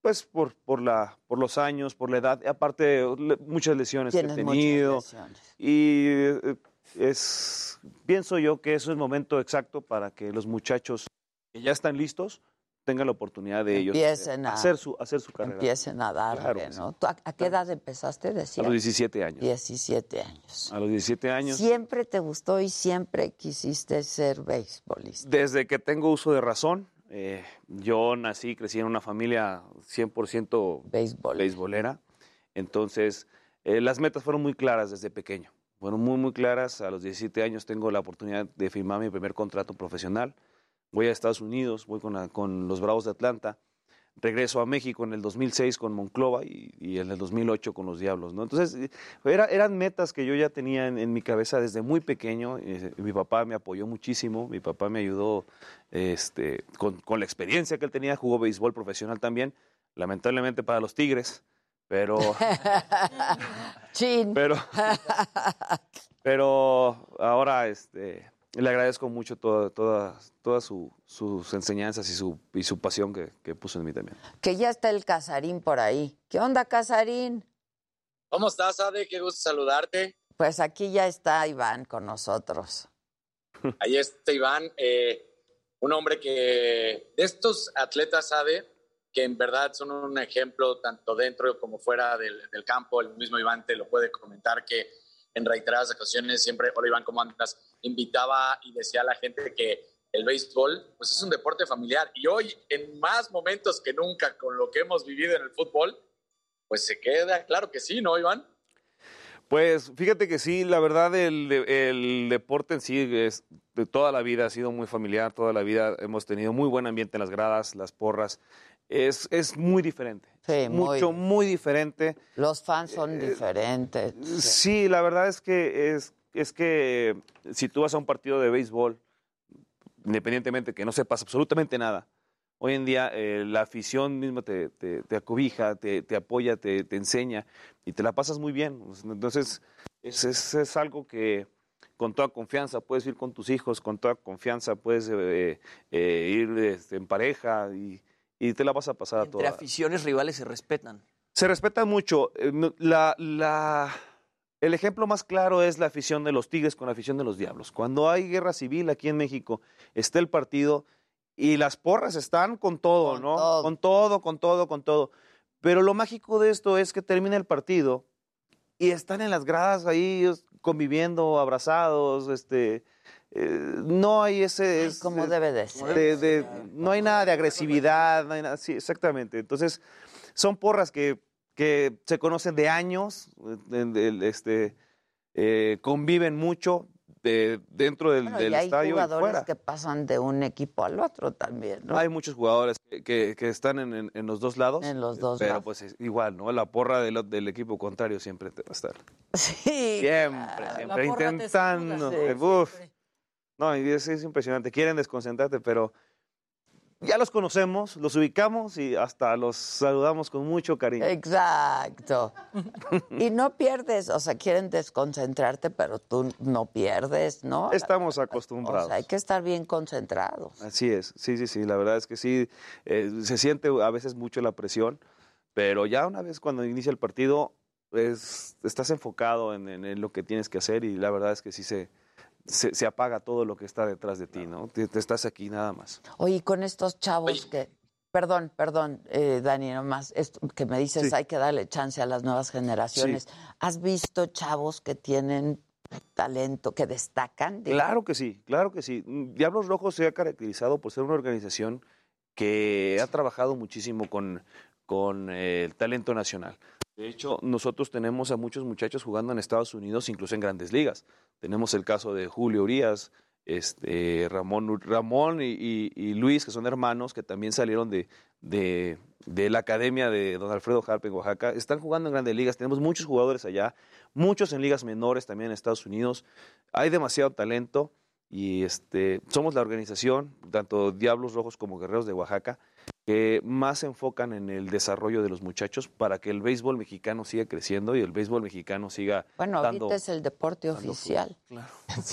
pues por, por, la, por los años, por la edad, aparte le- muchas lesiones que he tenido. lesiones. Y eh, es, pienso yo que eso es el momento exacto para que los muchachos que ya están listos tengan la oportunidad de ellos Empiecen eh, a- hacer su hacer su carrera. Empiecen a darle, Claro. ¿no? ¿Tú a, a qué edad empezaste, A decía? los 17 años. 17 años. A los 17 años. Siempre te gustó y siempre quisiste ser beisbolista. Desde que tengo uso de razón, eh, yo nací, crecí en una familia 100% beisbolera. Entonces, eh, las metas fueron muy claras desde pequeño. Fueron muy, muy claras. A los 17 años tengo la oportunidad de firmar mi primer contrato profesional. Voy a Estados Unidos, voy con, la- con los Bravos de Atlanta. Regreso a México en el 2006 con Monclova y, y en el 2008 con los Diablos. ¿no? Entonces, eh, era- eran metas que yo ya tenía en, en mi cabeza desde muy pequeño. Eh, mi papá me apoyó muchísimo, mi papá me ayudó este, con, con la experiencia que él tenía, jugó béisbol profesional también, lamentablemente para los Tigres, pero... Chin. Pero, pero ahora este, le agradezco mucho toda, toda, todas su- sus enseñanzas y su, y su pasión que, que puso en mí también. Que ya está el Casarín por ahí. ¿Qué onda, Casarín? ¿Cómo estás, Ade? Qué gusto saludarte. Pues aquí ya está Iván con nosotros. Ahí está Iván, eh, un hombre que de estos atletas, Ade, que en verdad son un ejemplo tanto dentro como fuera del, del campo. El mismo Iván te lo puede comentar que en reiteradas ocasiones siempre, hola Iván, ¿cómo andas? Invitaba y decía a la gente que el béisbol pues es un deporte familiar y hoy en más momentos que nunca con lo que hemos vivido en el fútbol, pues se queda claro que sí, ¿no, Iván? Pues fíjate que sí, la verdad el, el deporte en sí es de toda la vida ha sido muy familiar, toda la vida hemos tenido muy buen ambiente en las gradas, las porras. Es, es muy diferente. Sí, muy- Mucho, muy diferente. Los fans son diferentes. Sí, la verdad es que es, es que si tú vas a un partido de béisbol, independientemente que no sepas absolutamente nada, hoy en día eh, la afición misma te, te, te acobija, te, te apoya, te, te enseña y te la pasas muy bien. Entonces, es, es, es algo que con toda confianza puedes ir con tus hijos, con toda confianza puedes eh, eh, ir este, en pareja y, y te la vas a pasar a Entre toda. aficiones rivales se respetan. Se respeta mucho. Eh, La, la- el ejemplo más claro es la afición de los Tigres con la afición de los Diablos. Cuando hay guerra civil aquí en México, está el partido y las porras están con todo, ¿no? Con todo, con todo, con todo. Pero lo mágico de esto es que termina el partido y están en las gradas ahí conviviendo, abrazados, este... eh, no hay ese... como debe de ser. de- de- no hay nada de agresividad, no hay nada, sí, exactamente. Entonces, son porras que, que se conocen de años, de- de- este, eh, conviven mucho de- dentro del, Bueno, del y hay estadio y jugadores fuera. que pasan de un equipo al otro también, ¿no? Hay muchos jugadores que, que- que están en, en- en los dos lados. En los dos Pero lados. pues es igual, ¿no? La porra del, del equipo contrario siempre te va a estar. Sí. Siempre, La siempre te intentando. saluda. eh, uf. No, es, es impresionante. Quieren desconcentrarte, pero ya los conocemos, los ubicamos y hasta los saludamos con mucho cariño. Exacto. Y no pierdes, o sea, quieren desconcentrarte, pero tú no pierdes, ¿no? Estamos O acostumbrados. sea, hay que estar bien concentrados. Así es, sí, sí, sí, la verdad es que sí, eh, se siente a veces mucho la presión, pero ya una vez cuando inicia el partido, es, estás enfocado en, en- en lo que tienes que hacer y la verdad es que sí se, se, se apaga todo lo que está detrás de ti, ¿no? Te, te estás aquí nada más. Oye, con estos chavos que... Perdón, perdón, eh, Dani, nomás, esto que me dices, Sí. hay que darle chance a las nuevas generaciones. ¿Has visto chavos que tienen talento, que destacan? digamos? Claro que sí, claro que sí. Diablos Rojos se ha caracterizado por ser una organización que ha trabajado muchísimo con, con eh, el talento nacional. De hecho, nosotros tenemos a muchos muchachos jugando en Estados Unidos, incluso en grandes ligas. Tenemos el caso de Julio Urias, este, Ramón, Ramón y, Luis, que son hermanos, que también salieron de, de, de la academia de don Alfredo Harpe en Oaxaca. Están jugando en grandes ligas, tenemos muchos jugadores allá, muchos en ligas menores también en Estados Unidos. Hay demasiado talento y este, somos la organización, tanto Diablos Rojos como Guerreros de Oaxaca, que más se enfocan en el desarrollo de los muchachos para que el béisbol mexicano siga creciendo y el béisbol mexicano siga Bueno, dando... ahorita es el deporte oficial.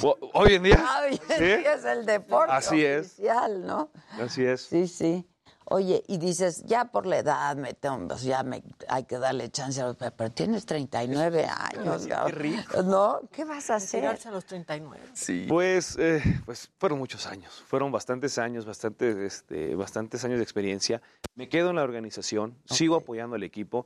O- Hoy en día. Hoy en ¿sí? día es el deporte Así es. oficial, ¿no? Así es. Sí, sí. Oye, y dices, ya por la edad, me tengo, pues ya me, hay que darle chance a los pero, pero tienes 39 años. Qué cabrón. rico. ¿No? ¿Qué vas a hacer? Tirarse a los 39. Sí. Pues, eh, pues fueron muchos años, fueron bastantes años, bastantes, este, bastantes años de experiencia. Me quedo en la organización, sigo apoyando al equipo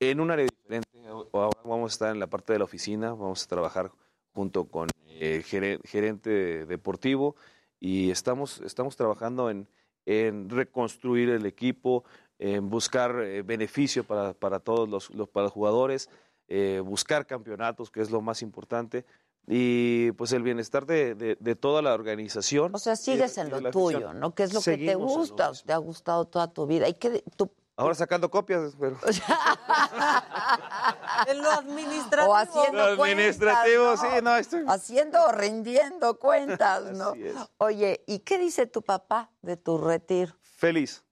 en un área diferente. Ahora vamos a estar en la parte de la oficina, vamos a trabajar junto con el gere- gerente deportivo y estamos, estamos trabajando en, en reconstruir el equipo, en buscar eh, beneficio para, para todos los, los- para los jugadores, eh, buscar campeonatos, que es lo más importante, y pues el bienestar de, de- de toda la organización. O sea, sigues en lo tuyo, afición. ¿no? ¿Qué es lo que te gusta? Te ha gustado toda tu vida. ¿Y qué, tú, Ahora sacando copias, pero... En lo administrativo. o haciendo Lo administrativo, cuentas, sí, no, estoy- Haciendo o rindiendo cuentas, ¿no? Así es. Oye, ¿y qué dice tu papá de tu retiro? Feliz,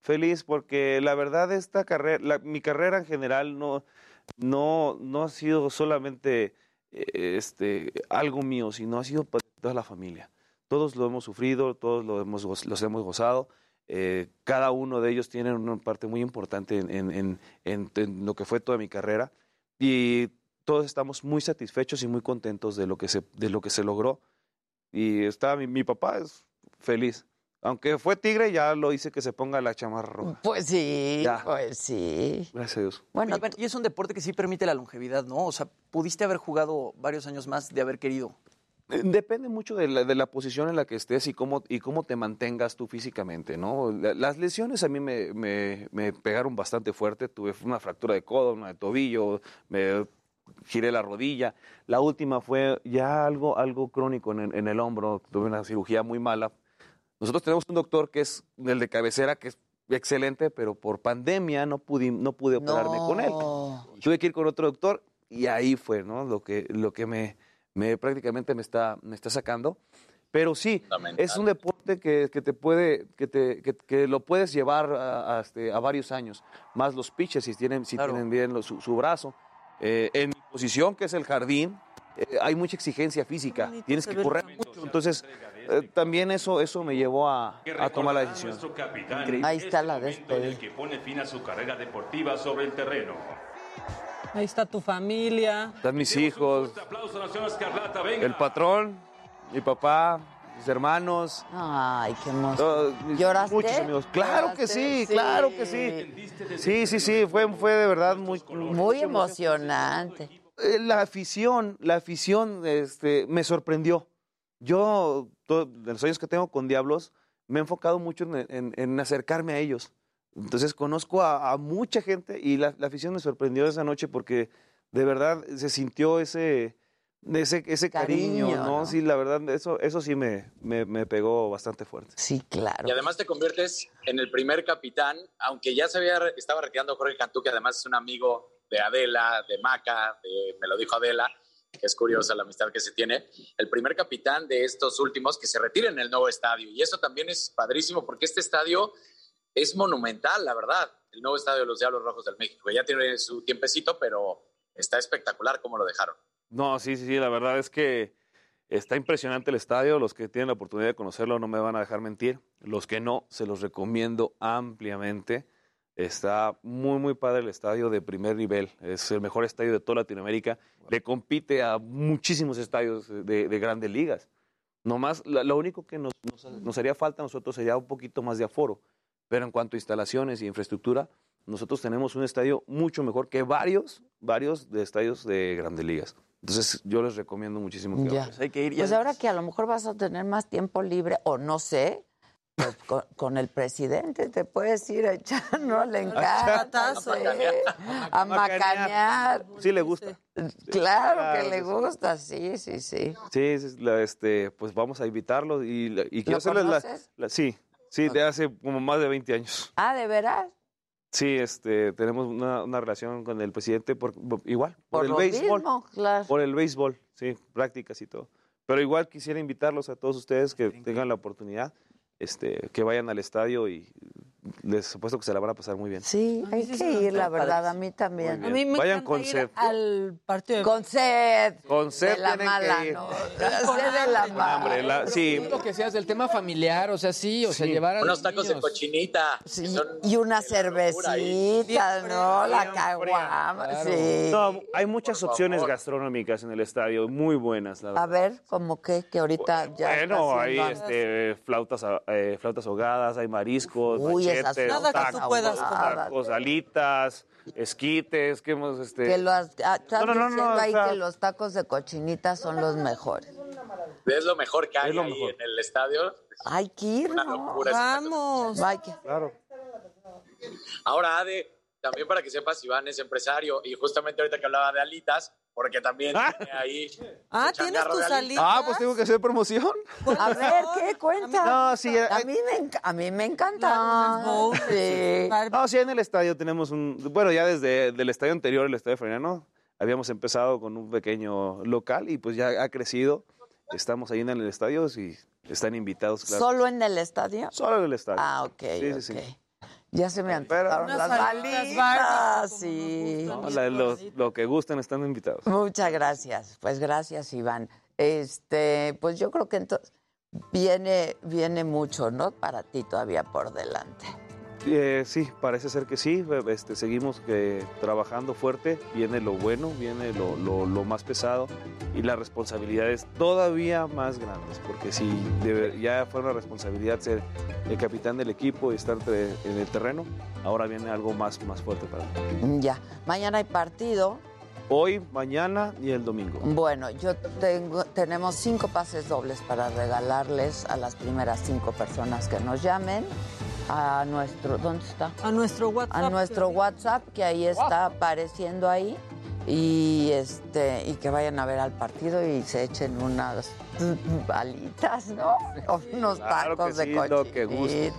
feliz porque la verdad esta carrera, la- mi carrera en general no, no, no ha sido solamente eh, este, algo mío, sino ha sido para toda la familia. Todos lo hemos sufrido, todos lo hemos, los hemos gozado. Eh, cada uno de ellos tiene una parte muy importante en, en- en- en- en lo que fue toda mi carrera y todos estamos muy satisfechos y muy contentos de lo que se, de lo que se logró. Y está, mi, mi papá es feliz. Aunque fue tigre, ya lo hice que se ponga la chamarra roja. Pues sí, Ya. pues sí. Gracias a Dios. Bueno, Oye, y es un deporte que sí permite la longevidad, ¿no? O sea, pudiste haber jugado varios años más de haber querido. Depende mucho de la, de la posición en la que estés y cómo, y cómo te mantengas tú físicamente, ¿no? La- Las lesiones a mí me, me- me pegaron bastante fuerte. Tuve una fractura de codo, una de tobillo, me giré la rodilla. La última fue ya algo, algo crónico en, el- en el hombro. Tuve una cirugía muy mala. Nosotros tenemos un doctor que es el de cabecera, que es excelente, pero por pandemia no pude, no pude operarme con él. Tuve que ir con otro doctor y ahí fue, ¿no? Lo que, lo que me, me prácticamente me está, me está sacando. Pero sí, es un deporte que, que te puede, que, te, que, que lo puedes llevar a, a, este, a varios años. Más los pitches, si tienen, si tienen bien lo- su, su brazo. Eh, en mi posición, que es el jardín, eh, hay mucha exigencia física. Tienes que correr mucho. Entonces, eh, también eso, eso me llevó a, a tomar la decisión. Ahí está la momento en el que pone fin a su carrera deportiva sobre el terreno. Ahí está tu familia. Están mis hijos, Aplausos, Nación Escarlata, venga. el patrón, mi papá, mis hermanos. Ay, qué emoción. todos mis- ¿Lloraste? Muchos amigos. Claro que sí, claro que sí. Sí, sí, sí, fue, fue de verdad muy... Muy emocionante. Eh, La afición, la afición este, me sorprendió. Yo, todo- de los años que tengo con Diablos, me he enfocado mucho en, en- en acercarme a ellos. Entonces conozco a, a mucha gente y la, la afición me sorprendió esa noche porque de verdad se sintió ese, ese, ese cariño, Cariño, ¿no? ¿no? Sí, la verdad, eso, eso sí me, me, me pegó bastante fuerte. Sí, claro. Y además te conviertes en el primer capitán, aunque ya se había, estaba retirando Jorge Cantú, que además es un amigo de Adela, de Maca, de- me lo dijo Adela, que es curiosa la amistad que se tiene, el primer capitán de estos últimos que se retira en el nuevo estadio. Y eso también es padrísimo porque este estadio es monumental, la verdad, el nuevo estadio de los Diablos Rojos del México. Ya tiene su tiempecito, pero está espectacular cómo lo dejaron. No, sí, sí, sí, la verdad es que está impresionante el estadio. Los que tienen la oportunidad de conocerlo no me van a dejar mentir. Los que no, se los recomiendo ampliamente. Está muy, muy padre el estadio de primer nivel. Es el mejor estadio de toda Latinoamérica. Le compite a muchísimos estadios de, de grandes ligas. Nomás, lo único que nos, nos- nos haría falta a nosotros sería un poquito más de aforo. Pero en cuanto a instalaciones y infraestructura, nosotros tenemos un estadio mucho mejor que varios, varios de estadios de grandes ligas. Entonces, yo les recomiendo muchísimo que Ya. vayan. Pues ahora que a lo mejor vas a tener más tiempo libre, o no sé, pues con, con el presidente te puedes ir a echar, ¿no? Le encanta. A sí, macanear. Sí le gusta. Claro que le que gusta, sí, sí, sí. Sí, sí, la- este, pues vamos a invitarlo y, y quiero hacerles la, la- Sí, sí, de hace como más de 20 años. Ah, ¿de veras? Sí, este, tenemos una, una relación con el presidente por, por- igual, por, Por el lo béisbol. mismo, claro. Por el béisbol, sí, prácticas y todo. Pero igual quisiera invitarlos a todos ustedes que tengan la oportunidad, este, que vayan al estadio y les apuesto que se la van a pasar muy bien. Sí, hay que ir, la verdad, a mí también. Muy bien. Vayan con sed. al partido de... Con sed. Con sed de la mala, que. ¿no? Sed de la Con mala. hambre, la- sí. Lo que seas del tema familiar, o sea, sí, o sea, llevar a Unos los tacos de niños. cochinita. Sí, y una cervecita, ¿no? La caguama, sí. No, hay muchas opciones gastronómicas en el estadio, muy buenas, la A verdad. ver, como que, que ahorita ya Bueno, hay este, flautas, a- eh, flautas ahogadas, hay mariscos, Uy, flautas tacos, ahogadas. tacos, alitas, esquites, ¿qué hemos, este? Que ah, No, no, no, diciendo no, o ahí sea- que los tacos de cochinita son los mejores. Es lo mejor que hay ahí mejor. en el estadio. Hay que ir, Una Vamos. Que- Claro. Ahora, Ade, también para que sepas, Iván es empresario y justamente ahorita que hablaba de alitas, porque también tiene ahí. Ah, ¿tienes tus alitas? Ah, pues tengo que hacer promoción. A ver, ¿qué cuenta? No, sí, a hay- mí me, a mí me encanta. Sí. No, sí, en el estadio tenemos un... Bueno, ya desde el estadio anterior, el estadio Freniano, habíamos empezado con un pequeño local y pues ya ha crecido. Estamos ahí en el estadio y están invitados, claro. ¿Solo en el estadio? Solo en el estadio. Ah, ok, Sí, sí, ok. sí. Ya se me antojaron las alitas alitas, barbecue, sí. No, la- los- lo que gusten están invitados. Muchas gracias. Pues gracias, Iván. Este, pues yo creo que entonces viene, viene mucho, ¿no? Para ti todavía por delante. Eh, sí, parece ser que sí. Este, seguimos eh, trabajando fuerte. Viene lo bueno, viene lo, lo- lo más pesado y las responsabilidades todavía más grandes. Porque si de- ya fue una responsabilidad ser el capitán del equipo y estar tre- en el terreno, ahora viene algo más, más fuerte para mí. Ya. Mañana hay partido. Hoy, mañana y el domingo. Bueno, yo tengo, tenemos cinco pases dobles para regalarles a las primeras cinco personas que nos llamen a nuestro, ¿dónde está? A nuestro WhatsApp. A nuestro WhatsApp que ahí está apareciendo ahí y este y que vayan a ver al partido y se echen unas balitas, ¿no? O unos Claro que tacos de lo que.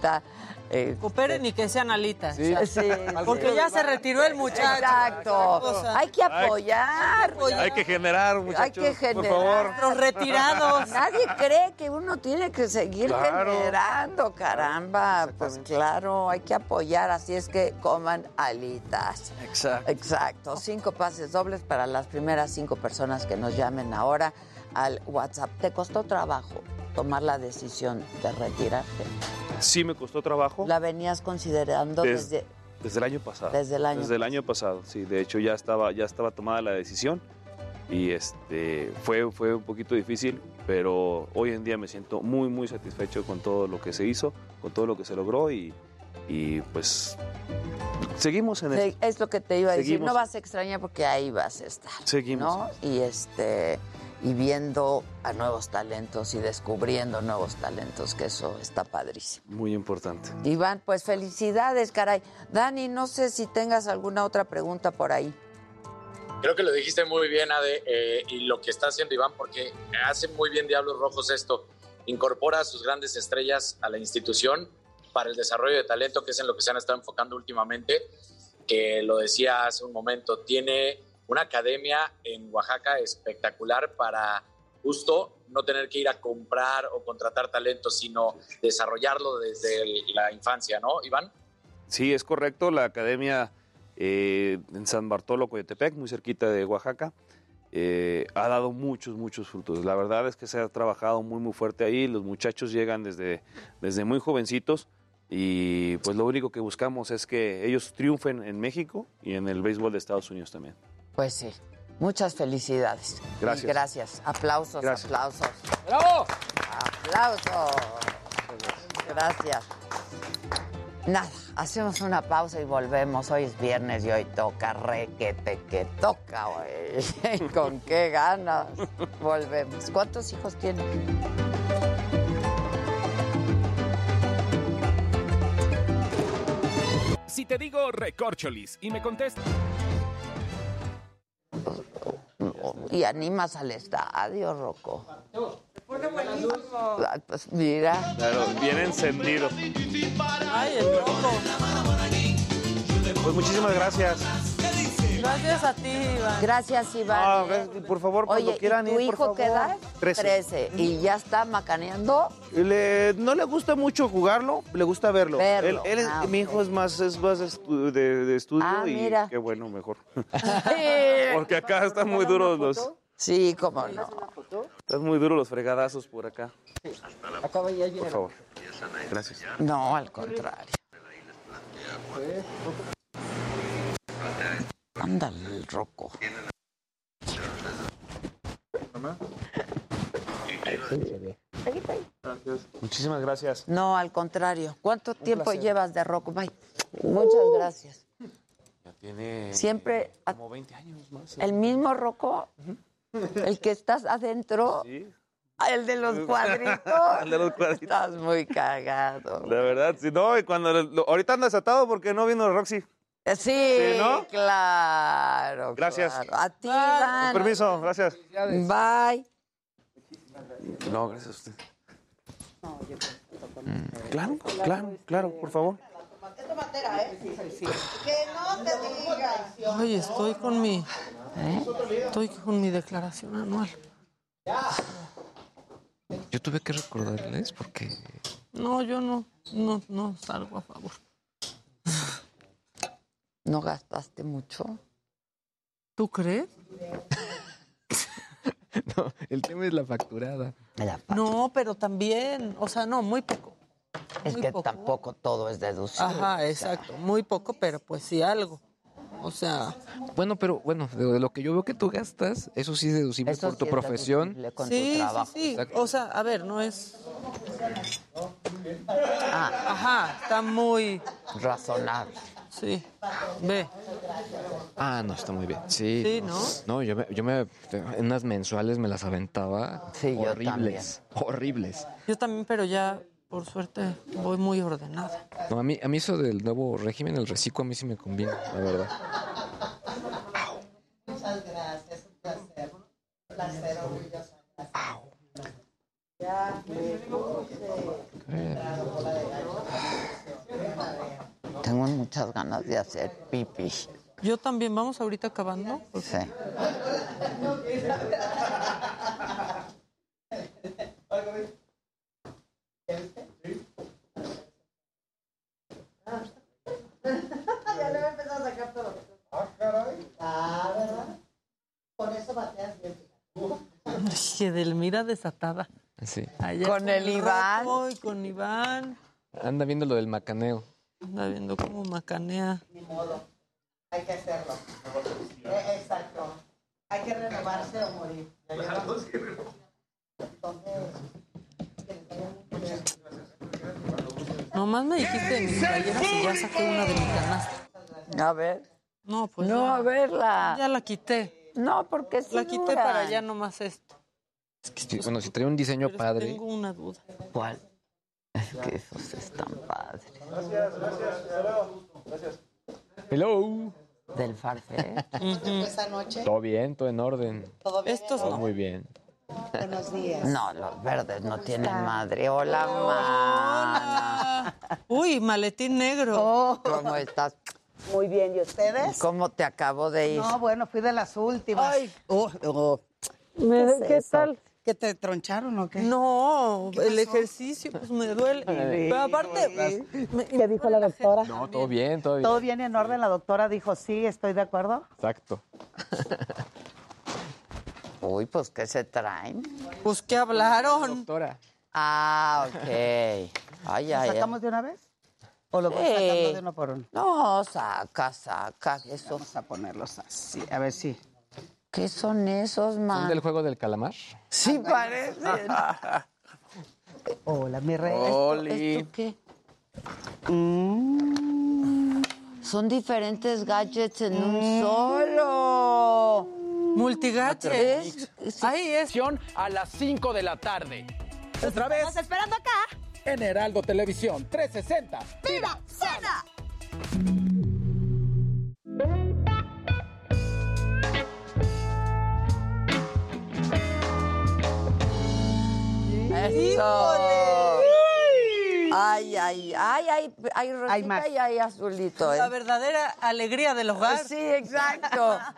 Eh, Cooperen y que sean alitas. Sí, Ya. sí, Porque sí. ya se retiró el muchacho. Exacto. Hay que apoyar. Hay que generar, muchachos. Hay que generar. Por favor. Los retirados. Nadie cree que uno tiene que seguir Claro. generando, caramba. Pues claro, hay que apoyar, así es que coman alitas. Exacto. Exacto. Cinco pases dobles para las primeras cinco personas que nos llamen ahora al WhatsApp. ¿Te costó trabajo tomar la decisión de retirarte? Sí me costó trabajo. ¿La venías considerando Des- desde... Desde el año pasado. Desde el año Desde el año pasado, sí. De hecho, ya estaba, ya estaba tomada la decisión y este fue, fue un poquito difícil, pero hoy en día me siento muy, muy satisfecho con todo lo que se hizo, con todo lo que se logró y, y pues seguimos en eso. Es lo que te iba a decir. No vas a extrañar porque ahí vas a estar. Seguimos. ¿no? Y este y viendo a nuevos talentos y descubriendo nuevos talentos, que eso está padrísimo. Muy importante. Iván, pues felicidades, caray. Dani, no sé si tengas alguna otra pregunta por ahí. Creo que lo dijiste muy bien, Ade, eh, y lo que está haciendo Iván, porque hace muy bien Diablos Rojos esto. Incorpora a sus grandes estrellas a la institución para el desarrollo de talento, que es en lo que se han estado enfocando últimamente, que lo decía hace un momento, tiene una academia en Oaxaca espectacular para justo no tener que ir a comprar o contratar talento, sino desarrollarlo desde la infancia, ¿no, Iván? Sí, es correcto. La academia eh, en San Bartolo, Coyotepec, muy cerquita de Oaxaca, eh, ha dado muchos, muchos frutos. La verdad es que se ha trabajado muy, muy fuerte ahí. Los muchachos llegan desde, desde muy jovencitos y pues lo único que buscamos es que ellos triunfen en México y en el béisbol de Estados Unidos también. Pues sí. Muchas felicidades. Gracias. Y gracias. Aplausos, Gracias. aplausos. ¡Bravo! Aplausos. Gracias. Nada, hacemos una pausa y volvemos. Hoy es viernes y hoy toca requete que toca, güey. ¿Con qué ganas? Volvemos. ¿Cuántos hijos tienes? Si te digo recorcholis y me contestas. Y animas al estadio, Rocco. Ah, Pues mira. Claro, bien encendido. Ay, el loco. Pues muchísimas gracias. Gracias a ti, Iván. Gracias, Iván. Gracias, por favor, cuando Oye, quieran ¿y tu ir, por hijo qué favor. edad? Trece. ¿Y ya está macaneando? Le- no le gusta mucho jugarlo, le gusta verlo. Verlo. Él- él es- Ah, Mi hijo es más, es más de, estu- de- de estudio Ah, y mira. qué bueno, mejor. Porque acá están muy duros los... Sí, cómo no. Están muy duros los fregadazos por acá. Acaba ya Por favor. Gracias. No, al contrario. Ándale, el roco. Muchísimas gracias. No, al contrario. ¿Cuánto tiempo placer. llevas de roco? Bye. Muchas gracias. Ya tiene Siempre a- como 20 años más. el mismo roco, el que estás adentro, Ah, el de los cuadritos. El de los cuadritos. Estás muy cagado. La verdad, sí, no, y cuando lo- ahorita anda desatado porque no vino Roxy. Eh, Sí, Sí, ¿no? claro. Gracias. claro. A ti. Con permiso, gracias. Bye. No, gracias a usted. Mm, Claro, claro, claro, por favor. Ay, estoy con mi. Estoy con mi declaración anual. Yo tuve que recordarles porque No, yo no, no, no salgo a favor. ¿No gastaste mucho? ¿Tú crees? no, el tema es la facturada. No, pero también, o sea, no, muy poco. Es Muy que poco. tampoco todo es deducible. Ajá, exacto, muy poco, pero pues sí algo. O sea, Bueno, pero bueno, de, de lo que yo veo que tú gastas, eso sí es deducible Eso por tu sí es profesión. deducible con sí, tu sí, trabajo. sí. Exacto. O sea, a ver, no es. Ah, Ajá, está muy. razonable. Sí. Ve. Ah, no, está muy bien. Sí. Sí, ¿no? No, yo me, yo me en unas mensuales me las aventaba Sí, yo horribles, horribles. Yo también, pero ya, por suerte, voy muy ordenada. No, a mí, a mí eso del nuevo régimen, el reciclo, a mí sí me conviene, la verdad. Muchas gracias, un placer. Un placer, orgullosa. Ya, Tengo muchas ganas de hacer pipí. Yo también, vamos ahorita acabando. Sí. ya le voy a empezar a sacar todo. Ah, caray. Ah, ¿verdad? Por eso bateas bien. Que Delmira desatada. Sí. Allá Con el Iván. Rocco y con Iván. Anda viendo lo del macaneo. Anda viendo cómo macanea. Ni modo. Hay que hacerlo. Eh, exacto. Hay que renovarse o morir. ¿Ya? Nomás me dijiste de mis playeras y ya saqué una de mi canasta. A ver. No, pues No, ya, a verla. ya la quité. No, porque sí La quité duran. para allá nomás esto. Bueno, si trae un diseño Pero es padre. tengo una duda. ¿Cuál? Es que esos están padres. Gracias, gracias. Gracias. Hello. Del farfet. Esa noche. Todo bien, todo en orden. Todo bien. Estos Todo no. muy bien. Buenos días. No, los verdes no tienen madre. Hola, mana. Uy, maletín negro. Oh, ¿Cómo estás? muy bien. ¿Y ustedes? ¿Cómo te acabo de ir? No, bueno, fui de las últimas. Ay. Oh, oh. Me- ¿Qué, eso? tal? ¿Que te troncharon o qué? No, ¿Qué el ejercicio pues me duele. Pero aparte, me- ¿Qué dijo la doctora? No, todo bien, todo bien. ¿Todo bien en orden? La doctora dijo, sí, estoy de acuerdo. Exacto. Uy, pues, ¿qué se traen? pues ¿qué hablaron? Doctora. Ah, ok. Ay, ¿Lo ay, ay. sacamos de una vez? ¿O lo voy Sí. sacando de uno por uno? No, saca, saca. Eso. Vamos a ponerlos así, a ver si. ¿Qué son esos, ¿Son man? del juego del calamar? Sí, parecen. Hola, mi rey. Oli. ¿Esto qué? Mm. Son diferentes gadgets en un Mm. solo. Multigadget. Es- Ahí es. a las 5 de la tarde. Otra vez Estamos esperando acá. en Heraldo Televisión 360. ¡Viva! ¡Cena! Eso. Ay, ay, ay, ay, hay rosita y hay azulito. ¿eh? La verdadera alegría del hogar. Sí, exacto.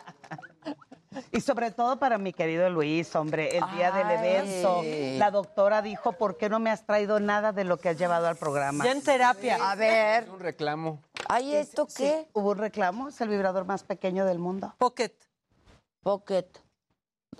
Y sobre todo para mi querido Luis, hombre, el día del Ay. evento, la doctora dijo, ¿por qué no me has traído nada de lo que has llevado al programa? Ya en terapia. A ver, Es un reclamo. ¿hay esto qué? Sí, hubo un reclamo, es el vibrador más pequeño del mundo. Pocket. Pocket.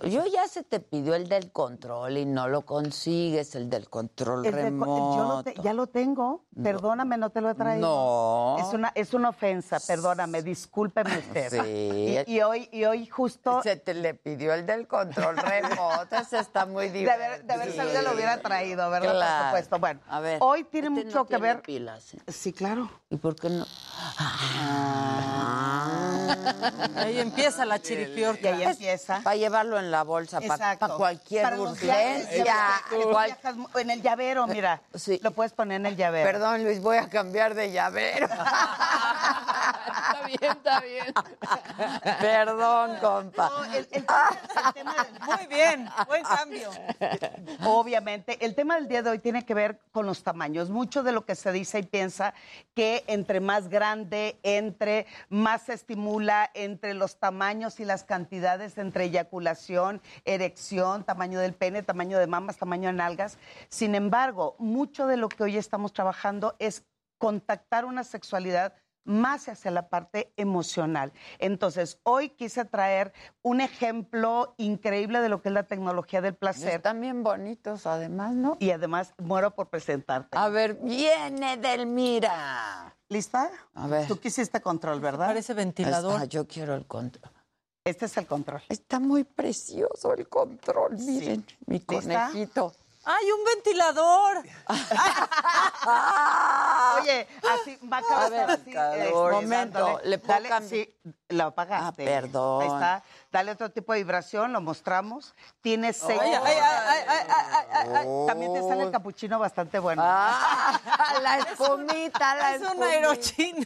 Yo ya se te pidió el del control y no lo consigues, el del control El de- remoto. yo lo te- ya lo tengo, perdóname, no te lo he traído. No. Es una, es una ofensa, perdóname, discúlpeme usted. Sí. Y, y hoy, y hoy justo... Se te le pidió el del control remoto, ese está muy De divertido. haber, de haber sabido lo hubiera traído, ¿verdad? Claro. Por supuesto. Bueno, A ver, hoy tiene este mucho no que tiene ver. pilas, ¿eh? Sí, claro. ¿Y por qué no? Ahí empieza la Y chiripiorca. ahí empieza. Para llevarlo en la bolsa, para cualquier Para los viajes, urgencia. En el llavero, mira. Sí. Lo puedes poner en el llavero. Perdón, Luis, voy a cambiar de llavero. Está bien, está bien. Perdón, compa. No, el- el tema- el tema del- Muy bien, buen cambio. Obviamente, el tema del día de hoy tiene que ver con los tamaños. Mucho de lo que se dice y piensa que entre más grande, entre más se estimula, entre los tamaños y las cantidades entre eyaculación, erección, tamaño del pene, tamaño de mamas, tamaño de nalgas. Sin embargo, mucho de lo que hoy estamos trabajando es contactar una sexualidad más hacia la parte emocional. Entonces, hoy quise traer un ejemplo increíble de lo que es la tecnología del placer. Están bien bonitos, además, ¿no? Y además, muero por presentarte. A ver, viene Delmira. ¿Lista? A ver. Tú quisiste control, ¿verdad? Parece ventilador. Ah, yo quiero el control. Este es el control. Está muy precioso el control, miren, mi ¿Lista? ¡Ay, un ventilador! Oye, así va a acabar ver, así. este, Momento, dándole- ¿le puedo dale, cambiar? Sí, lo apagaste. Ah, perdón. Ahí está. Dale otro tipo de vibración, lo mostramos. Tiene seis. Ay, ay, ay, ay, ay, ay, ay, ay. También te sale el capuchino bastante bueno. Ah, la espumita, la Es un espumita. aerochino.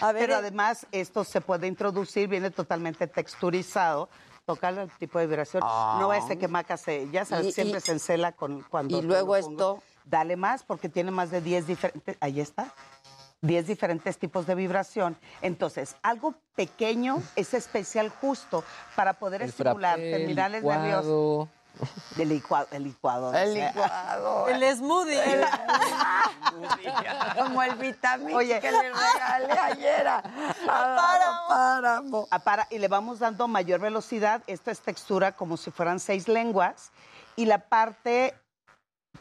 A ver, Pero eh, además, esto se puede introducir, viene totalmente texturizado. Tocarle el tipo de vibración. No va a ser que Maca se, ya sabes, Ah. Y- siempre y- se encela con cuando. y luego esto. Dale más porque tiene más de 10 diferentes. Ahí está. 10 diferentes tipos de vibración. Entonces, algo pequeño es especial justo para poder El estimular frappé, terminales nerviosos. Licuado. El licuado. El licuado. el o sea. licuado. El smoothie. Como el vitamín Oye. que le regalé ayer a, a Páramo. Para- y le vamos dando mayor velocidad. Esto es textura como si fueran seis lenguas. Y la parte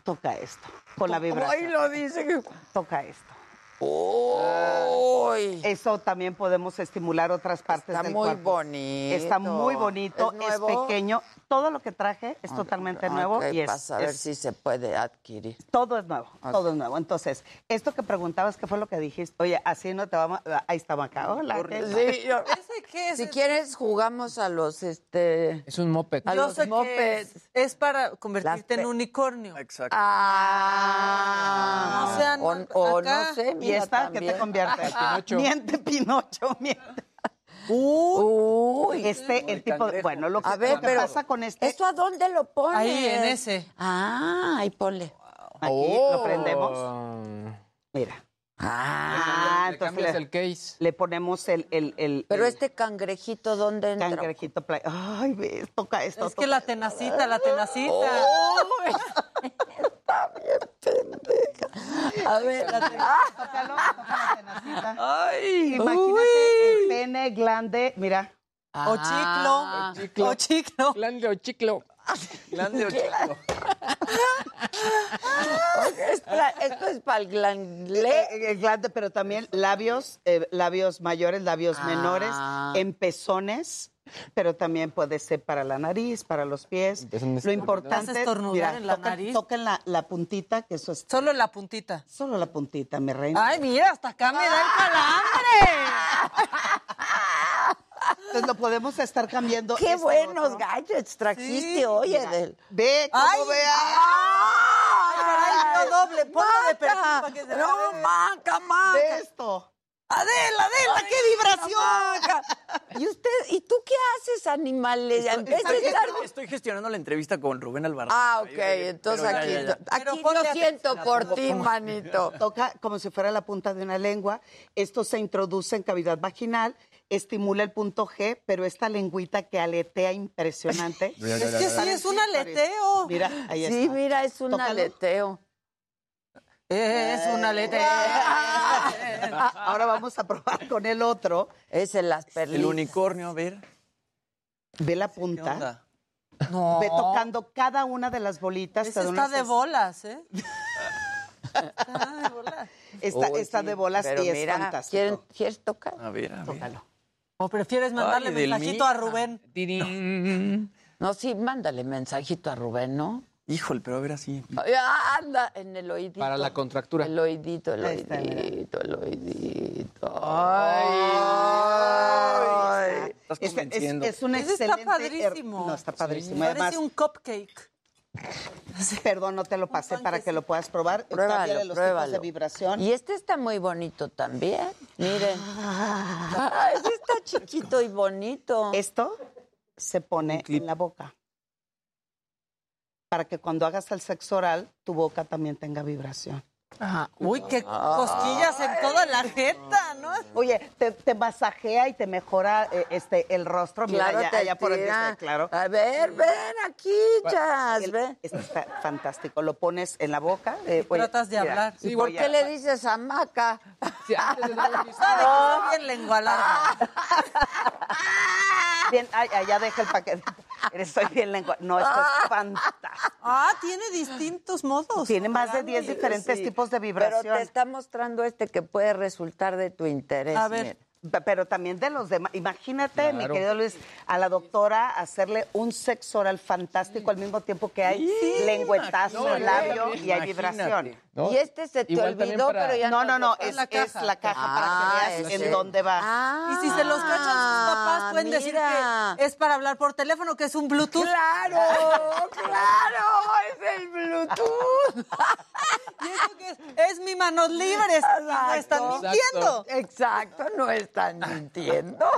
toca esto con la Hoy vibración. lo dice que... Toca esto. Uy. Eso también podemos estimular otras partes Está del muy cuerpo. bonito. Está muy bonito, ¿Es pequeño. Todo lo que traje es totalmente nuevo y es, saber es- si se puede adquirir. todo es nuevo, todo es nuevo. Entonces, esto que preguntabas, ¿qué fue lo que dijiste? Oye, así no te vamos, ahí está Maca. Hola. ¿qué tal? Sí, yo- ¿Ese qué es? si quieres jugamos a los este Es un moped. a Yo los sé que mopeds. es, es para convertirte Las en unicornio. Exacto. Ah, O sea, o, no- o acá- no sé, mira esta, ¿qué también. te convierte? Pinocho. Miente, Pinocho, miente. Uy, Este, el tipo, de- bueno, lo que, a ver, lo que pero pasa con este, ¿Esto a dónde lo pones? Ahí, en ese. Ah, ahí ponle. aquí Oh. lo prendemos, mira. Ah, le entonces cambias le- el case. Le ponemos el, el, el, pero el este cangrejito, ¿dónde entra? cangrejito play. Ay, ves, toca esto. Es que la tenacita, la tenacita. Uy, está bien pendeja. A ver, Tócalo, toca la tenacita. Ay, Imagínate el pene glande, mira. O Ah, chiclo. O chiclo. Glande o chiclo. Grande o chico. Espera, esto es para el Eh, glangle. eh, el glande, pero también labios, eh, labios mayores, labios Ah. menores, en pezones, pero también puede ser para la nariz, para los pies. Lo ¿Vas a importante, estornudar mira, en la toca- nariz? toquen la, la puntita, que eso es Solo la puntita. solo la puntita, mi reina. Ay, mira, hasta acá me da el calambre. Entonces lo podemos estar cambiando. Qué buenos otro. gadgets trajiste Sí, hoy, mira. Edel. Ve cómo Ay, vea. Ay, caray, no doble, ponlo de perfil para que se vea. No, maca, maca. Ve esto. Adela, Adela, qué vibración. ¿Y usted, y tú qué haces, animales? Estoy, estar- estoy gestionando la entrevista con Rubén Alvarado. Ah, ok, entonces Pero aquí, ya, ya. aquí lo siento por ti, manito. Toca como si fuera la punta de una lengua. Esto se introduce en cavidad vaginal, estimula el punto G, pero esta lengüita que aletea impresionante. Es que sí, es un aleteo. Mira, ahí Sí, está. mira, es un Tócalo. aleteo. Es un aleteo. Ahora vamos a probar con el otro. Es el asperlito. El unicornio, a ver. Ve la ¿Qué punta. onda? No. Ve tocando cada una de las bolitas. Ese está una de bolas, ¿eh? Está de bolas. Está, Uy, está sí, de bolas pero y es mira, fantástico. ¿quieren- ¿Quieres tocar? A ver, a ver. Tócalo. ¿O prefieres mandarle Ay, mensajito a Rubén? Tirín. No, sí, mándale mensajito a Rubén, ¿no? Híjole, pero a ver así. Ah, Anda, en el oídito. Para la contractura. El oídito, el oídito, el oídito. Ay. Estás Es, es- convenciendo. es un Ese está excelente... padrísimo. No, está padrísimo. Parece Además, un cupcake. perdón, no te lo pasé para que lo puedas probar. Está bien Pruébalo, los pruébalo. tipos de vibración. Y este está muy bonito también. Miren. Ay, este está chiquito y bonito. Esto se pone en la boca. Para que cuando hagas el sexo oral, tu boca también tenga vibración. Uy, qué cosquillas en toda la jeta, ¿no? Oye, te, te masajea y te mejora eh, este el rostro. Mira, Claro, allá, te allá por aquí tira. está, claro. A ver, ven aquí, chas, El- ven. Esto está fantástico. Lo pones en la boca. eh, oye, tratas de mira, hablar. ¿Y y por qué a- le dices hamaca? Sí, antes de el soy bien lengua larga. Bien, allá deja el paquete. Estoy bien lengua. No, esto es fantástico. Ah, tiene distintos modos. Tiene más de 10 diferentes Sí, tipos de Pero vibración. te está mostrando este que puede resultar de tu interés. A ver. mira. Pero también de los demás. Imagínate, mi Claro. querido Luis, a la doctora hacerle un sexo oral fantástico al mismo tiempo que hay lengüetazo, imagínate. labio y hay Imagínate. vibración. ¿No? Y este se te Igual olvidó, para- pero ya No, no, no, lo es la es caja. la caja Ah, para que veas ese. en dónde va. Ah, Y si se los cachan sus papás, pueden decir que es para hablar por teléfono, que es un Bluetooth. ¡Claro! ¡Claro! ¡Es el Bluetooth! ¿Y eso qué es? Es mi manos libres. Y no están Exacto. mintiendo. Exacto, no están mintiendo.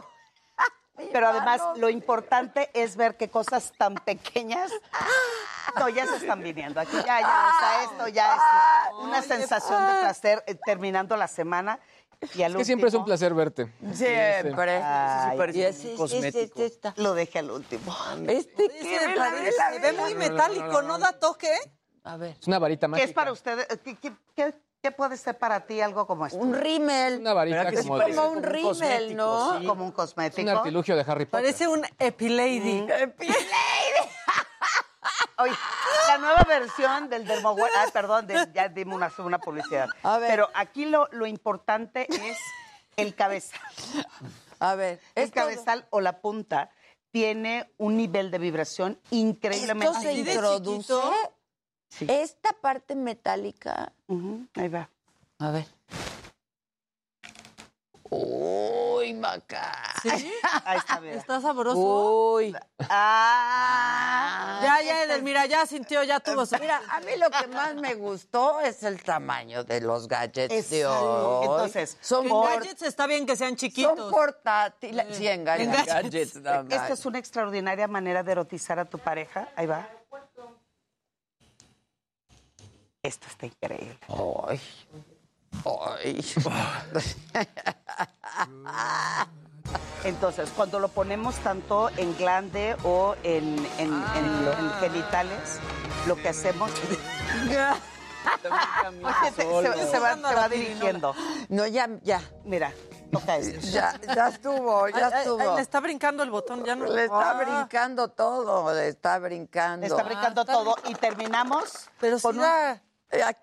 Pero además, lo importante es ver qué cosas tan pequeñas. No, ya se están viniendo. Aquí ya, ya, o sea, esto ya es una sensación de placer eh, terminando la semana. Y al Es que siempre es un último, placer verte. Siempre. Ay, y un ese, cosmético. ese- este está. Lo dejé al último. Este que se parece, ve muy metálico, ¿no da toque? A ver. Es una varita ¿Qué mágica. es para ustedes? ¿Qué, qué- qué- qué puede ser para ti algo como esto? Un rímel. Una varita ¿Verdad que sí como, de- como un rímel, ¿no? sí. Como un un cosmético. artilugio de Harry Potter. Parece un Epilady. Oye, la nueva versión del Dermoware. Ay, perdón, de- ya dimos una, una publicidad. A ver. Pero aquí lo, lo importante es el cabezal. A ver. El cabezal o la punta tiene un nivel de vibración increíblemente Esto se introduce. Sí. Esta parte metálica. Ahí va. A ver. Uy, Maca. ¿Sí? Ahí está, mira. Está sabroso. Uy. Ah, Ya, ya, Edelmira, ya sintió, ya tuvo su... Mira, a mí lo que más me gustó es el tamaño de los gadgets Es- de hoy. entonces, son, En por- gadgets está bien que sean son chiquitos. portátiles. Sí, en gadgets. En Gadgets. Esta es una extraordinaria manera de erotizar a tu pareja. Ahí va. Esto está increíble. Ay. Ay. Entonces, cuando lo ponemos tanto en glande o en, en- en- en genitales, lo que hacemos. Oye, se, se- se va, se va dirigiendo. No, ya, ya. Mira, toca esto. Ya, ya estuvo, ya Ay, estuvo. ay, le está brincando el botón, ya no... Le está Ah. brincando todo, le está brincando. Está brincando está todo y terminamos Pero con un- Eh,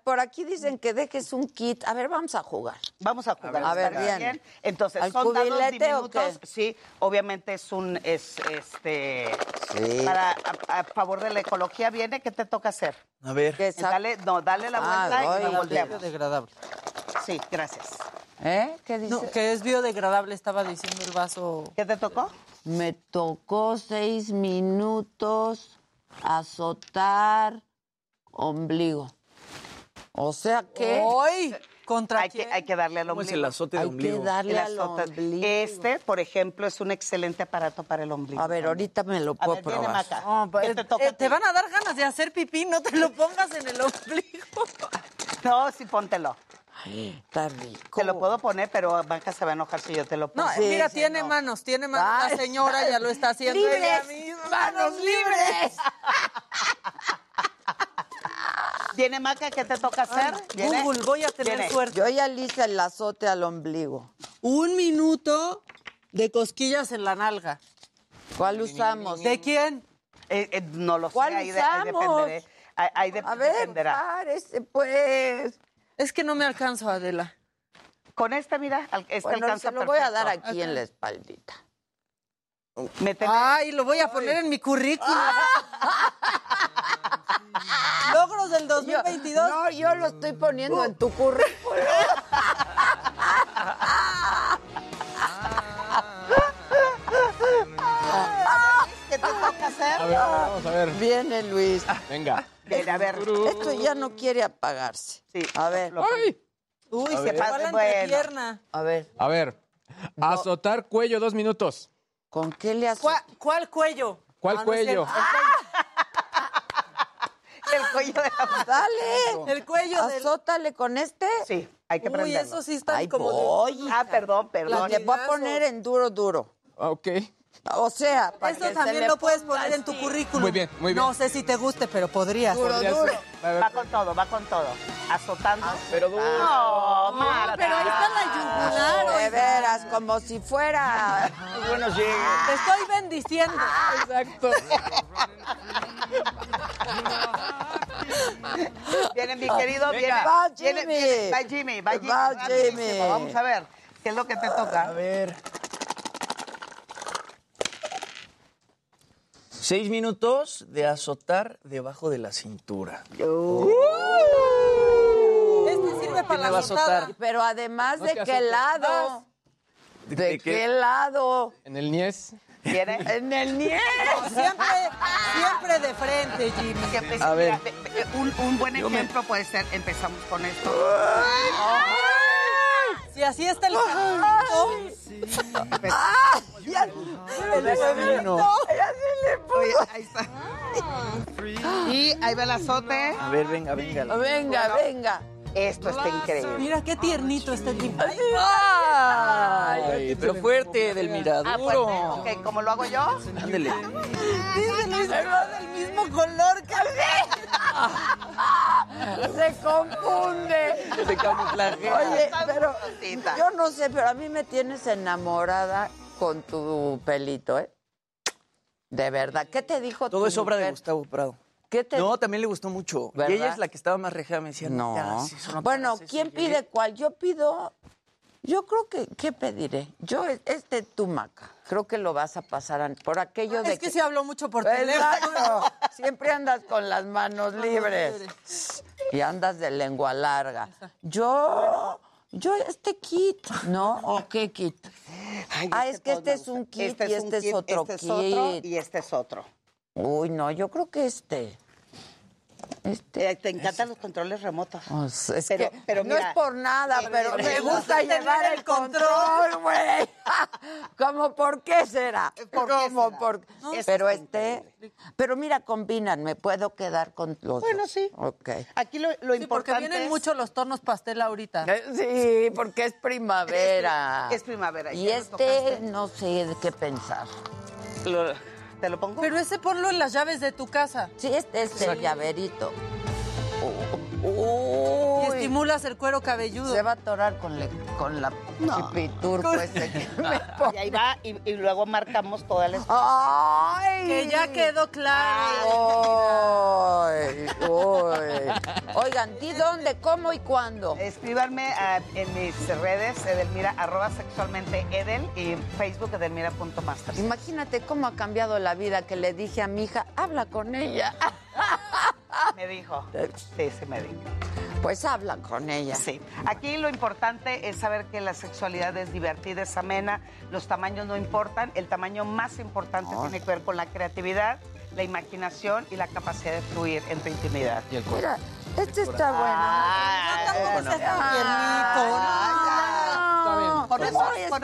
Por aquí dicen que dejes un kit. A ver, vamos a jugar. Vamos a jugar. A ver, ¿está bien. Entonces, ¿Al son dados cubilete o diminutos. qué? Sí, obviamente es un, es, este, Sí. para, a, a favor de la ecología viene, ¿qué te toca hacer? A ver. ¿Qué sa- Dale, no, dale la Ah, vuelta y doy. lo volteamos. Biodegradable. Sí, gracias. ¿Eh? ¿Qué dice? No, que es biodegradable, estaba diciendo el vaso. ¿Qué te tocó? Me tocó seis minutos azotar ombligo. O sea que... Hoy, contra hay que, hay que darle al ¿Cómo es ombligo. el azote de Hay que ombligo? darle El al ombligo. Este, por ejemplo, es un excelente aparato para el ombligo. A ver, ahorita me lo A puedo ver, viene probar. Maca. No, ¿Qué eh, te toca eh, a ti? te van a dar ganas de hacer pipí, no te lo pongas en el ombligo. No, sí, póntelo. Está rico. Te lo puedo poner, pero Maca se va a enojar si yo te lo pongo. No, mira, tiene manos, tiene manos. La señora ya lo está haciendo ella ¡Libres! misma. ¡Manos libres! ¿Viene Maca? ¿Qué te toca hacer? ¿Viene? Google, voy a tener Viene. suerte. Yo ya le hice el azote al ombligo. Un minuto de cosquillas en la nalga. ¿Cuál usamos? ¿De quién? Eh, eh, no lo sé, ¿Cuál ahí, de- ahí usamos? dependeré. Ahí, ahí de- A ver, dependerá. párese, pues. Es que no me alcanzo, Adela. Con este, mira, este Bueno, alcanza se lo voy a dar aquí en la espaldita. Métele. Ay, lo voy a poner en mi currículum. Logros del 2022. No, yo lo estoy poniendo en tu currículum. ¿Qué te toca hacer? A ver, vamos a ver. Viene Luis. Venga. Bien, a ver. Esto ya no quiere apagarse. Sí. A ver, ¡Ay! Uy, A se ver. pasa la Bueno. entrepierna. a ver. A ver. Azotar cuello dos minutos. ¿Con qué le haces? ¿Cuál, cuál cuello? ¿Cuál Ah, no es cuello? El cuello de la Dale. El cuello del... Azótale con este. Sí, hay que Uy, prenderlo. eso sí está Ay, como... de-. Ah, perdón, perdón. Le voy a poner en duro, duro. Ok. O sea, para Eso que se también lo puedes poner en tu currículum. Muy bien, muy bien. No sé si te guste, pero podrías. Duro, Podría duro. Va con todo, va con todo. Azotando. Pero duro. No, Marta. pero ahí está la yugular, De veras, como si fuera. Bueno, sí. Te estoy bendiciendo. Exacto. Viene mi querido, viene. Va, viene, Jimmy. viene, va Jimmy, va Jimmy. Va. Jimmy. Vamos a ver, ¿qué es lo que te toca? A ver. Seis minutos de azotar debajo de la cintura. Este sirve para ¿Quién me la azotar? Pero además, No ¿de qué lado? ¿De- ¿De de qué? qué lado? En el niés. ¿Viene? En el niés. Siempre, siempre de frente, Jimmy. Que A ver. mira, ve- ve- un, un buen Yo me- ejemplo puede ser, empezamos con esto. Si así está el caminito, ¡Ah! Ya, El destino. ya se le puso. Oye, ahí está. Y ahí va el azote. A ver, venga, venga. Venga, venga. Esto está increíble. mira qué tiernito está el. Ay, pero fuerte, del Ah, pues, miraduro. ok, ¿cómo lo hago yo? Ándele. Dice Luis del mismo color que Se confunde. Se camuflajea. Oye, pero yo no sé, pero a mí me tienes enamorada con tu pelito, ¿eh? De verdad. ¿Qué te dijo Todo tu es obra de? Gustavo Prado. ¿Qué te No, también le gustó mucho. ¿Verdad? Y ella es la que estaba más rejada. Me decía, No. eso bueno, ¿quién pide cuál? Yo pido. Yo creo que. ¿Qué pediré? Yo, este tu maca. Creo que lo vas a pasar por aquello de Es que se habló mucho por teléfono. Siempre andas con las manos libres. Y andas de lengua larga. Yo. Yo, este kit, ¿no? ¿O qué kit? Ay, Ah, es que este es un kit y este es kit, otro este es otro kit. y este es otro. Uy, no, yo creo que este. Este. Eh, Te encantan los controles remotos. Pues, es Pero- que pero no es por nada, eh, pero eh, me gusta llevar el control, güey. ¿Cómo por qué será? ¿Por qué ¿Cómo será? por No, Pero este, pero mira, combinan, me puedo quedar con los Bueno, dos. sí. Ok. Aquí lo, lo Sí, porque importante vienen es- mucho los tonos pastel ahorita. Sí, porque es primavera. Es primavera, Y lo este, tocaste. no sé de qué pensar. Lo- ¿Te lo pongo? Pero ese ponlo en las llaves de tu casa. Sí, este es el llaverito. Y Uy, estimulas el cuero cabelludo. se va a atorar con, le- con la chipitur, pues. que me Y ahí va, y, y luego marcamos toda la... ¡Ay! Que ya quedó claro. Ay, uy. Oigan, ¿di dónde, cómo y cuándo? Escríbanme ah, en mis redes, Edelmira, arroba sexualmente Edel y Facebook Edelmira.masters. Imagínate cómo ha cambiado la vida que le dije a mi hija, habla con ella. Me dijo. Sí, sí me dijo. Pues habla con ella. Sí. Aquí lo importante es saber que la sexualidad es divertida, es amena, los tamaños no importan, el tamaño más importante No. tiene que ver con la creatividad, la imaginación y la capacidad de fluir en tu intimidad. Y el cuerpo. Mira, Este está bueno. Ah, No, tampoco seas tan tiernito. Por eso, por